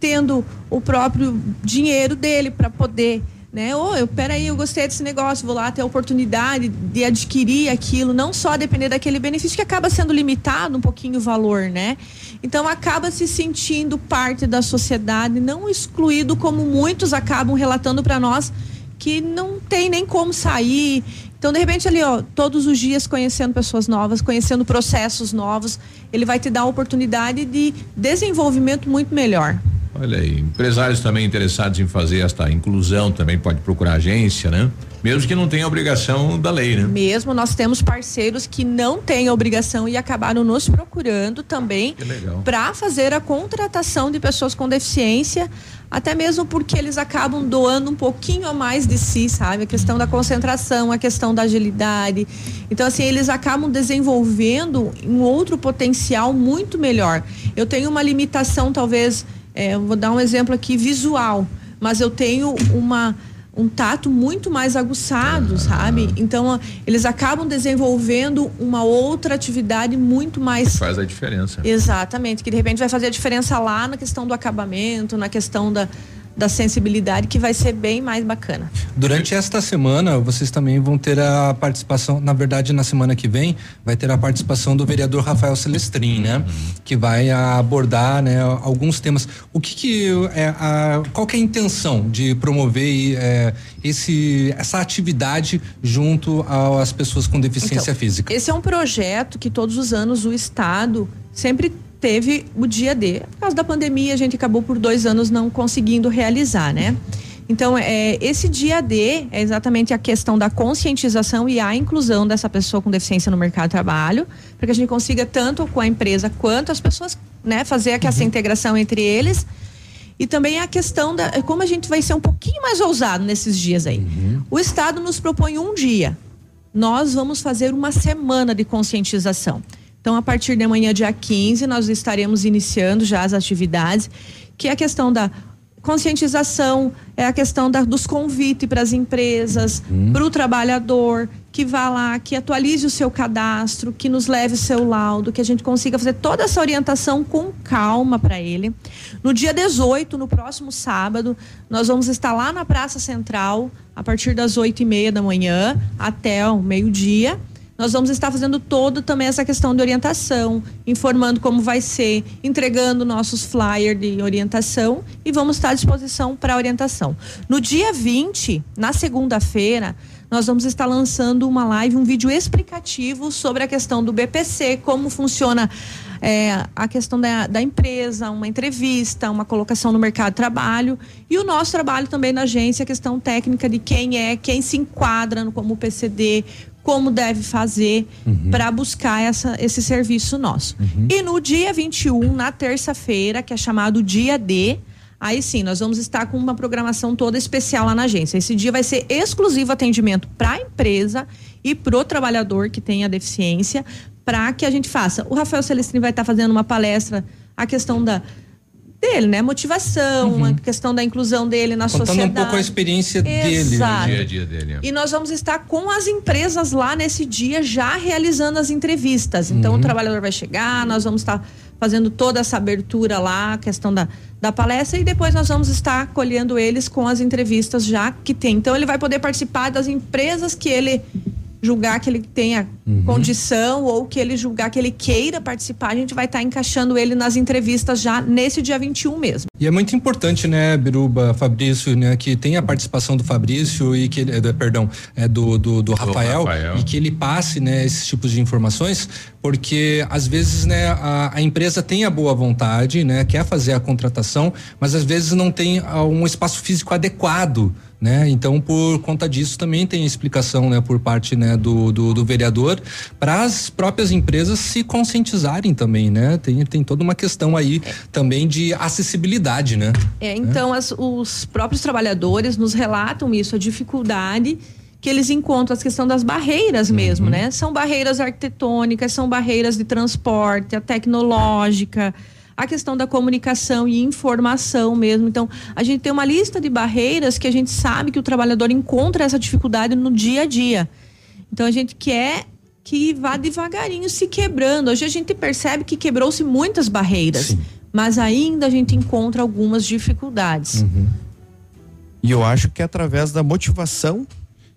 tendo o próprio dinheiro dele para poder né? Ô, eu peraí, eu gostei desse negócio, vou lá ter a oportunidade de adquirir aquilo, não só depender daquele benefício que acaba sendo limitado um pouquinho o valor, né? Então acaba se sentindo parte da sociedade, não excluído como muitos acabam relatando para nós que não tem nem como sair. Então, de repente, ali, ó, todos os dias conhecendo pessoas novas, conhecendo processos novos, ele vai te dar a oportunidade de desenvolvimento muito melhor. Olha aí, empresários também interessados em fazer esta inclusão também pode procurar agência, né? Mesmo que não tenha obrigação da lei, né? Mesmo nós temos parceiros que não têm obrigação e acabaram nos procurando também para fazer a contratação de pessoas com deficiência, até mesmo porque eles acabam doando um pouquinho a mais de si, sabe? A questão da concentração, a questão da agilidade. Então, assim, eles acabam desenvolvendo um outro potencial muito melhor. Eu tenho uma limitação, talvez, é, vou dar um exemplo aqui visual, mas eu tenho uma um tato muito mais aguçado, sabe? Então, eles acabam desenvolvendo uma outra atividade muito mais. Faz a diferença. Exatamente, que de repente vai fazer a diferença lá na questão do acabamento, na questão da, da sensibilidade, que vai ser bem mais bacana. Durante esta semana, vocês também vão ter a participação, na verdade, na semana que vem, vai ter a participação do vereador Rafael Celestrin, né? Que vai abordar, né, alguns temas. O que que é a, qual que é a intenção de promover é, esse, essa atividade junto às pessoas com deficiência Então, física? Esse é um projeto que todos os anos o Estado sempre teve o dia D. Por causa da pandemia, a gente acabou por dois anos não conseguindo realizar, né? Então, é, esse dia D é exatamente a questão da conscientização e a inclusão dessa pessoa com deficiência no mercado de trabalho, para que a gente consiga, tanto com a empresa quanto as pessoas, né, fazer essa integração entre eles. E também a questão da como a gente vai ser um pouquinho mais ousado nesses dias aí. O Estado nos propõe um dia. Nós vamos fazer uma semana de conscientização. Então, a partir de amanhã, dia 15, nós estaremos iniciando já as atividades, que é a questão da conscientização, é a questão da, dos convites para as empresas, para o trabalhador, que vá lá, que atualize o seu cadastro, que nos leve o seu laudo, que a gente consiga fazer toda essa orientação com calma para ele. No dia 18, no próximo sábado, nós vamos estar lá na Praça Central, a partir das oito e meia da manhã até o meio-dia. Nós vamos estar fazendo todo também essa questão de orientação, informando como vai ser, entregando nossos flyers de orientação e vamos estar à disposição para orientação. No dia 20, na segunda-feira, nós vamos estar lançando uma live, um vídeo explicativo sobre a questão do BPC, como funciona é, a questão da, da empresa, uma entrevista, uma colocação no mercado de trabalho e o nosso trabalho também na agência, a questão técnica de quem é, quem se enquadra no, como PCD, como deve fazer para buscar essa, esse serviço nosso. E no dia 21, na terça-feira, que é chamado Dia D, aí sim, nós vamos estar com uma programação toda especial lá na agência. Esse dia vai ser exclusivo atendimento para a empresa e para o trabalhador que tem a deficiência, para que a gente faça. O Rafael Celestrini vai estar fazendo uma palestra, a questão da dele, né? Motivação, a questão da inclusão dele na Contando sociedade. um pouco a experiência dele. Exato. né? Dia a dia dele. E nós vamos estar com as empresas lá nesse dia já realizando as entrevistas. Então Uhum. o trabalhador vai chegar, nós vamos estar fazendo toda essa abertura lá, a questão da, da palestra, e depois nós vamos estar acolhendo eles com as entrevistas já que tem. Então ele vai poder participar das empresas que ele julgar que ele tenha Uhum. condição ou que ele julgar que ele queira participar, a gente vai estar encaixando ele nas entrevistas já nesse dia 21 mesmo. E é muito importante, né, Biruba, Fabrício, né, que tem a participação do Fabrício e que, eh, perdão, é do, do, do Rafael, Rafael. e que ele passe, né, esses tipos de informações, porque às vezes, né, a, a empresa tem a boa vontade, né, quer fazer a contratação, mas às vezes não tem ah, um espaço físico adequado. Né? Então, por conta disso, também tem explicação né, por parte né, do, do, do vereador para as próprias empresas se conscientizarem também, né? Tem, tem toda uma questão aí também de acessibilidade, né? É, então as- os próprios trabalhadores nos relatam isso, a dificuldade que eles encontram, a questão das barreiras mesmo, né? São barreiras arquitetônicas, são barreiras de transporte, a tecnológica, a questão da comunicação e informação mesmo. Então, a gente tem uma lista de barreiras que a gente sabe que o trabalhador encontra essa dificuldade no dia a dia. Então, a gente quer que vá devagarinho se quebrando. Hoje a gente percebe que quebrou-se muitas barreiras, mas ainda a gente encontra algumas dificuldades. E eu acho que é através da motivação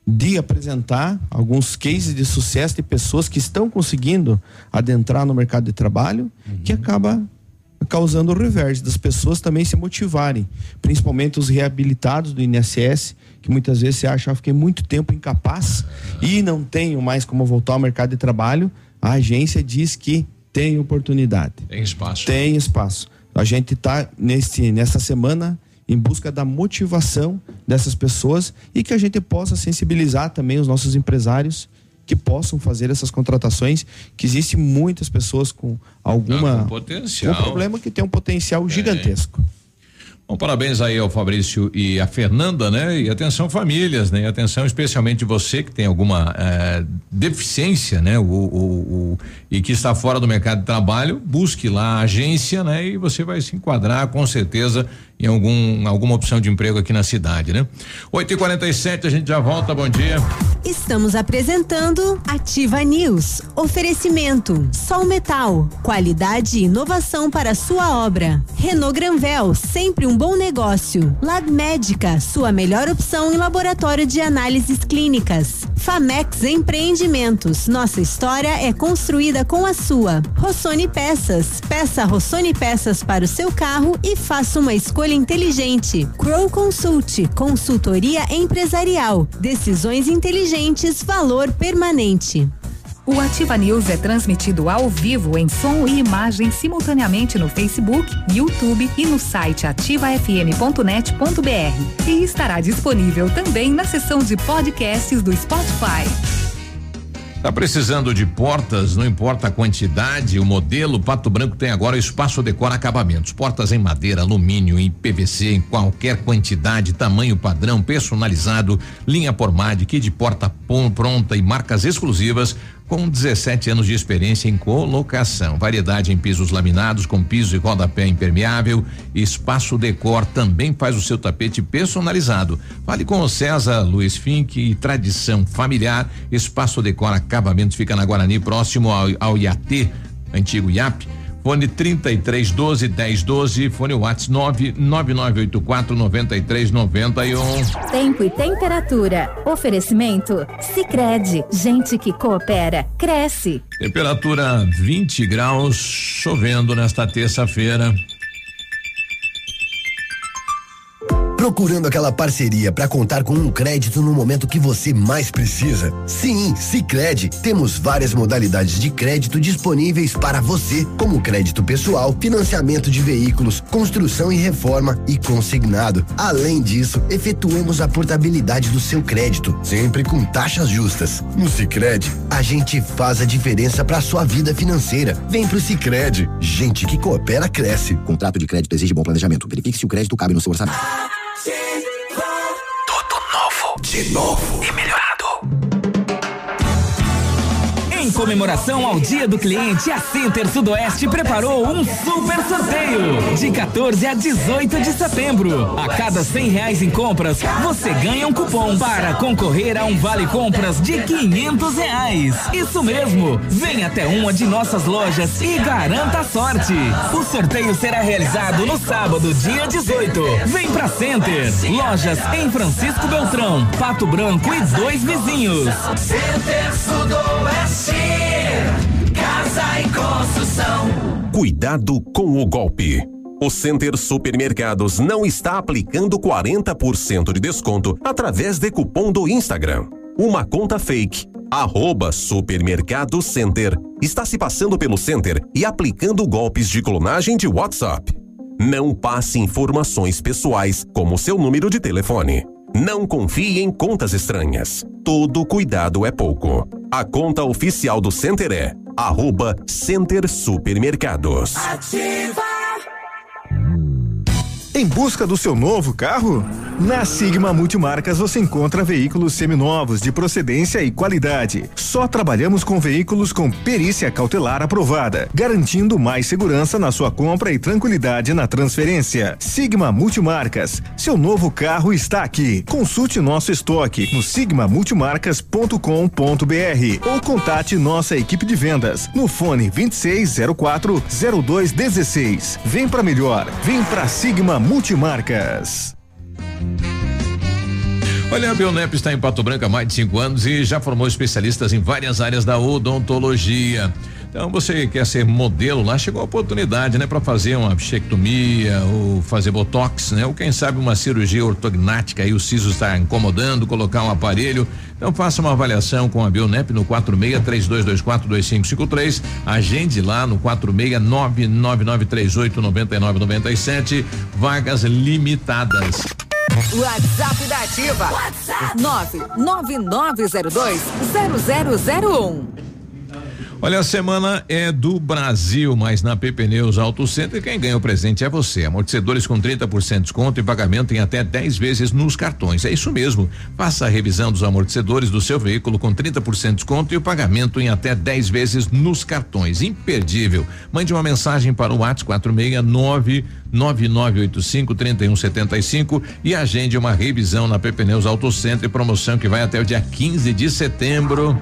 de apresentar alguns cases de sucesso de pessoas que estão conseguindo adentrar no mercado de trabalho, que acaba causando o reverso das pessoas também se motivarem, principalmente os reabilitados do INSS, que muitas vezes se acham, ah, fiquei muito tempo incapaz e não tenho mais como voltar ao mercado de trabalho. A agência diz que tem oportunidade. Tem espaço. Tem espaço. A gente está nessa semana em busca da motivação dessas pessoas e que a gente possa sensibilizar também os nossos empresários que possam fazer essas contratações, que existem muitas pessoas com alguma Ah, com potencial. um problema que tem um potencial gigantesco. Bom, parabéns aí ao Fabrício e a Fernanda, né? E atenção famílias, né? E atenção especialmente você que tem alguma eh, deficiência, né? O, o- o- e que está fora do mercado de trabalho, busque lá a agência, né? E você vai se enquadrar com certeza em algum alguma opção de emprego aqui na cidade, né? 8 e 47 a gente já volta, bom dia. Estamos apresentando Ativa News. Oferecimento: Sol Metal, qualidade e inovação para sua obra. Renault Granvel, sempre um bom negócio. Lab Médica, sua melhor opção em laboratório de análises clínicas. Famex Empreendimentos, nossa história é construída com a sua. Rossoni Peças, peça Rossoni Peças para o seu carro e faça uma escolha inteligente. Crow Consult, consultoria empresarial, decisões inteligentes, valor permanente. O Ativa News é transmitido ao vivo em som e imagem simultaneamente no Facebook, YouTube e no site ativafm.net.br. E estará disponível também na seção de podcasts do Spotify. Tá precisando de portas, não importa a quantidade, o modelo, Pato Branco tem agora Espaço Decora Acabamentos. Portas em madeira, alumínio, em PVC, em qualquer quantidade, tamanho padrão, personalizado, linha por MAD, de porta pronta e marcas exclusivas com 17 anos de experiência em colocação. Variedade em pisos laminados com piso e rodapé impermeável. Espaço Decor também faz o seu tapete personalizado. Fale com o César Luiz Fink e tradição familiar. Espaço Decor Acabamentos fica na Guarani, próximo ao, ao IAT, antigo IAP. Fone 33 12 10 12, fone WhatsApp 99984 9391. Tempo e temperatura. Oferecimento? Sicredi Gente que coopera, cresce. Temperatura 20 graus, chovendo nesta terça-feira. Procurando aquela parceria para contar com um crédito no momento que você mais precisa? Sim, Sicredi. Temos várias modalidades de crédito disponíveis para você, como crédito pessoal, financiamento de veículos, construção e reforma e consignado. Além disso, efetuamos a portabilidade do seu crédito, sempre com taxas justas. No Sicredi, a gente faz a diferença para sua vida financeira. Vem pro Sicredi. Gente que coopera cresce. Contrato de crédito exige bom planejamento. Verifique se o crédito cabe no seu orçamento. De novo e melhorado. Em comemoração ao Dia do Cliente, a Center Sudoeste preparou um super sorteio de 14 a 18 de setembro. A cada 100 reais em compras, você ganha um cupom para concorrer a um vale compras de 500 reais. Isso mesmo, vem até uma de nossas lojas e garanta a sorte. O sorteio será realizado no sábado, dia 18. Vem pra Center, lojas em Francisco Beltrão, Pato Branco e dois vizinhos. Center Sudoeste, casa e construção. Cuidado com o golpe. O Center Supermercados não está aplicando 40% de desconto através de cupom do Instagram. Uma conta fake, arroba Supermercado Center, está se passando pelo Center e aplicando golpes de clonagem de WhatsApp. Não passe informações pessoais, como seu número de telefone. Não confie em contas estranhas. Todo cuidado é pouco. A conta oficial do Center é arroba Center Supermercados. Em busca do seu novo carro? Na Sigma Multimarcas você encontra veículos seminovos de procedência e qualidade. Só trabalhamos com veículos com perícia cautelar aprovada, garantindo mais segurança na sua compra e tranquilidade na transferência. Sigma Multimarcas, seu novo carro está aqui. Consulte nosso estoque no sigmamultimarcas.com.br ou contate nossa equipe de vendas no fone 2604 0216. Vem para melhor, vem para Sigma Multimarcas. Olha, a Bionep está em Pato Branco há mais de cinco anos e já formou especialistas em várias áreas da odontologia. Então você quer ser modelo lá, chegou a oportunidade, né, para fazer uma bichectomia ou fazer botox, né? Ou quem sabe uma cirurgia ortognática aí o siso está incomodando, colocar um aparelho. Então faça uma avaliação com a Bionep no 46 3224 2553. Agende lá no 46 99938 9997. Vagas limitadas. WhatsApp da Ativa. WhatsApp 999020001. Olha, a semana é do Brasil, mas na PP Neus Auto Center quem ganha o presente é você. Amortecedores com 30% de desconto e pagamento em até 10 vezes nos cartões. É isso mesmo. Faça a revisão dos amortecedores do seu veículo com 30% de desconto e o pagamento em até 10 vezes nos cartões. Imperdível. Mande uma mensagem para o WhatsApp 469 9985 3175 e agende uma revisão na PP Neus Auto Center, promoção que vai até o dia 15 de setembro.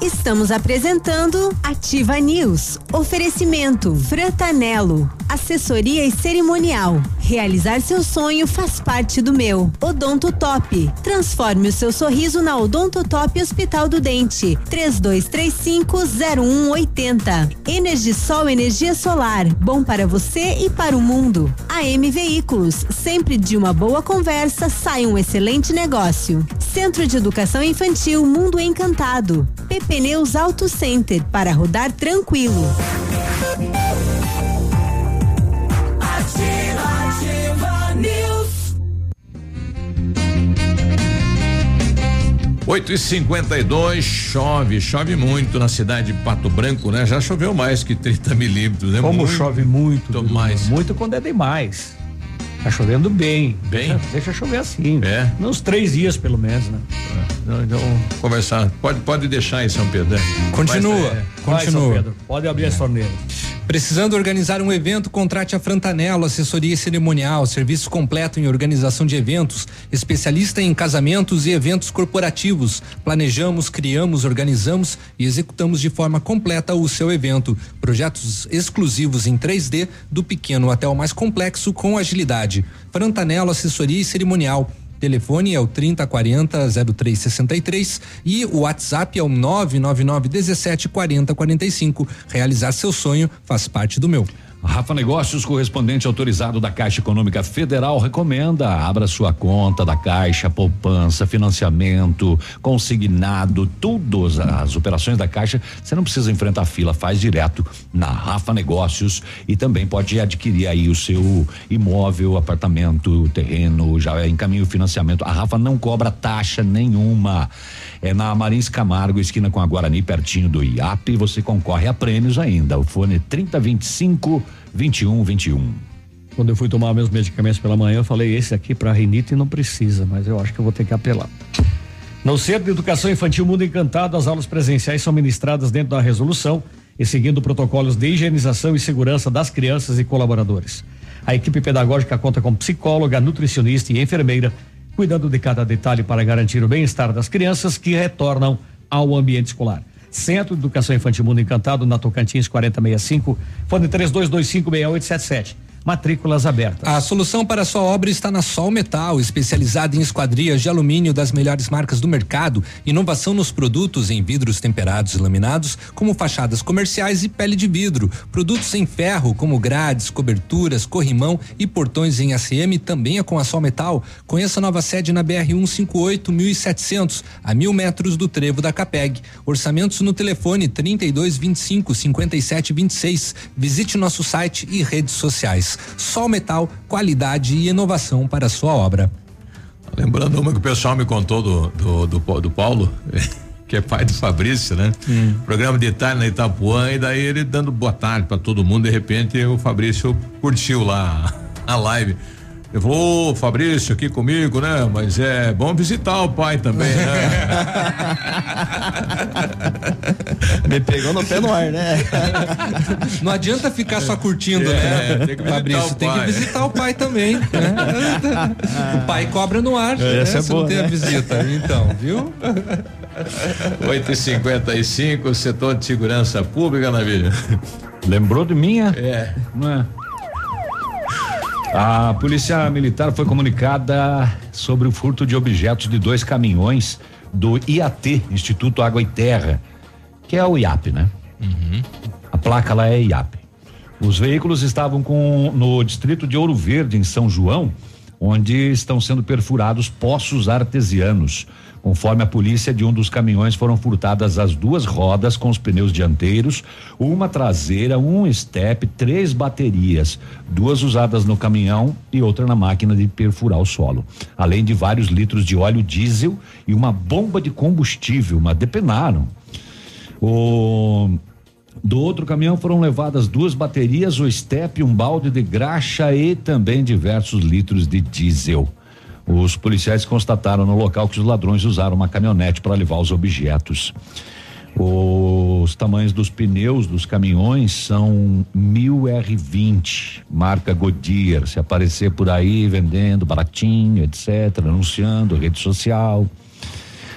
Estamos apresentando Ativa News. Oferecimento Frantanelo. Assessoria e cerimonial. Realizar seu sonho faz parte do meu. Odonto Top. Transforme o seu sorriso na Odonto Top Hospital do Dente. 32350180. Energisol energia solar. Bom para você e para o mundo. AM Veículos. Sempre de uma boa conversa sai um excelente negócio. Centro de Educação Infantil Mundo Encantado. Pneus Auto Center para rodar tranquilo. Ativa, ativa News. 8 e 52 chove, chove muito na cidade de Pato Branco, né? Já choveu mais que 30 milímetros, né? Como chove muito, mais. Muito quando é demais. Tá chovendo bem. Bem? Deixa, deixa chover assim. É. Nos três dias, pelo menos, né? Não, então, conversar. Pode, pode deixar aí, São Pedro. né? Continua, Mas, é, Vai, São continua. Pedro, Pode abrir as torneiras. Precisando organizar um evento, contrate a Frantanello, assessoria e cerimonial, serviço completo em organização de eventos, especialista em casamentos e eventos corporativos. Planejamos, criamos, organizamos e executamos de forma completa o seu evento. Projetos exclusivos em 3D, do pequeno até o mais complexo, com agilidade. Frantanello, assessoria e cerimonial. Telefone é o 3040 0363 e o WhatsApp é o 999 17 40 45. Realizar seu sonho faz parte do meu. Rafa Negócios, correspondente autorizado da Caixa Econômica Federal, recomenda: abra sua conta da Caixa, poupança, financiamento, consignado, tudo as, operações da Caixa. Você não precisa enfrentar fila, faz direto na Rafa Negócios e também pode adquirir aí o seu imóvel, apartamento, terreno, já é em caminho financiamento. A Rafa não cobra taxa nenhuma. É na Marins Camargo, esquina com a Guarani, pertinho do IAP. Você concorre a prêmios ainda. O fone 3025 2121. Quando eu fui tomar meus medicamentos pela manhã, eu falei esse aqui para rinite não precisa, mas eu acho que eu vou ter que apelar. No Centro de Educação Infantil Mundo Encantado, as aulas presenciais são ministradas dentro da resolução e seguindo protocolos de higienização e segurança das crianças e colaboradores. A equipe pedagógica conta com psicóloga, nutricionista e enfermeira, cuidando de cada detalhe para garantir o bem-estar das crianças que retornam ao ambiente escolar. Centro de Educação Infantil Mundo Encantado, na Tocantins 4065, fone 32256877. Matrículas abertas. A solução para sua obra está na Sol Metal, especializada em esquadrias de alumínio das melhores marcas do mercado, inovação nos produtos em vidros temperados e laminados, como fachadas comerciais e pele de vidro, produtos em ferro, como grades, coberturas, corrimão e portões em ACM, também é com a Sol Metal. Conheça a nova sede na BR 158 1700, a mil metros do trevo da Capeg. Orçamentos no telefone 32 25 57 26. Visite nosso site e redes sociais. Sol Metal, qualidade e inovação para a sua obra. Lembrando uma que o pessoal me contou do, do, do, do Paulo, que é pai do Fabrício, né? Programa de tarde na Itapuã, e daí ele dando boa tarde para todo mundo, de repente o Fabrício curtiu lá a live. Ele falou, ô Fabrício, aqui comigo, né? Mas é bom visitar o pai também, né? Me pegou no pé no ar, né? Não adianta ficar só curtindo, É, né? tem que visitar Fabrício, tem que visitar o pai também. né? o pai cobra no ar, né? Essa é Se boa, não tem a né? visita. Então, viu? 8 e 55 setor de segurança pública, Navilha. Lembrou de minha? É. Não é? A polícia militar foi comunicada sobre o furto de objetos de dois caminhões do IAT, Instituto Água e Terra, que é o IAP, né? A placa lá é IAP. Os veículos estavam com no distrito de Ouro Verde, em São João, onde estão sendo perfurados poços artesianos. Conforme a polícia, de um dos caminhões foram furtadas as duas rodas com os pneus dianteiros, uma traseira, um estepe, três baterias, duas usadas no caminhão e outra na máquina de perfurar o solo. Além de vários litros de óleo diesel e uma bomba de combustível, mas depenaram. O do outro caminhão foram levadas duas baterias, o estepe, um balde de graxa e também diversos litros de diesel. Os policiais constataram no local que os ladrões usaram uma caminhonete para levar os objetos. Os tamanhos dos pneus dos caminhões são 1000 R20, marca Goodyear. Se aparecer por aí vendendo baratinho, etc., anunciando, rede social.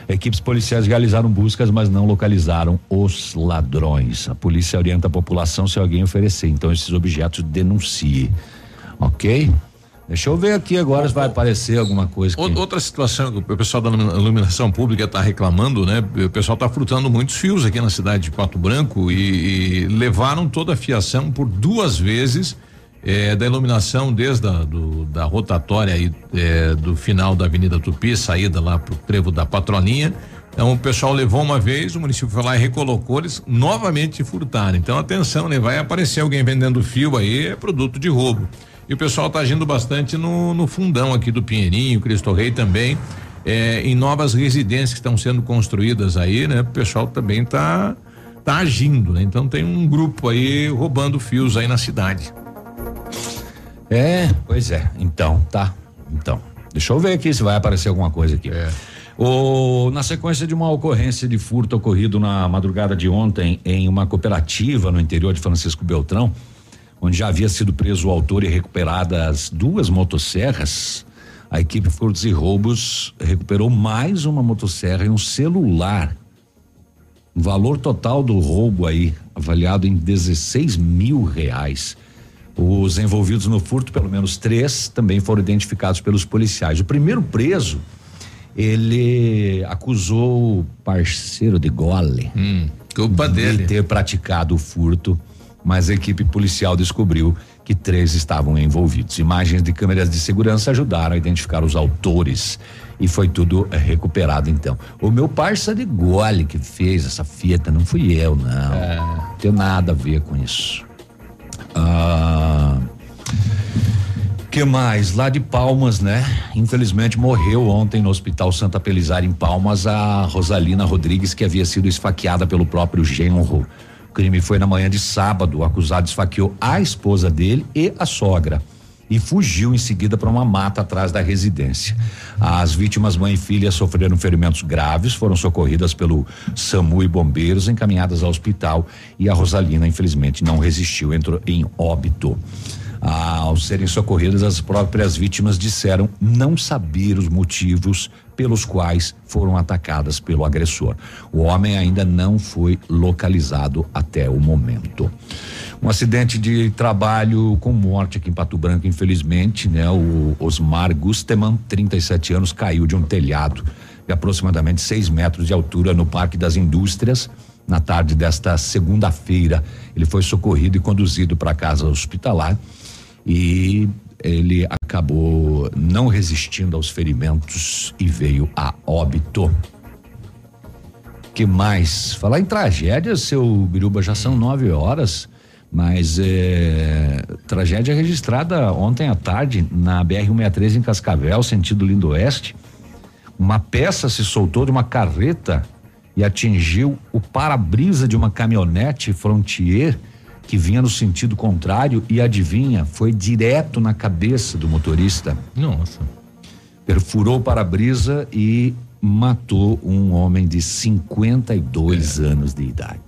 Equipes policiais realizaram buscas, mas não localizaram os ladrões. A polícia orienta a população se alguém oferecer, então, esses objetos, denuncie. Ok? Deixa eu ver aqui agora se vai aparecer alguma coisa. Ou- Outra situação que o pessoal da ilumina- iluminação pública está reclamando, né? O pessoal está furtando muitos fios aqui na cidade de Pato Branco e, e levaram toda a fiação por duas vezes eh, da iluminação desde a, do, da rotatória aí eh, do final da Avenida Tupi, saída lá pro trevo da Patrolinha. Então o pessoal levou uma vez, o município foi lá e recolocou, eles novamente furtaram. Então atenção, né? Vai aparecer alguém vendendo fio aí, é produto de roubo. E o pessoal está agindo bastante no, no fundão aqui do Pinheirinho, Cristo Rei também, eh, em novas residências que estão sendo construídas aí, né? O pessoal também tá, tá agindo, né? Então tem um grupo aí roubando fios aí na cidade. É, pois é. Então, tá. Então, deixa eu ver aqui se vai aparecer alguma coisa aqui. O, na sequência de uma ocorrência de furto ocorrido na madrugada de ontem em uma cooperativa no interior de Francisco Beltrão, onde já havia sido preso o autor e recuperadas duas motosserras, a equipe Furtos e Roubos recuperou mais uma motosserra e um celular. O valor total do roubo aí, avaliado em 16 mil reais. Os envolvidos no furto, pelo menos três, também foram identificados pelos policiais. O primeiro preso, ele acusou o parceiro de gole. culpa de dele. ter praticado o furto, mas a equipe policial descobriu que três estavam envolvidos. Imagens de câmeras de segurança ajudaram a identificar os autores e foi tudo recuperado então. O meu parça de gole que fez essa fita, não fui eu, não. Não tem nada a ver com isso. Ah, que mais? Lá de Palmas, né? Infelizmente morreu ontem no Hospital Santa Pelizar em Palmas a Rosalina Rodrigues, que havia sido esfaqueada pelo próprio genro. Crime foi na manhã de sábado. O acusado esfaqueou a esposa dele e a sogra e fugiu em seguida para uma mata atrás da residência. As vítimas, mãe e filha, sofreram ferimentos graves, foram socorridas pelo SAMU e bombeiros, encaminhadas ao hospital e a Rosalina, infelizmente, não resistiu, entrou em óbito. Ao serem socorridas, as próprias vítimas disseram não saber os motivos pelos quais foram atacadas pelo agressor. O homem ainda não foi localizado até o momento. Um acidente de trabalho com morte aqui em Pato Branco, infelizmente, né? O Osmar Gusteman, 37 anos, caiu de um telhado de aproximadamente 6 metros de altura no Parque das Indústrias. Na tarde desta segunda-feira, ele foi socorrido e conduzido para a casa hospitalar e ele acabou não resistindo aos ferimentos e veio a óbito. Que mais? Falar em tragédias, seu Biruba, já são nove horas, mas é, tragédia registrada ontem à tarde na BR-163 em Cascavel, sentido Lindo Oeste. Uma peça se soltou de uma carreta e atingiu o para-brisa de uma caminhonete Frontier que vinha no sentido contrário e adivinha, foi direto na cabeça do motorista. Nossa. Perfurou o para-brisa e matou um homem de 52 anos de idade.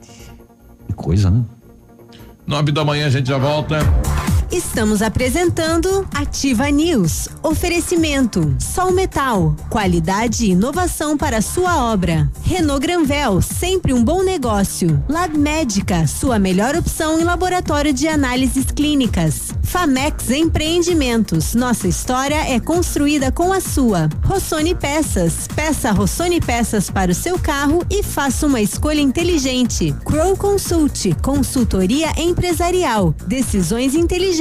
Que coisa, né? Nove da manhã a gente já volta. Estamos apresentando Ativa News. Oferecimento: Sol Metal, qualidade e inovação para sua obra. Renault Granvel, sempre um bom negócio. Lab Médica, sua melhor opção em laboratório de análises clínicas. Famex Empreendimentos. Nossa história é construída com a sua. Rossoni Peças. Peça Rossoni Peças para o seu carro e faça uma escolha inteligente. Crow Consult. Consultoria empresarial. Decisões inteligentes.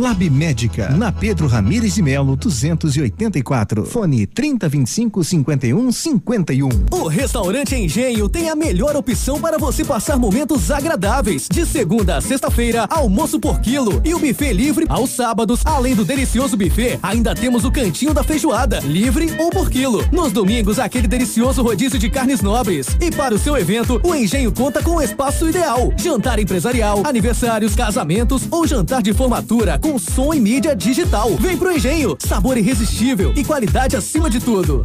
Lab Médica, na Pedro Ramires de Melo, 284. Fone 3025 51 51. O restaurante Engenho tem a melhor opção para você passar momentos agradáveis. De segunda a sexta-feira, almoço por quilo e o buffet livre aos sábados. Além do delicioso buffet, ainda temos o cantinho da feijoada, livre ou por quilo. Nos domingos, aquele delicioso rodízio de carnes nobres. E para o seu evento, o Engenho conta com o espaço ideal: jantar empresarial, aniversários, casamentos ou jantar de formatura com som e mídia digital. Vem pro Engenho, sabor irresistível e qualidade acima de tudo.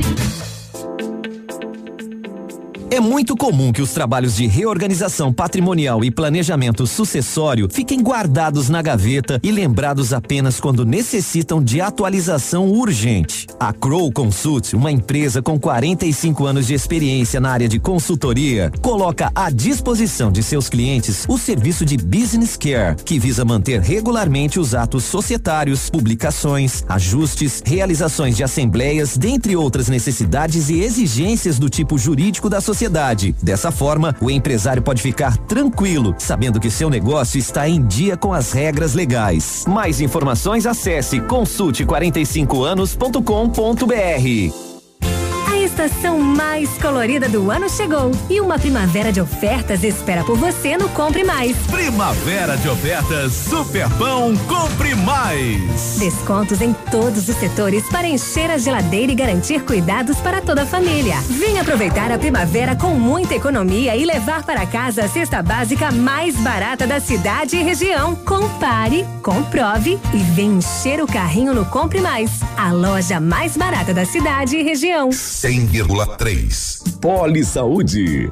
É muito comum que os trabalhos de reorganização patrimonial e planejamento sucessório fiquem guardados na gaveta e lembrados apenas quando necessitam de atualização urgente. A Crow Consult, uma empresa com 45 anos de experiência na área de consultoria, coloca à disposição de seus clientes o serviço de Business Care, que visa manter regularmente os atos societários, publicações, ajustes, realizações de assembleias, dentre outras necessidades e exigências do tipo jurídico da sociedade. Dessa forma, o empresário pode ficar tranquilo, sabendo que seu negócio está em dia com as regras legais. Mais informações acesse consulte45anos.com.br. A estação mais colorida do ano chegou e uma primavera de ofertas espera por você no Compre Mais. Primavera de ofertas Superpão Compre Mais. Descontos em todos os setores para encher a geladeira e garantir cuidados para toda a família. Venha aproveitar a primavera com muita economia e levar para casa a cesta básica mais barata da cidade e região. Compare, comprove e vem encher o carrinho no Compre Mais, a loja mais barata da cidade e região. 100,3. Poli Saúde.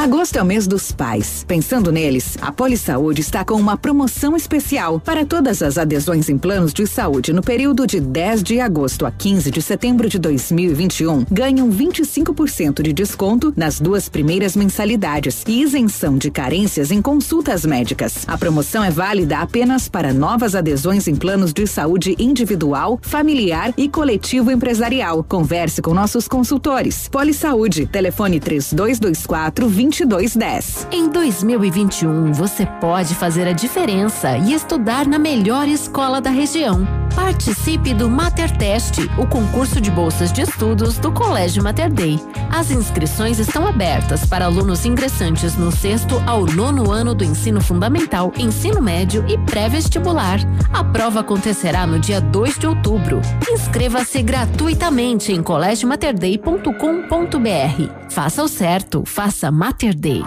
Agosto é o mês dos pais. Pensando neles, a Polisaúde está com uma promoção especial para todas as adesões em planos de saúde no período de 10 de agosto a 15 de setembro de 2021. Ganham 25% de desconto nas duas primeiras mensalidades e isenção de carências em consultas médicas. A promoção é válida apenas para novas adesões em planos de saúde individual, familiar e coletivo empresarial. Converse com nossos consultores. Polisaúde, telefone 3224 2210. Em 2021, você pode fazer a diferença e estudar na melhor escola da região. Participe do Mater Test, o concurso de bolsas de estudos do Colégio Mater Dei. As inscrições estão abertas para alunos ingressantes no sexto ao nono ano do ensino fundamental, ensino médio e pré-vestibular. A prova acontecerá no dia 2 de outubro. Inscreva-se gratuitamente em colégiomaterdei.com.br. Faça o certo, faça Mater Day.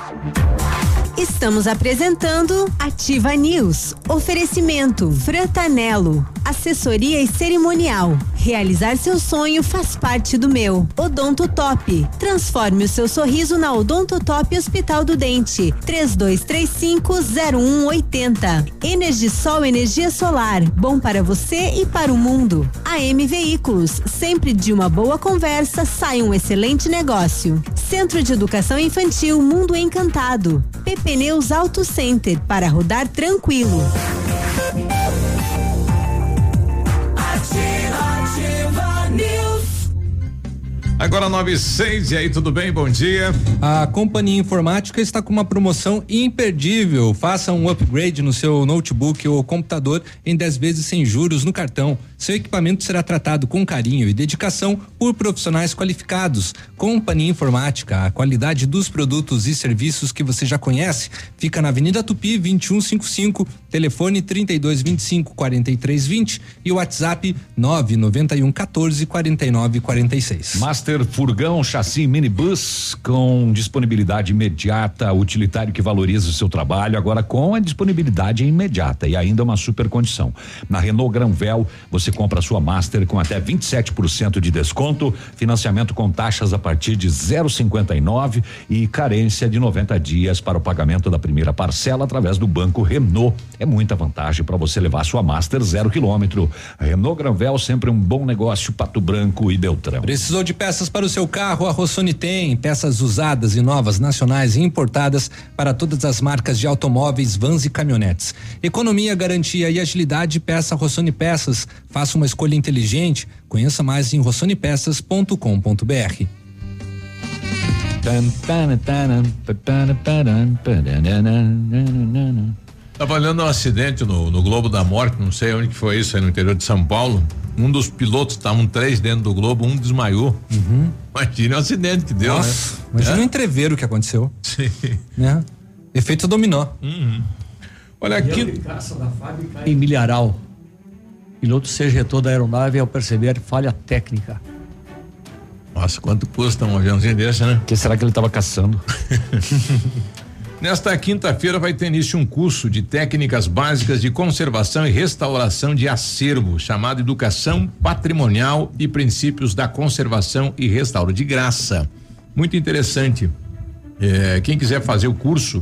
Estamos apresentando Ativa News. Oferecimento Frantanelo. Assessoria e cerimonial. Realizar seu sonho faz parte do meu. Odonto Top. Transforme o seu sorriso na Odonto Top Hospital do Dente. 32350180. Energisol energia solar. Bom para você e para o mundo. AM Veículos. Sempre de uma boa conversa sai um excelente negócio. Centro de Educação Infantil Mundo Encantado. PP Pneus Auto Center para rodar tranquilo. Ativa News. Agora 9 e 6, e aí, tudo bem? Bom dia. A Companhia Informática está com uma promoção imperdível. Faça um upgrade no seu notebook ou computador em 10 vezes sem juros no cartão. Seu equipamento será tratado com carinho e dedicação por profissionais qualificados. Companhia Informática, a qualidade dos produtos e serviços que você já conhece, fica na Avenida Tupi 2155, telefone 3225 4320 e WhatsApp 991 14 49 46. Master Furgão Chassi Minibus com disponibilidade imediata, utilitário que valoriza o seu trabalho, agora com a disponibilidade imediata e ainda uma super condição. Na Renault Granvel, você compra sua Master com até 27% de desconto, financiamento com taxas a partir de 0,59 e carência de 90 dias para o pagamento da primeira parcela através do Banco Renault. É muita vantagem para você levar sua Master zero quilômetro. Renault Granvel sempre um bom negócio, Pato Branco e Beltrão. Precisou de peças para o seu carro? A Rossoni tem peças usadas e novas, nacionais e importadas para todas as marcas de automóveis, vans e caminhonetes. Economia, garantia e agilidade, peça Rossoni Peças. Faça uma escolha inteligente. Conheça mais em rossonepeças.com.br. Tava olhando um acidente no, no Globo da Morte, não sei onde que foi isso, aí no interior de São Paulo. Um dos pilotos, estavam três dentro do Globo, um desmaiou. Imagina o acidente que deu, Nossa, né? Imagina É. o entreveiro que aconteceu. Sim. Né? Efeito dominó. Olha aqui. Em Milharal. Piloto se ejetou da aeronave ao perceber falha técnica. Nossa, quanto custa um aviãozinho desse, né? que será que ele estava caçando? Nesta quinta-feira vai ter início um curso de técnicas básicas de conservação e restauração de acervo, chamado Educação Patrimonial e Princípios da Conservação e Restauro de Graça. Muito interessante. É, quem quiser fazer o curso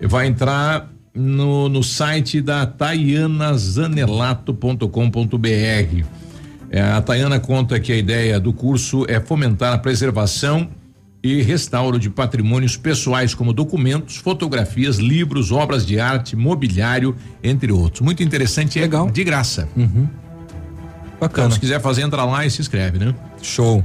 vai entrar no, no site da taianazanelato.com.br. É, a Tayana conta que a ideia do curso é fomentar a preservação e restauro de patrimônios pessoais como documentos, fotografias, livros, obras de arte, mobiliário, entre outros. Muito interessante, Legal. é de graça. Bacana. Então, se quiser fazer, entra lá e se inscreve, né? Show.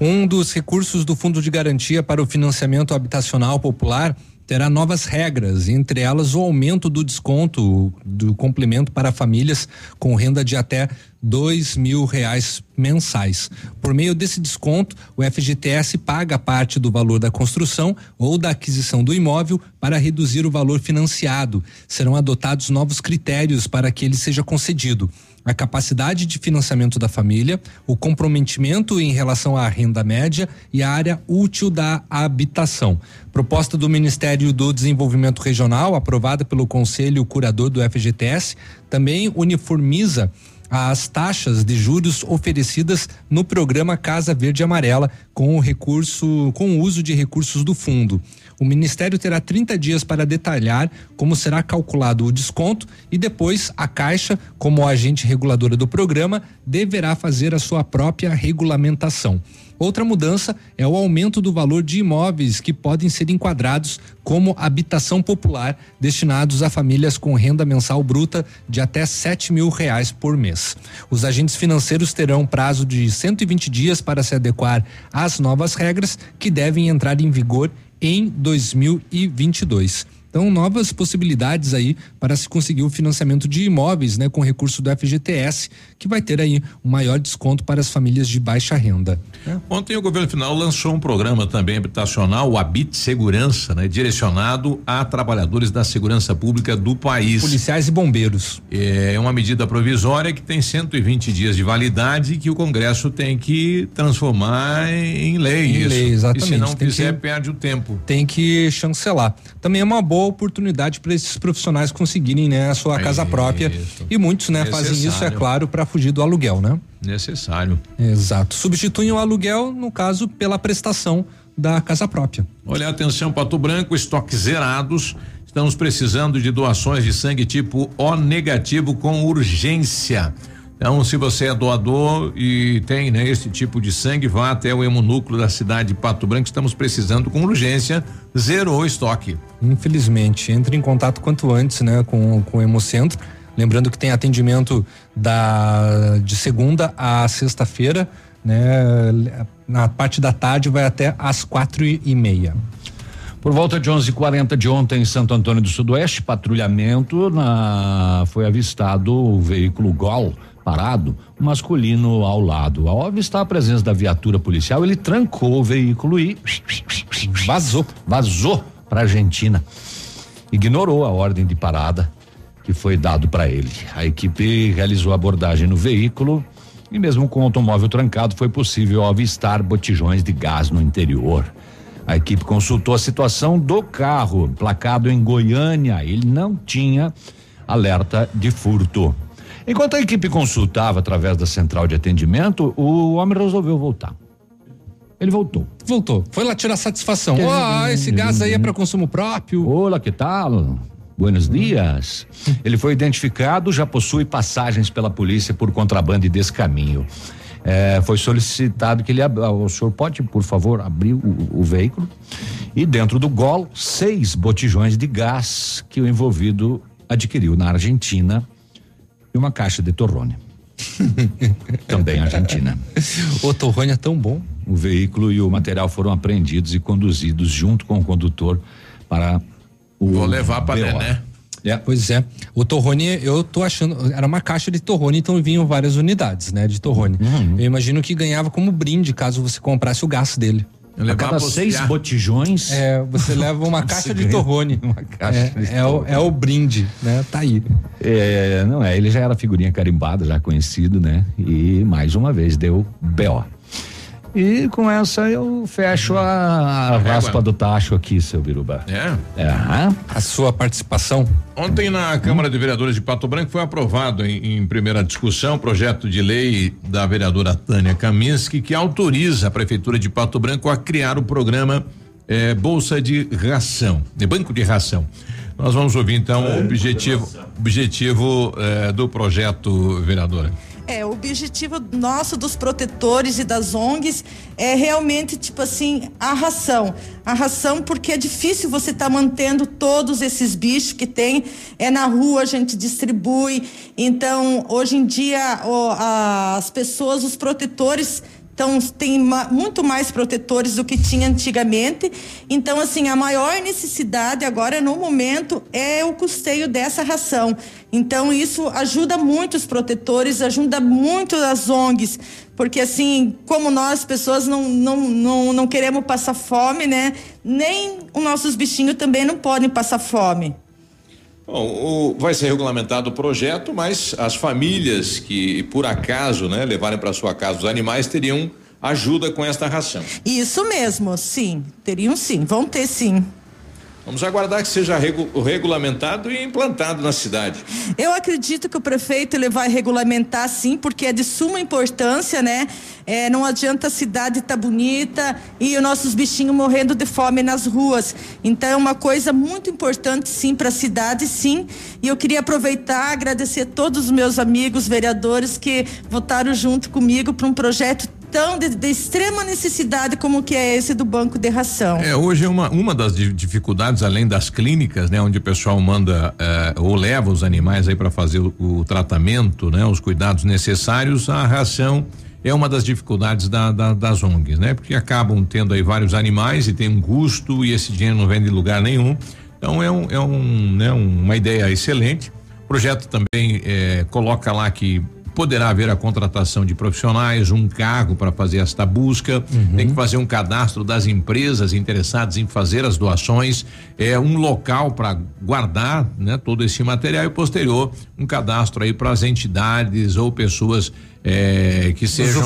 Um dos recursos do Fundo de Garantia para o Financiamento Habitacional Popular terá novas regras, entre elas o aumento do desconto do complemento para famílias com renda de até dois mil reais mensais. Por meio desse desconto, o FGTS paga parte do valor da construção ou da aquisição do imóvel para reduzir o valor financiado. Serão adotados novos critérios para que ele seja concedido a capacidade de financiamento da família, o comprometimento em relação à renda média e a área útil da habitação. Proposta do Ministério do Desenvolvimento Regional, aprovada pelo Conselho Curador do FGTS, também uniformiza as taxas de juros oferecidas no programa Casa Verde Amarela com o recurso, com o uso de recursos do fundo. O Ministério terá 30 dias para detalhar como será calculado o desconto e depois a Caixa, como agente reguladora do programa, deverá fazer a sua própria regulamentação. Outra mudança é o aumento do valor de imóveis que podem ser enquadrados como habitação popular, destinados a famílias com renda mensal bruta de até sete mil reais por mês. Os agentes financeiros terão prazo de 120 dias para se adequar às novas regras que devem entrar em vigor em 2022. Então, novas possibilidades aí para se conseguir o financiamento de imóveis, né, com recurso do FGTS, que vai ter aí um maior desconto para as famílias de baixa renda. Ontem o governo federal lançou um programa também habitacional, o Habite Segurança, né, direcionado a trabalhadores da segurança pública do país. Policiais e bombeiros. É uma medida provisória que tem 120 dias de validade e que o Congresso tem que transformar em lei. Em isso. lei, exatamente. E se não Tem fizer, que- perde o tempo. Tem que chancelar. Também é uma boa oportunidade para esses profissionais conseguirem, né, a sua casa própria. E muitos, né, fazem isso, é Necessário. claro, para fugir do aluguel, né? Necessário. Exato. Substituem o aluguel, no caso, pela prestação da casa própria. Olha, atenção, Pato Branco, estoques zerados. Estamos precisando de doações de sangue tipo O negativo com urgência. Então, se você é doador e tem né, esse tipo de sangue, vá até o hemonúcleo da cidade de Pato Branco. Estamos precisando com urgência. Zerou o estoque. Infelizmente, entre em contato quanto antes, né, com, com o Hemocentro. Lembrando que tem atendimento da de segunda a sexta-feira, né? Na parte da tarde vai até às quatro e, e meia. Por volta de 11:40 de ontem em Santo Antônio do Sudoeste, patrulhamento na foi avistado o veículo Gol parado, um masculino ao lado. Ao avistar a presença da viatura policial, ele trancou o veículo e vazou, vazou para Argentina. Ignorou a ordem de parada que foi dado para ele. A equipe realizou a abordagem no veículo e mesmo com o automóvel trancado foi possível avistar botijões de gás no interior. A equipe consultou a situação do carro, placado em Goiânia. Ele não tinha alerta de furto. Enquanto a equipe consultava através da central de atendimento, o homem resolveu voltar. Ele voltou. Voltou. Foi lá tirar satisfação. Ó, oh, esse gás aí é para consumo próprio. Olá, que tal? Buenos dias. Ele foi identificado, já possui passagens pela polícia por contrabando e descaminho. É, foi solicitado que ele abra, o senhor pode, por favor, abrir o, o, veículo e dentro do gol seis botijões de gás que o envolvido adquiriu na Argentina e uma caixa de torrone. Também Argentina. O torrone é tão bom. O veículo e o material foram apreendidos e conduzidos junto com o condutor para o Vou levar para né? É. Pois é. O torrone, eu tô achando, era uma caixa de torrone, então vinham várias unidades, né, de torrone. Uhum. Eu imagino que ganhava como brinde caso você comprasse o gás dele. A cada seis botijões. É, você leva uma caixa de torrone. Uma caixa é, de é, torrone. O, é o brinde, né? Tá aí. É, não é, ele já era figurinha carimbada, já conhecido, né? E mais uma vez deu BO. E com essa eu fecho a, a raspa do tacho aqui, seu Biruba. É? É. A sua participação. Ontem na Câmara de Vereadores de Pato Branco foi aprovado em, em primeira discussão o projeto de lei da vereadora Tânia Kaminski que autoriza a Prefeitura de Pato Branco a criar o programa eh, Bolsa de Ração, de Banco de Ração. Nós vamos ouvir então o objetivo, objetivo eh, do projeto, vereadora. É, o objetivo nosso dos protetores e das ONGs é realmente, tipo assim, a ração. A ração, porque é difícil você estar tá mantendo todos esses bichos que tem. É na rua, a gente distribui. Então, hoje em dia, as pessoas, os protetores então, tem muito mais protetores do que tinha antigamente. Então, assim, a maior necessidade agora, no momento, é o custeio dessa ração. Então, isso ajuda muito os protetores, ajuda muito as ONGs, porque, assim, como nós, pessoas, não, não, não, não queremos passar fome, né? Nem os nossos bichinhos também não podem passar fome. Bom, o, vai ser regulamentado o projeto, mas as famílias que por acaso, né, levarem para sua casa os animais teriam ajuda com esta ração. Isso mesmo, sim, teriam sim, vão ter sim. Vamos aguardar que seja regu regulamentado e implantado na cidade. Eu acredito que o prefeito ele vai regulamentar sim, porque é de suma importância, né? É, não adianta a cidade estar tá bonita e os nossos bichinhos morrendo de fome nas ruas. Então é uma coisa muito importante sim para a cidade, sim. E eu queria aproveitar agradecer todos os meus amigos vereadores que votaram junto comigo para um projeto tão de, de, extrema necessidade como que é esse do banco de ração. É, hoje é uma, uma das dificuldades, além das clínicas, né, onde o pessoal manda eh, ou leva os animais aí para fazer o, o, tratamento, né, os cuidados necessários, a ração é uma das dificuldades da, da, das ONGs, né? Porque acabam tendo aí vários animais e tem um custo e esse dinheiro não vem de lugar nenhum. Então é um, é um, né, uma ideia excelente. O projeto também eh, coloca lá que poderá haver a contratação de profissionais, um cargo para fazer esta busca, uhum. tem que fazer um cadastro das empresas interessadas em fazer as doações, é um local para guardar, né, todo esse material e posterior um cadastro aí para as entidades ou pessoas é, que sejam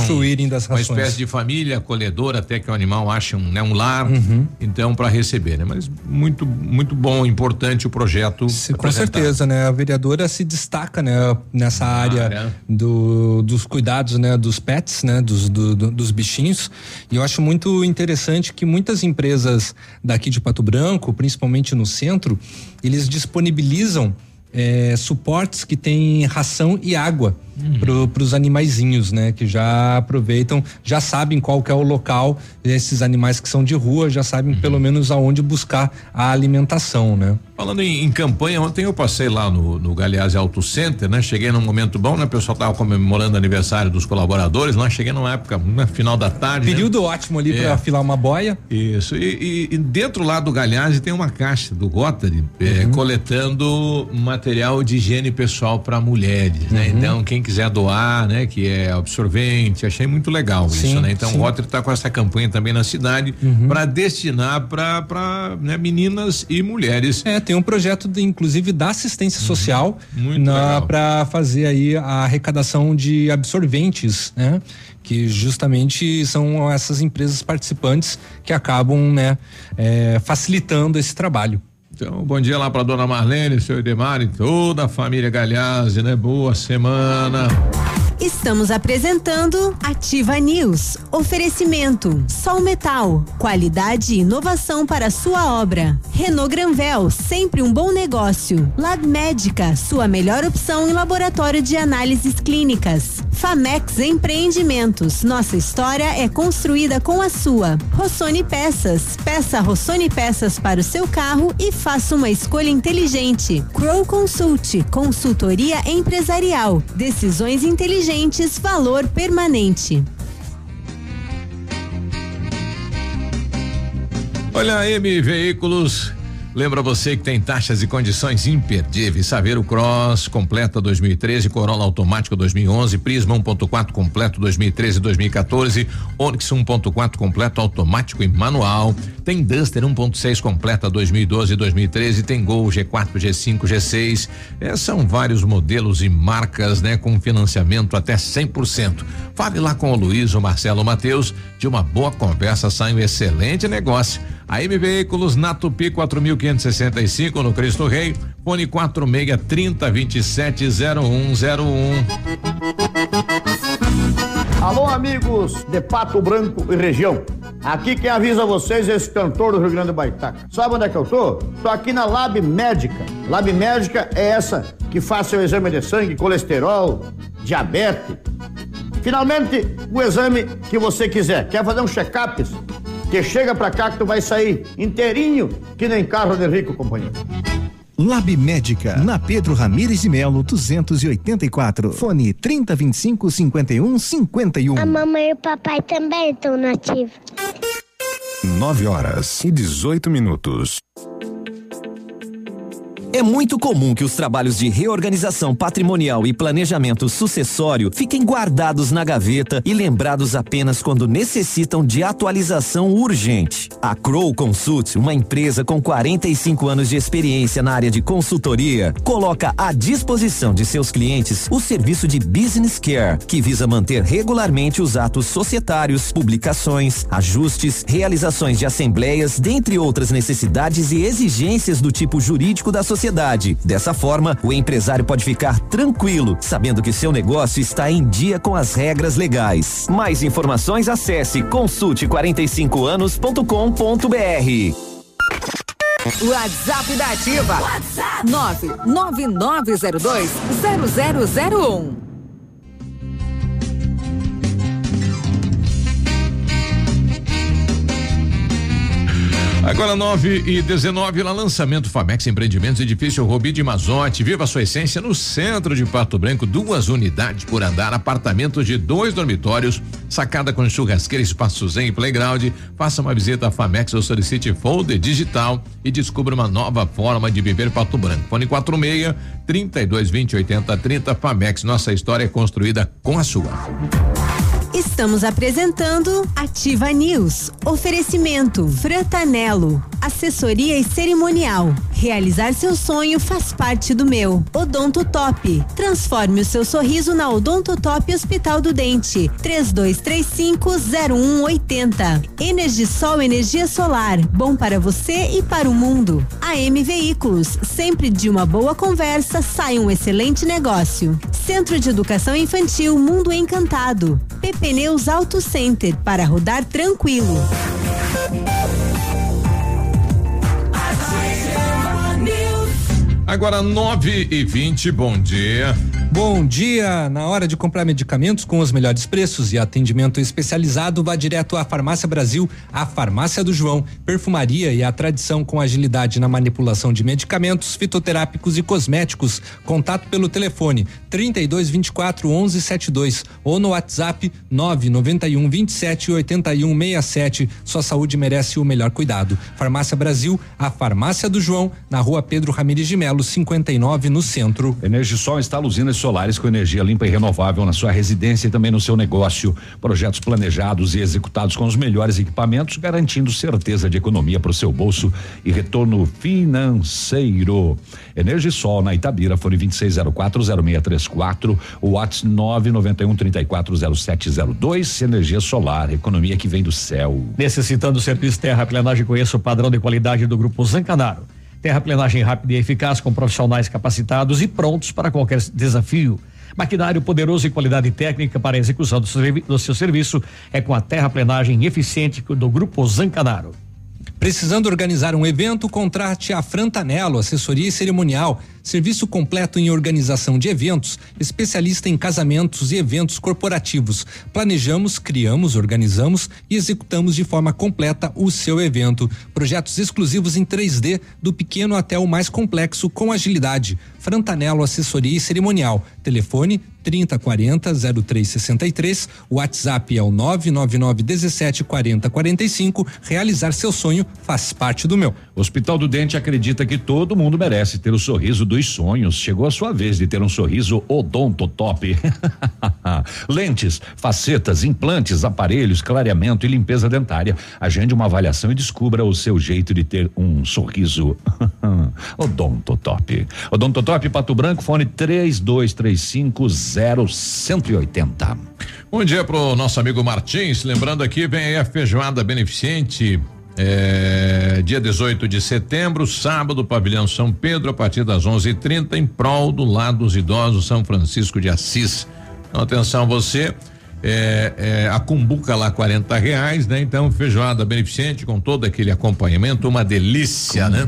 uma espécie de família acolhedora até que o animal ache um, né, um lar, uhum. então para receber, né? Mas muito muito bom, importante o projeto. Se, com certeza, né? A vereadora se destaca, né? Nessa ah, área é. do, dos cuidados, né? Dos pets, né? Dos, do, do, dos bichinhos e eu acho muito interessante que muitas empresas daqui de Pato Branco, principalmente no centro, eles disponibilizam eh, suportes que tem ração e água Uhum. para os animaizinhos, né? Que já aproveitam, já sabem qual que é o local desses animais que são de rua, já sabem Uhum. pelo menos aonde buscar a alimentação, né? Falando em, em campanha, ontem eu passei lá no, no Galeazzi Auto Center, né? Cheguei num momento bom, né? O pessoal tava comemorando o aniversário dos colaboradores, lá cheguei numa época, no final da tarde. Período né? ótimo ali É. para afilar uma boia. Isso. E, e- e dentro lá do Galhazzi tem uma caixa do Rotary é, coletando material de higiene pessoal para mulheres, né? Então quem quiser doar, né? Que é absorvente, achei muito legal isso, Sim, né? Então sim. o Rotary tá com essa campanha também na cidade para destinar para né, meninas e mulheres. É, tem um projeto de, inclusive da assistência social Uhum. Legal. para fazer aí a arrecadação de absorventes, né? Que justamente são essas empresas participantes que acabam, né, eh, facilitando esse trabalho. Então, bom dia lá para dona Marlene, seu Edemar e toda a família Galhazzi, né? Boa semana. Estamos apresentando Ativa News. Oferecimento: Sol Metal, qualidade e inovação para sua obra. Renault Granvel, sempre um bom negócio. Lab Médica, sua melhor opção em laboratório de análises clínicas. Famex Empreendimentos, nossa história é construída com a sua. Rossoni Peças, peça Rossoni Peças para o seu carro e faça uma escolha inteligente. Crow Consult, consultoria empresarial, decisões inteligentes, valor permanente. Olha, M Veículos. Lembra você que tem taxas e condições imperdíveis. Saveiro Cross completa 2013, Corolla automático 2011, Prisma 1.4 completo 2013 e 2014, Onix 1.4 completo automático e manual. Tem Duster 1.6 completa 2012 e 2013, tem Gol G4, G5, G6. É, são vários modelos e marcas, né, com financiamento até 100%. Fale lá com o Luiz ou Marcelo Matheus, de uma boa conversa sai um excelente negócio. A M Veículos na Tupi 4565 no Cristo Rei, fone 46 30 27 0101. Alô, amigos de Pato Branco e região. Aqui quem avisa vocês é esse cantor do Rio Grande do Baitaca. Sabe onde é que eu tô? Tô aqui na Lab Médica. Lab Médica é essa que faz seu exame de sangue, colesterol, diabetes. Finalmente, o exame que você quiser. Quer fazer um check-up? Que chega pra cá que tu vai sair inteirinho, que nem carro de rico, companheiro. Lab Médica, na Pedro Ramires de Melo, 284. Fone 3025 51 51. A mamãe e o papai também estão nativos. 9 horas e 18 minutos. É muito comum que os trabalhos de reorganização patrimonial e planejamento sucessório fiquem guardados na gaveta e lembrados apenas quando necessitam de atualização urgente. A Crow Consult, uma empresa com 45 anos de experiência na área de consultoria, coloca à disposição de seus clientes o serviço de Business Care, que visa manter regularmente os atos societários, publicações, ajustes, realizações de assembleias, dentre outras necessidades e exigências do tipo jurídico da sociedade. Dessa forma, o empresário pode ficar tranquilo, sabendo que seu negócio está em dia com as regras legais. Mais informações acesse consulte45anos.com.br. WhatsApp da Ativa. WhatsApp 999020001. Agora 9 e 19 lá lançamento Famex Empreendimentos, edifício Robi de Mazote. Viva a sua essência no centro de Pato Branco, duas unidades por andar, apartamentos de dois dormitórios, sacada com churrasqueira, espaço zen e playground. Faça uma visita à Famex ou solicite folder digital e descubra uma nova forma de viver Pato Branco. Fone 46 32 20 80 30 Famex. Nossa história é construída com a sua. Estamos apresentando Ativa News. Oferecimento Frantanelo. Assessoria e cerimonial. Realizar seu sonho faz parte do meu. Odonto Top. Transforme o seu sorriso na Odonto Top Hospital do Dente. 32350180. Energisol energia solar. Bom para você e para o mundo. AM Veículos. Sempre de uma boa conversa sai um excelente negócio. Centro de Educação Infantil Mundo Encantado. PP Neus Auto Center para rodar tranquilo. Agora 9 e 20 bom dia. Bom dia! Na hora de comprar medicamentos com os melhores preços e atendimento especializado, vá direto à Farmácia Brasil, a Farmácia do João. Perfumaria e a tradição com agilidade na manipulação de medicamentos, fitoterápicos e cosméticos. Contato pelo telefone 32 24 11 72 ou no WhatsApp 991 27 81 67. Sua saúde merece o melhor cuidado. Farmácia Brasil, a Farmácia do João, na rua Pedro Ramirez de Melo, 59, no centro. Energisol instala usinas solares com energia limpa e renovável na sua residência e também no seu negócio. Projetos planejados e executados com os melhores equipamentos, garantindo certeza de economia para o seu bolso e retorno financeiro. Energisol na Itabira, fone 26040634, o WhatsApp 991340702, energia solar, economia que vem do céu. Necessitando do serviço terraplenagem, conheça o padrão de qualidade do Grupo Zancanaro. Terraplenagem rápida e eficaz com profissionais capacitados e prontos para qualquer desafio. Maquinário poderoso e qualidade técnica para a execução do, do seu serviço é com a terraplenagem eficiente do Grupo Zancanaro. Precisando organizar um evento, contrate a Frantanello, assessoria e cerimonial, serviço completo em organização de eventos, especialista em casamentos e eventos corporativos. Planejamos, criamos, organizamos e executamos de forma completa o seu evento. Projetos exclusivos em 3D, do pequeno até o mais complexo, com agilidade. Frantanello Assessoria e Cerimonial. Telefone 3040 0363. O WhatsApp é o 999 17 40 45. Realizar seu sonho faz parte do meu. Hospital do Dente acredita que todo mundo merece ter o sorriso dos sonhos. Chegou a sua vez de ter um sorriso odontotop. Lentes, facetas, implantes, aparelhos, clareamento e limpeza dentária. Agende uma avaliação e descubra o seu jeito de ter um sorriso odontotop. Odontotop Pato Branco, fone 3235 0180. Bom dia pro nosso amigo Martins. Lembrando aqui, vem aí a feijoada beneficente. É, dia 18 de setembro, sábado, pavilhão São Pedro, a partir das 11:30 em prol do lado dos idosos São Francisco de Assis. Então, atenção você, é, é, a cumbuca lá 40 reais, né? Então feijoada beneficente com todo aquele acompanhamento, uma delícia, né?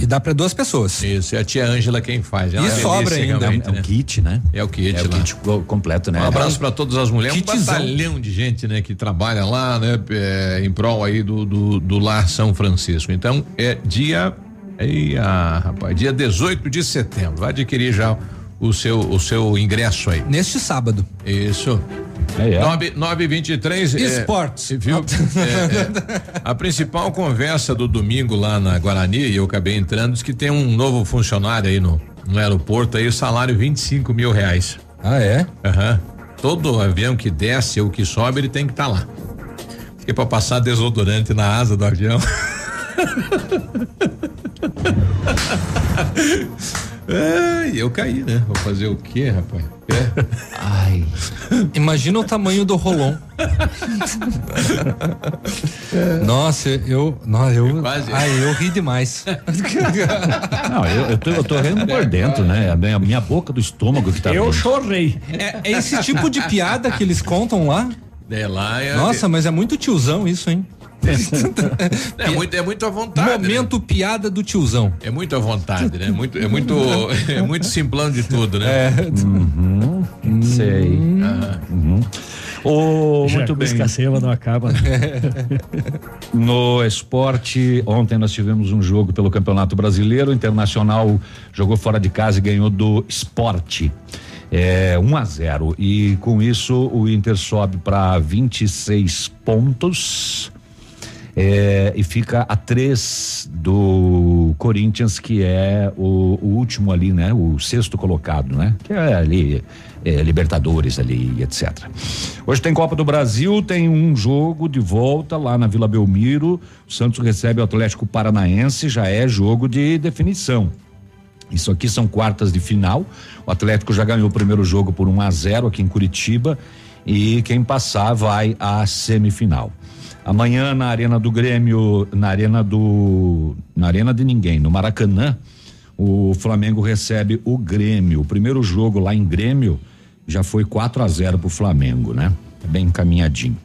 E dá para duas pessoas. Isso, é a tia Ângela quem faz. É E sobra ainda. É o né? kit, né? É o kit É o lá. kit co- completo, né? Um abraço para todas as mulheres, um Kitzão. batalhão de gente, né, que trabalha lá, né, é, em prol aí do, do, do Lar São Francisco. Então, é dia, aí, ah, rapaz, dia 18 de setembro. Vai adquirir já o seu, o seu ingresso aí. Neste sábado. Isso. É, é. 9, 9 e 23 é, Esportes. viu? É, é. a principal conversa do domingo lá na Guarani, e eu acabei entrando, diz que tem um novo funcionário aí no, no aeroporto aí, o salário 25 mil reais. Ah, é? Aham. Todo avião que desce ou que sobe, ele tem que estar lá. Porque pra passar desodorante na asa do avião. Ai, eu caí, né? Vou fazer o quê, rapaz? É. Ai. Imagina o tamanho do rolon. Nossa, eu. Não, eu. Quase. Ai, eu ri demais. Não, eu, eu tô, eu tô rindo por dentro, né? A minha, a minha boca do estômago que tá Eu rindo. chorei. É, é esse tipo de piada que eles contam lá? É lá é. Nossa, mas é muito tiozão isso, hein? É muito, é muito à vontade. né? Momento piada do tiozão. É muito à vontade, né? Muito, é muito, é muito simplão de tudo, né? É. Uhum, sei. Ah, Uhum. Já muito bem. escacema não acaba. né? No esporte, ontem nós tivemos um jogo pelo Campeonato Brasileiro. O Internacional jogou fora de casa e ganhou do esporte. É, 1 a 0 e com isso o Inter sobe para 26 pontos é, e fica a três do Corinthians, que é o, o último ali, né? O sexto colocado, né? Que é ali, é, Libertadores ali, etc. Hoje tem Copa do Brasil, tem um jogo de volta lá na Vila Belmiro. O Santos recebe o Atlético Paranaense, já é jogo de definição. Isso aqui são quartas de final. O Atlético já ganhou o primeiro jogo por 1 a 0 aqui em Curitiba e quem passar vai à semifinal. Amanhã na Arena do Grêmio, na Arena do na Arena de ninguém, no Maracanã, o Flamengo recebe o Grêmio. O primeiro jogo lá em Grêmio já foi 4 a 0 pro Flamengo, né? Tá bem encaminhadinho.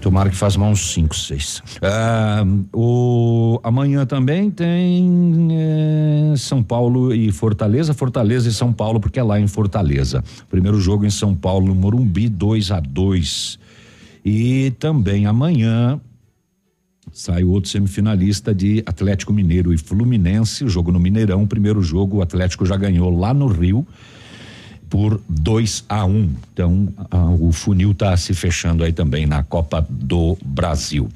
Tomara que faça uns 5, 6. Ah, o, amanhã também tem eh, São Paulo e Fortaleza, Fortaleza e São Paulo, porque é lá em Fortaleza. Primeiro jogo em São Paulo, no Morumbi, 2 a 2 E também amanhã sai o outro semifinalista de Atlético Mineiro e Fluminense, o jogo no Mineirão. Primeiro jogo, o Atlético já ganhou lá no Rio por 2 a 1. Um. Então, a, o funil está se fechando aí também na Copa do Brasil.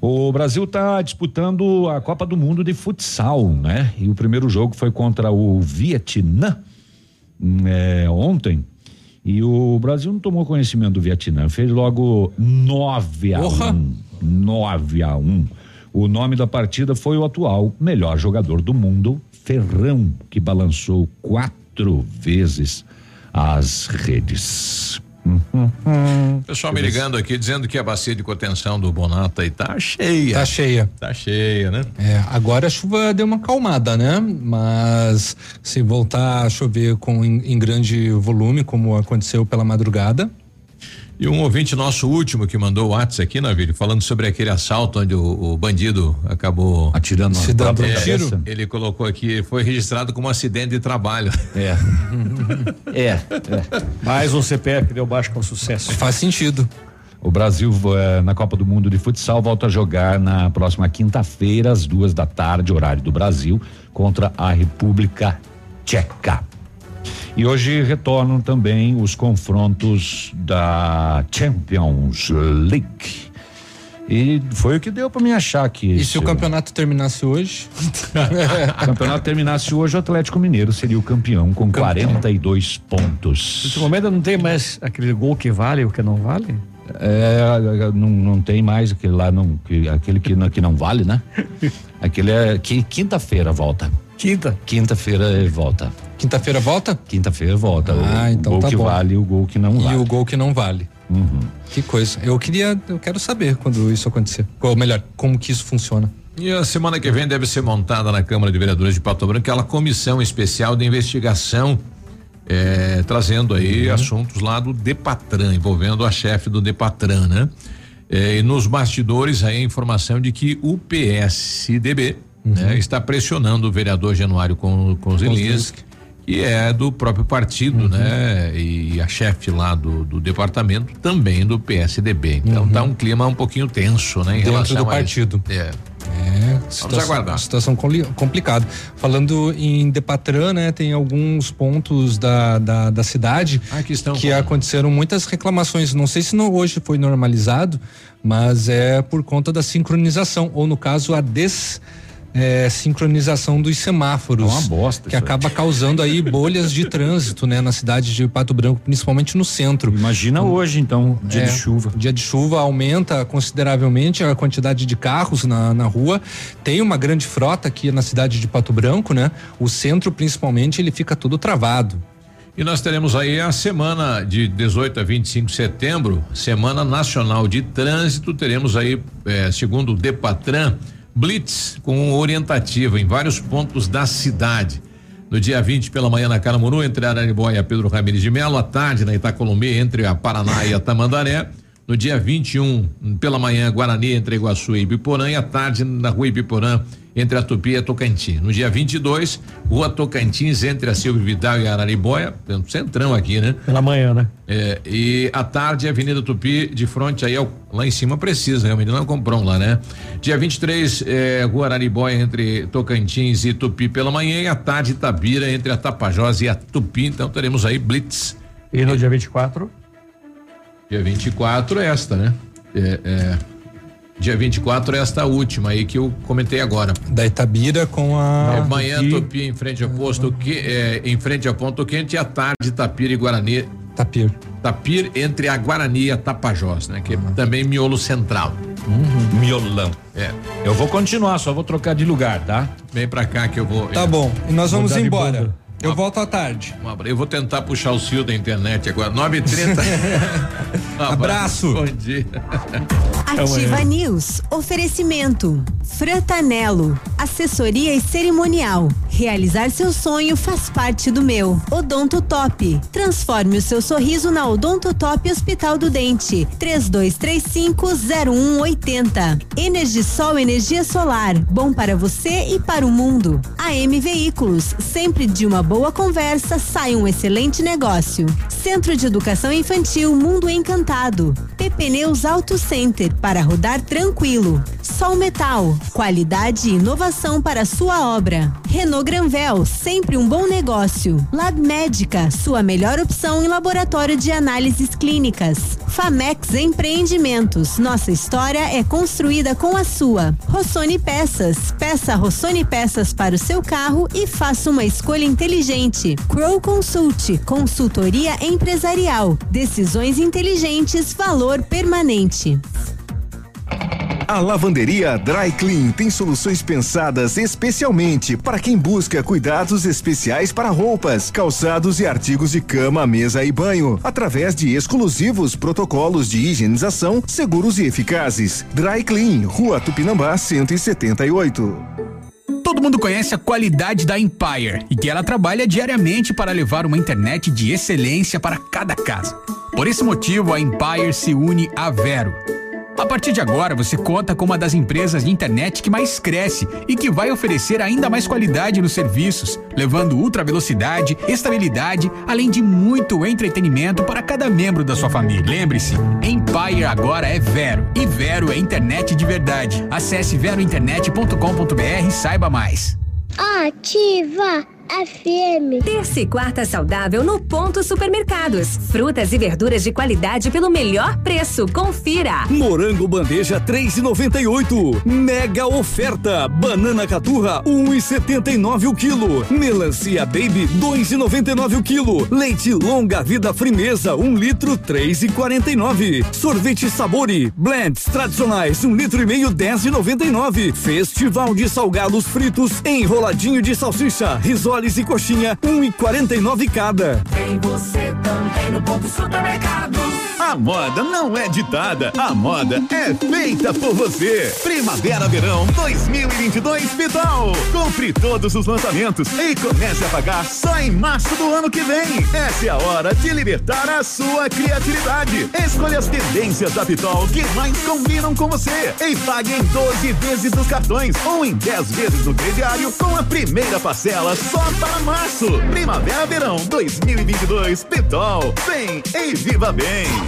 O Brasil está disputando a Copa do Mundo de futsal, né? E o primeiro jogo foi contra o Vietnã é, ontem. E o Brasil não tomou conhecimento do Vietnã, fez logo 9 a 1. Um, 9 a 1. Um. O nome da partida foi o atual melhor jogador do mundo, Ferrão, que balançou quatro vezes as redes. Pessoal me ligando aqui dizendo que a bacia de contenção do Bonata aí tá cheia. Tá cheia. Tá cheia, né? É, agora a chuva deu uma acalmada, né? Mas se voltar a chover com em, em grande volume, como aconteceu pela madrugada, e um ouvinte nosso último que mandou o WhatsApp aqui, Navírio, falando sobre aquele assalto onde o, o bandido acabou atirando se dando um tiro. Ele colocou aqui, foi registrado como acidente de trabalho. É. é, é. Mais um CPF que deu baixo com sucesso. Faz sentido. O Brasil eh, na Copa do Mundo de Futsal volta a jogar na próxima quinta-feira, às duas da tarde, horário do Brasil, contra a República Tcheca. E hoje retornam também os confrontos da Champions League. E foi o que deu para me achar que. E se o campeonato terminasse hoje? o campeonato terminasse hoje, o Atlético Mineiro seria o campeão com campeão. 42 pontos. Nesse momento não tem mais aquele gol que vale e o que não vale? É, não, não tem mais aquele lá, não, que, aquele que não, que não vale, né? Aquele é que quinta-feira volta. Quinta? Quinta-feira volta. Quinta-feira volta? Quinta-feira volta. Ah, o, então o gol tá que bom. vale e o gol que não vale. E o gol que não vale. Uhum. Que coisa. Eu queria, eu quero saber quando isso acontecer. Ou melhor, como que isso funciona. E a semana que vem deve ser montada na Câmara de Vereadores de Pato Branco aquela comissão especial de investigação, eh, trazendo aí uhum. assuntos lá do Depatran, envolvendo a chefe do Depatran, né? Eh, e nos bastidores aí a informação de que o PSDB uhum. né, está pressionando o vereador Januário com, com Zelinski, que é do próprio partido, uhum. né? E a chefe lá do, do departamento também do PSDB. Então uhum. tá um clima um pouquinho tenso, né? Em Dentro relação do partido. A, é. É, Vamos aguardar. Situação complicada. Falando em Depatran, né, tem alguns pontos da, da, da cidade ah, que aconteceram muitas reclamações. Não sei se não, hoje foi normalizado, mas é por conta da sincronização, ou no caso, a des é, sincronização dos semáforos. É uma bosta. Que acaba aí. causando aí bolhas de trânsito, né, na cidade de Pato Branco, principalmente no centro. Imagina então, hoje, então, dia é, de chuva. Dia de chuva aumenta consideravelmente a quantidade de carros na, na rua. Tem uma grande frota aqui na cidade de Pato Branco, né? O centro, principalmente, ele fica todo travado. E nós teremos aí a semana de 18 a 25 de setembro, Semana Nacional de Trânsito. Teremos aí, eh, segundo o Depatran, blitz com orientativa em vários pontos da cidade. No dia 20 pela manhã na Caramuru, entre Araribóia e Pedro Ramirez de Melo, à tarde na Itacolomi, entre a Paraná e a Tamandaré. No dia 21 pela manhã, Guarani, entre Iguaçu e Ibiporã, e à tarde na rua Ibiporã, entre a Tupi e a Tocantins. No dia 22, Rua Tocantins, entre a Silvio Vidal e a Araribóia, centrão aqui, né? Pela manhã, né? É, e à tarde, Avenida Tupi, de frente aí, ao, lá em cima precisa, realmente não comprou lá, né? Dia 23, é, Rua Araribóia, entre Tocantins e Tupi pela manhã, e à tarde, Itabira, entre a Tapajós e a Tupi. Então teremos aí Blitz. E no dia 24? Dia 24 esta, né? É, é, dia 24 esta última aí que eu comentei agora. Da Itabira com a. É, manhã Tupi em frente ao posto que é, em frente ao ponto quente e à tarde Tapira e Guarani. Tapir. Tapir entre a Guarani e a Tapajós, né? Que uhum. também miolo central. Uhum. Miolão. É. Eu vou continuar, só vou trocar de lugar, tá? Vem pra cá que eu vou. Tá bom. E nós vamos embora. Eu volto à tarde. Eu vou tentar puxar o fio da internet agora. 9h30. Abraço. Bom dia. Ativa Amanhã. News. Oferecimento. Fratanelo. Assessoria e cerimonial. Realizar seu sonho faz parte do meu. Odonto Top. Transforme o seu sorriso na Odonto Top Hospital do Dente. 32350180. Energisol energia solar. Bom para você e para o mundo. AM Veículos. Sempre de uma boa conversa sai um excelente negócio. Centro de Educação Infantil Mundo Encantado. PP Neus Auto Center para rodar tranquilo. Sol Metal, qualidade e inovação para sua obra. Renault Granvel, sempre um bom negócio. Lab Médica, sua melhor opção em laboratório de análises clínicas. Famex Empreendimentos, nossa história é construída com a sua. Rossoni Peças, peça Rossoni Peças para o seu carro e faça uma escolha inteligente. Crow Consult, consultoria empresarial. Decisões inteligentes, valor permanente. A lavanderia Dry Clean tem soluções pensadas especialmente para quem busca cuidados especiais para roupas, calçados e artigos de cama, mesa e banho, através de exclusivos protocolos de higienização seguros e eficazes. Dry Clean, Rua Tupinambá 178. Todo mundo conhece a qualidade da Empire e que ela trabalha diariamente para levar uma internet de excelência para cada casa. Por esse motivo, a Empire se une à Vero. A partir de agora, você conta com uma das empresas de internet que mais cresce e que vai oferecer ainda mais qualidade nos serviços, levando ultra velocidade, estabilidade, além de muito entretenimento para cada membro da sua família. Lembre-se, Empire agora é Vero e Vero é internet de verdade. Acesse verointernet.com.br e saiba mais. Ativa FM. Terça e quarta saudável no Ponto Supermercados. Frutas e verduras de qualidade pelo melhor preço. Confira. Morango bandeja 3,98. Mega oferta. Banana caturra 1,79 o quilo. Melancia baby 2,99 o quilo. Leite longa vida frimeza 1 litro 3,49. Sorvete sabore blends tradicionais 1 litro e meio 10,99. Festival de salgados fritos enroladinho de salsicha risoles e coxinha 1,49 cada. Tem você também no ponto supermercado. A moda não é ditada, a moda é feita por você. Primavera Verão 2022 Pitol. Compre todos os lançamentos e comece a pagar só em março do ano que vem. Essa é a hora de libertar a sua criatividade. Escolha as tendências da Pitol que mais combinam com você e pague em 12 vezes nos cartões ou em 10 vezes no crediário com a primeira parcela só para março. Primavera Verão 2022 Pitol. Vem e viva bem.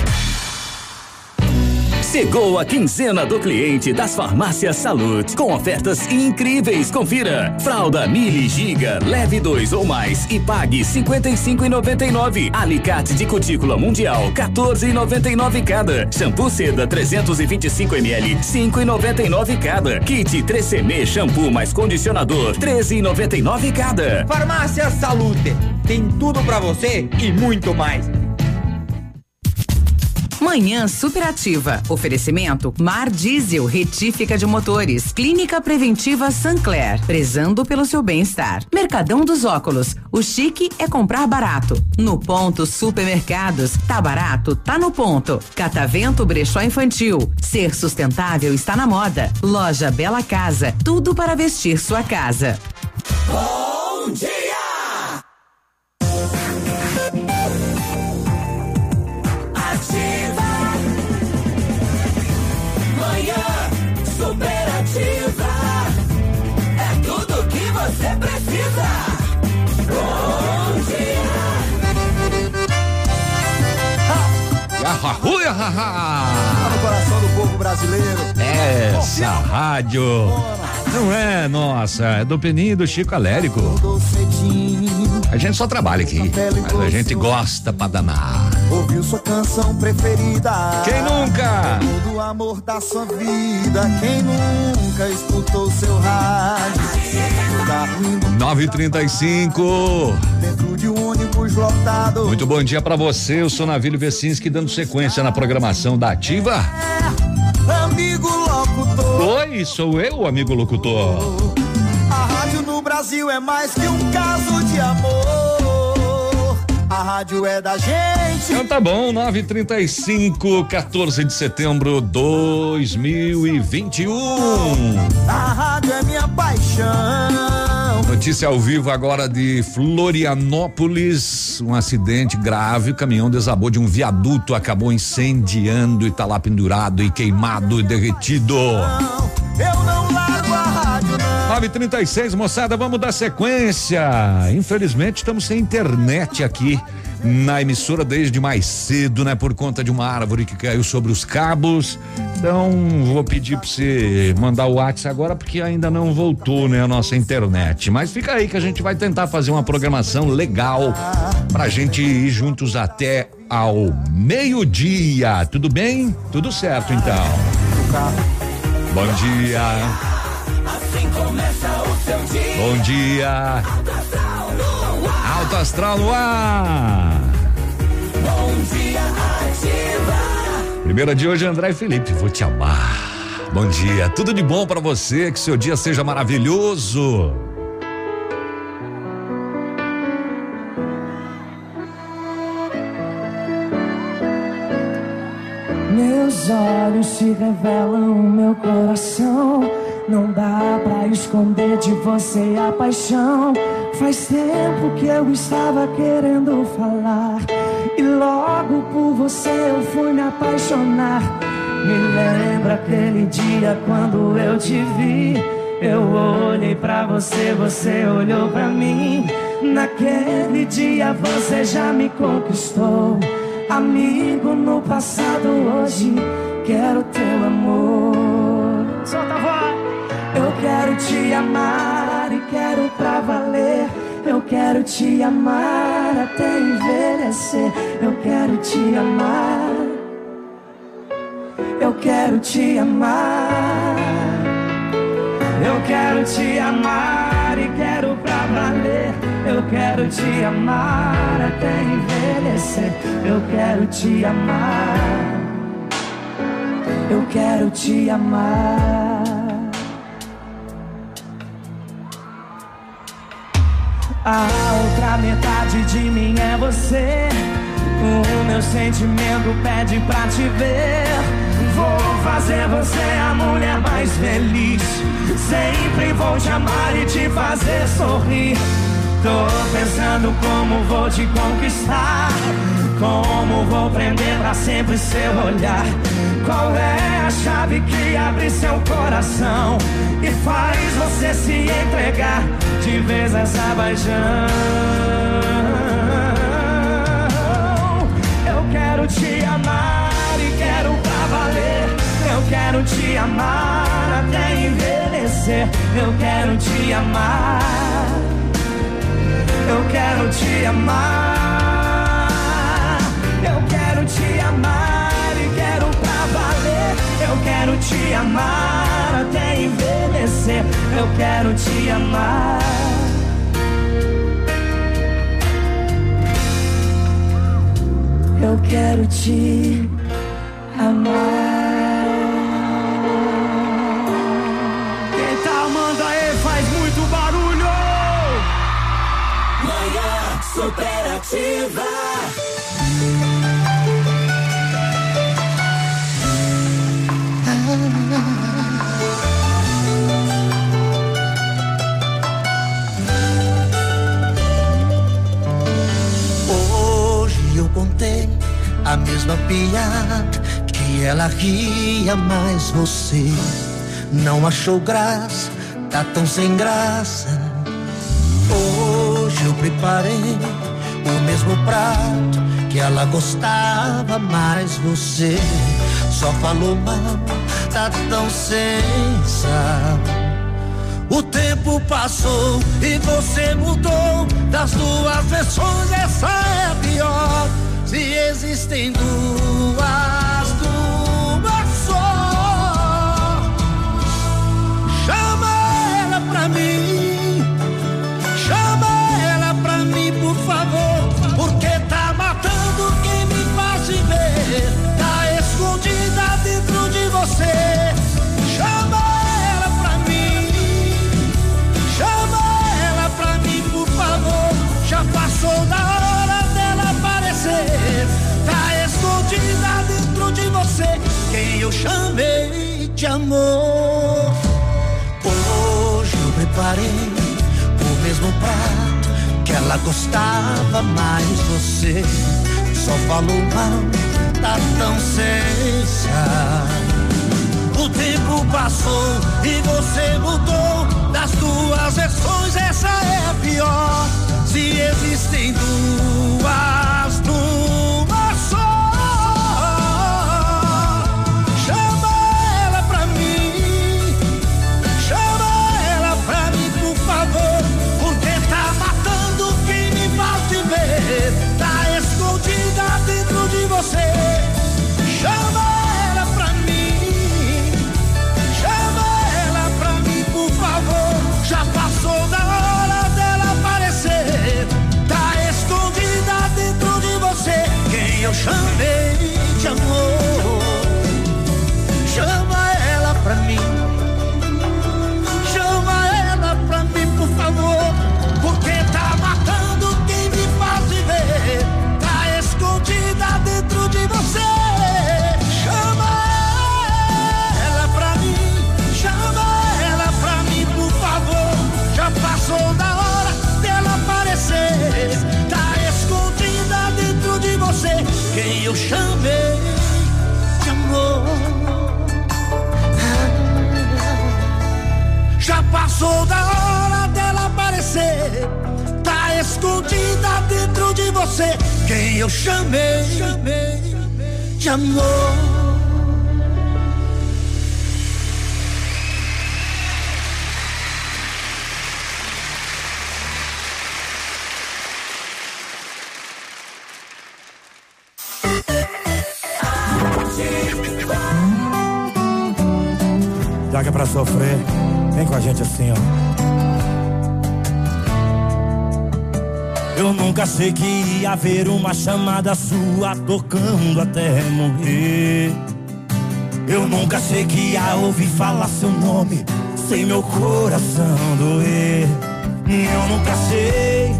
Chegou a quinzena do cliente das farmácias Salute com ofertas incríveis. Confira: fralda Mili Giga, leve dois ou mais e pague 55,99. Alicate de cutícula mundial 14,99 cada. Shampoo seda 325 ml 5,99 cada. Kit 3CM shampoo mais condicionador 13,99 cada. Farmácia Salute tem tudo pra você e muito mais. Manhã Superativa. Oferecimento Mar Diesel, retífica de motores. Clínica Preventiva Sancler, prezando pelo seu bem-estar. Mercadão dos Óculos. O chique é comprar barato. No ponto Supermercados. Tá barato? Tá no ponto. Catavento Brechó Infantil. Ser sustentável está na moda. Loja Bela Casa. Tudo para vestir sua casa. Bom dia! Tá no coração do povo brasileiro. Essa rádio não é nossa, é do Peninho e do Chico Alérico. A gente só trabalha aqui, mas a gente gosta pra danar. Ouviu sua canção preferida. Quem nunca? Todo o amor da sua vida. Quem nunca escutou seu rádio? 935. Dentro de um ônibus lotado. Muito bom dia pra você, eu sou Navílio Vecinski dando sequência na programação da Ativa. Amigo locutor. Oi, sou eu, amigo locutor. A rádio no Brasil é mais que um caso de amor. A rádio é da gente. Então tá bom, 935, 14 de setembro 2021. A rádio é minha paixão. Notícia ao vivo agora de Florianópolis. Um acidente grave. O caminhão desabou de um viaduto, acabou incendiando e tá lá pendurado e queimado e derretido. Eu não largo a rádio, não. 936, moçada, vamos dar sequência. Infelizmente, estamos sem internet aqui na emissora desde mais cedo, né? Por conta de uma árvore que caiu sobre os cabos. Então, vou pedir pra você mandar o WhatsApp agora, porque ainda não voltou, né? A nossa internet. Mas fica aí que a gente vai tentar fazer uma programação legal pra gente ir juntos até ao meio-dia. Tudo bem? Tudo certo, então. Bom dia. Bom dia. Alto Astral no ar. Bom dia, ativa. Primeira de hoje, André e Felipe. Vou te amar. Bom dia. Tudo de bom pra você. Que seu dia seja maravilhoso. Meus olhos se revelam o meu coração. Não dá pra esconder de você a paixão. Faz tempo que eu estava querendo falar. E logo por você eu fui me apaixonar. Me lembra aquele dia quando eu te vi. Eu olhei pra você, você olhou pra mim. Naquele dia você já me conquistou. Amigo no passado, hoje quero teu amor. Solta a voz. Eu quero te amar e quero pra valer. Eu quero te amar até envelhecer. Eu quero te amar. Eu quero te amar. Eu quero te amar e quero pra valer. Eu quero te amar até envelhecer. Eu quero te amar. Eu quero te amar. A outra metade de mim é você. O meu sentimento pede pra te ver. Vou fazer você a mulher mais feliz. Sempre vou te amar e te fazer sorrir. Tô pensando como vou te conquistar. Como vou prender pra sempre seu olhar. Qual é a chave que abre seu coração e faz você se entregar de vez essa paixão? Eu quero te amar e quero pra valer. Eu quero te amar até envelhecer. Eu quero te amar. Eu quero te amar. Eu quero te amar e quero pra valer. Eu quero te amar até envelhecer. Eu quero te amar. Eu quero te amar. Manhã superativa. Hoje eu contei a mesma piada que ela ria, mas você não achou graça, tá tão sem graça. Eu preparei o mesmo prato que ela gostava, mas você só falou mal, tá tão sem sal. O tempo passou e você mudou. Das duas versões, essa é pior. Se existem duas, duas só. Chama ela pra mim. Eu chamei de amor. Hoje eu preparei o mesmo prato que ela gostava, mas você só falou mal, tá tão sem sal. O tempo passou e você mudou. Das duas versões, essa é a pior. Se existem duas, passou da hora dela aparecer. Tá escondida dentro de você. Quem eu chamei, chamei amor. Já que é pra sofrer, vem com a gente assim, ó. Eu nunca achei que ia haver uma chamada sua tocando até morrer. Eu nunca achei que ia ouvir falar seu nome sem meu coração doer. Eu nunca achei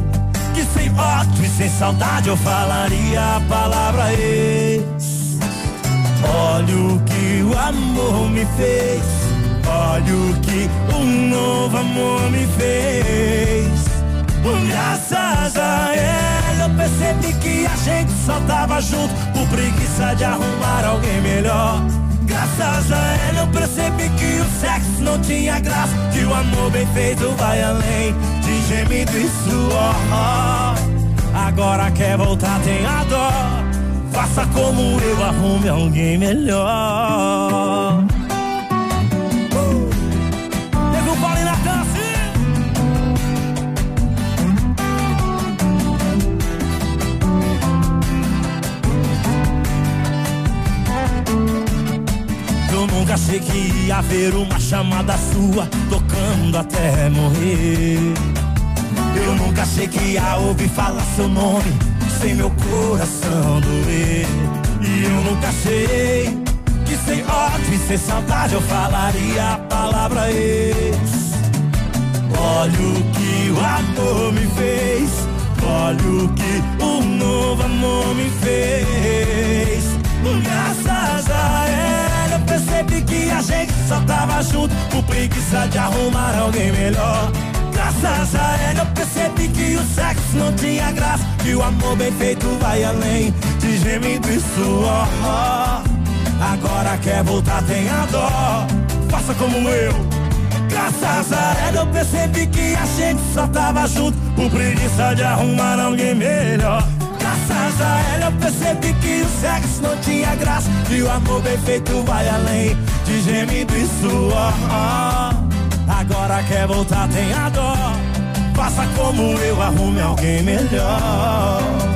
que sem ódio e sem saudade eu falaria a palavra ex. Olha o que o amor me fez. Olha o que um novo amor me fez. Graças a ela eu percebi que a gente só tava junto por preguiça de arrumar alguém melhor. Graças a ela eu percebi que o sexo não tinha graça, que o amor bem feito vai além de gemido e suor. Agora quer voltar, tenha dó. Faça como eu, arrume alguém melhor. Achei que ia haver uma chamada sua tocando até morrer. Eu nunca achei que ia ouvir falar seu nome sem meu coração doer. E eu nunca achei que sem ódio e sem saudade eu falaria a palavra ex. Olha o que o amor me fez. Olha o que o novo amor me fez. Graças a ela percebi que a gente só tava junto por preguiça de arrumar alguém melhor. Graças a ela eu percebi que o sexo não tinha graça, que o amor bem feito vai além de gemido e suor. Agora quer voltar, tenha dó, faça como eu. Graças a ela eu percebi que a gente só tava junto por preguiça de arrumar alguém melhor. Graças a ela eu percebi que o sexo não tinha graça, que o amor bem feito vai além de gemido e suor. Agora quer voltar, tenha dó. Faça como eu, arrume alguém melhor.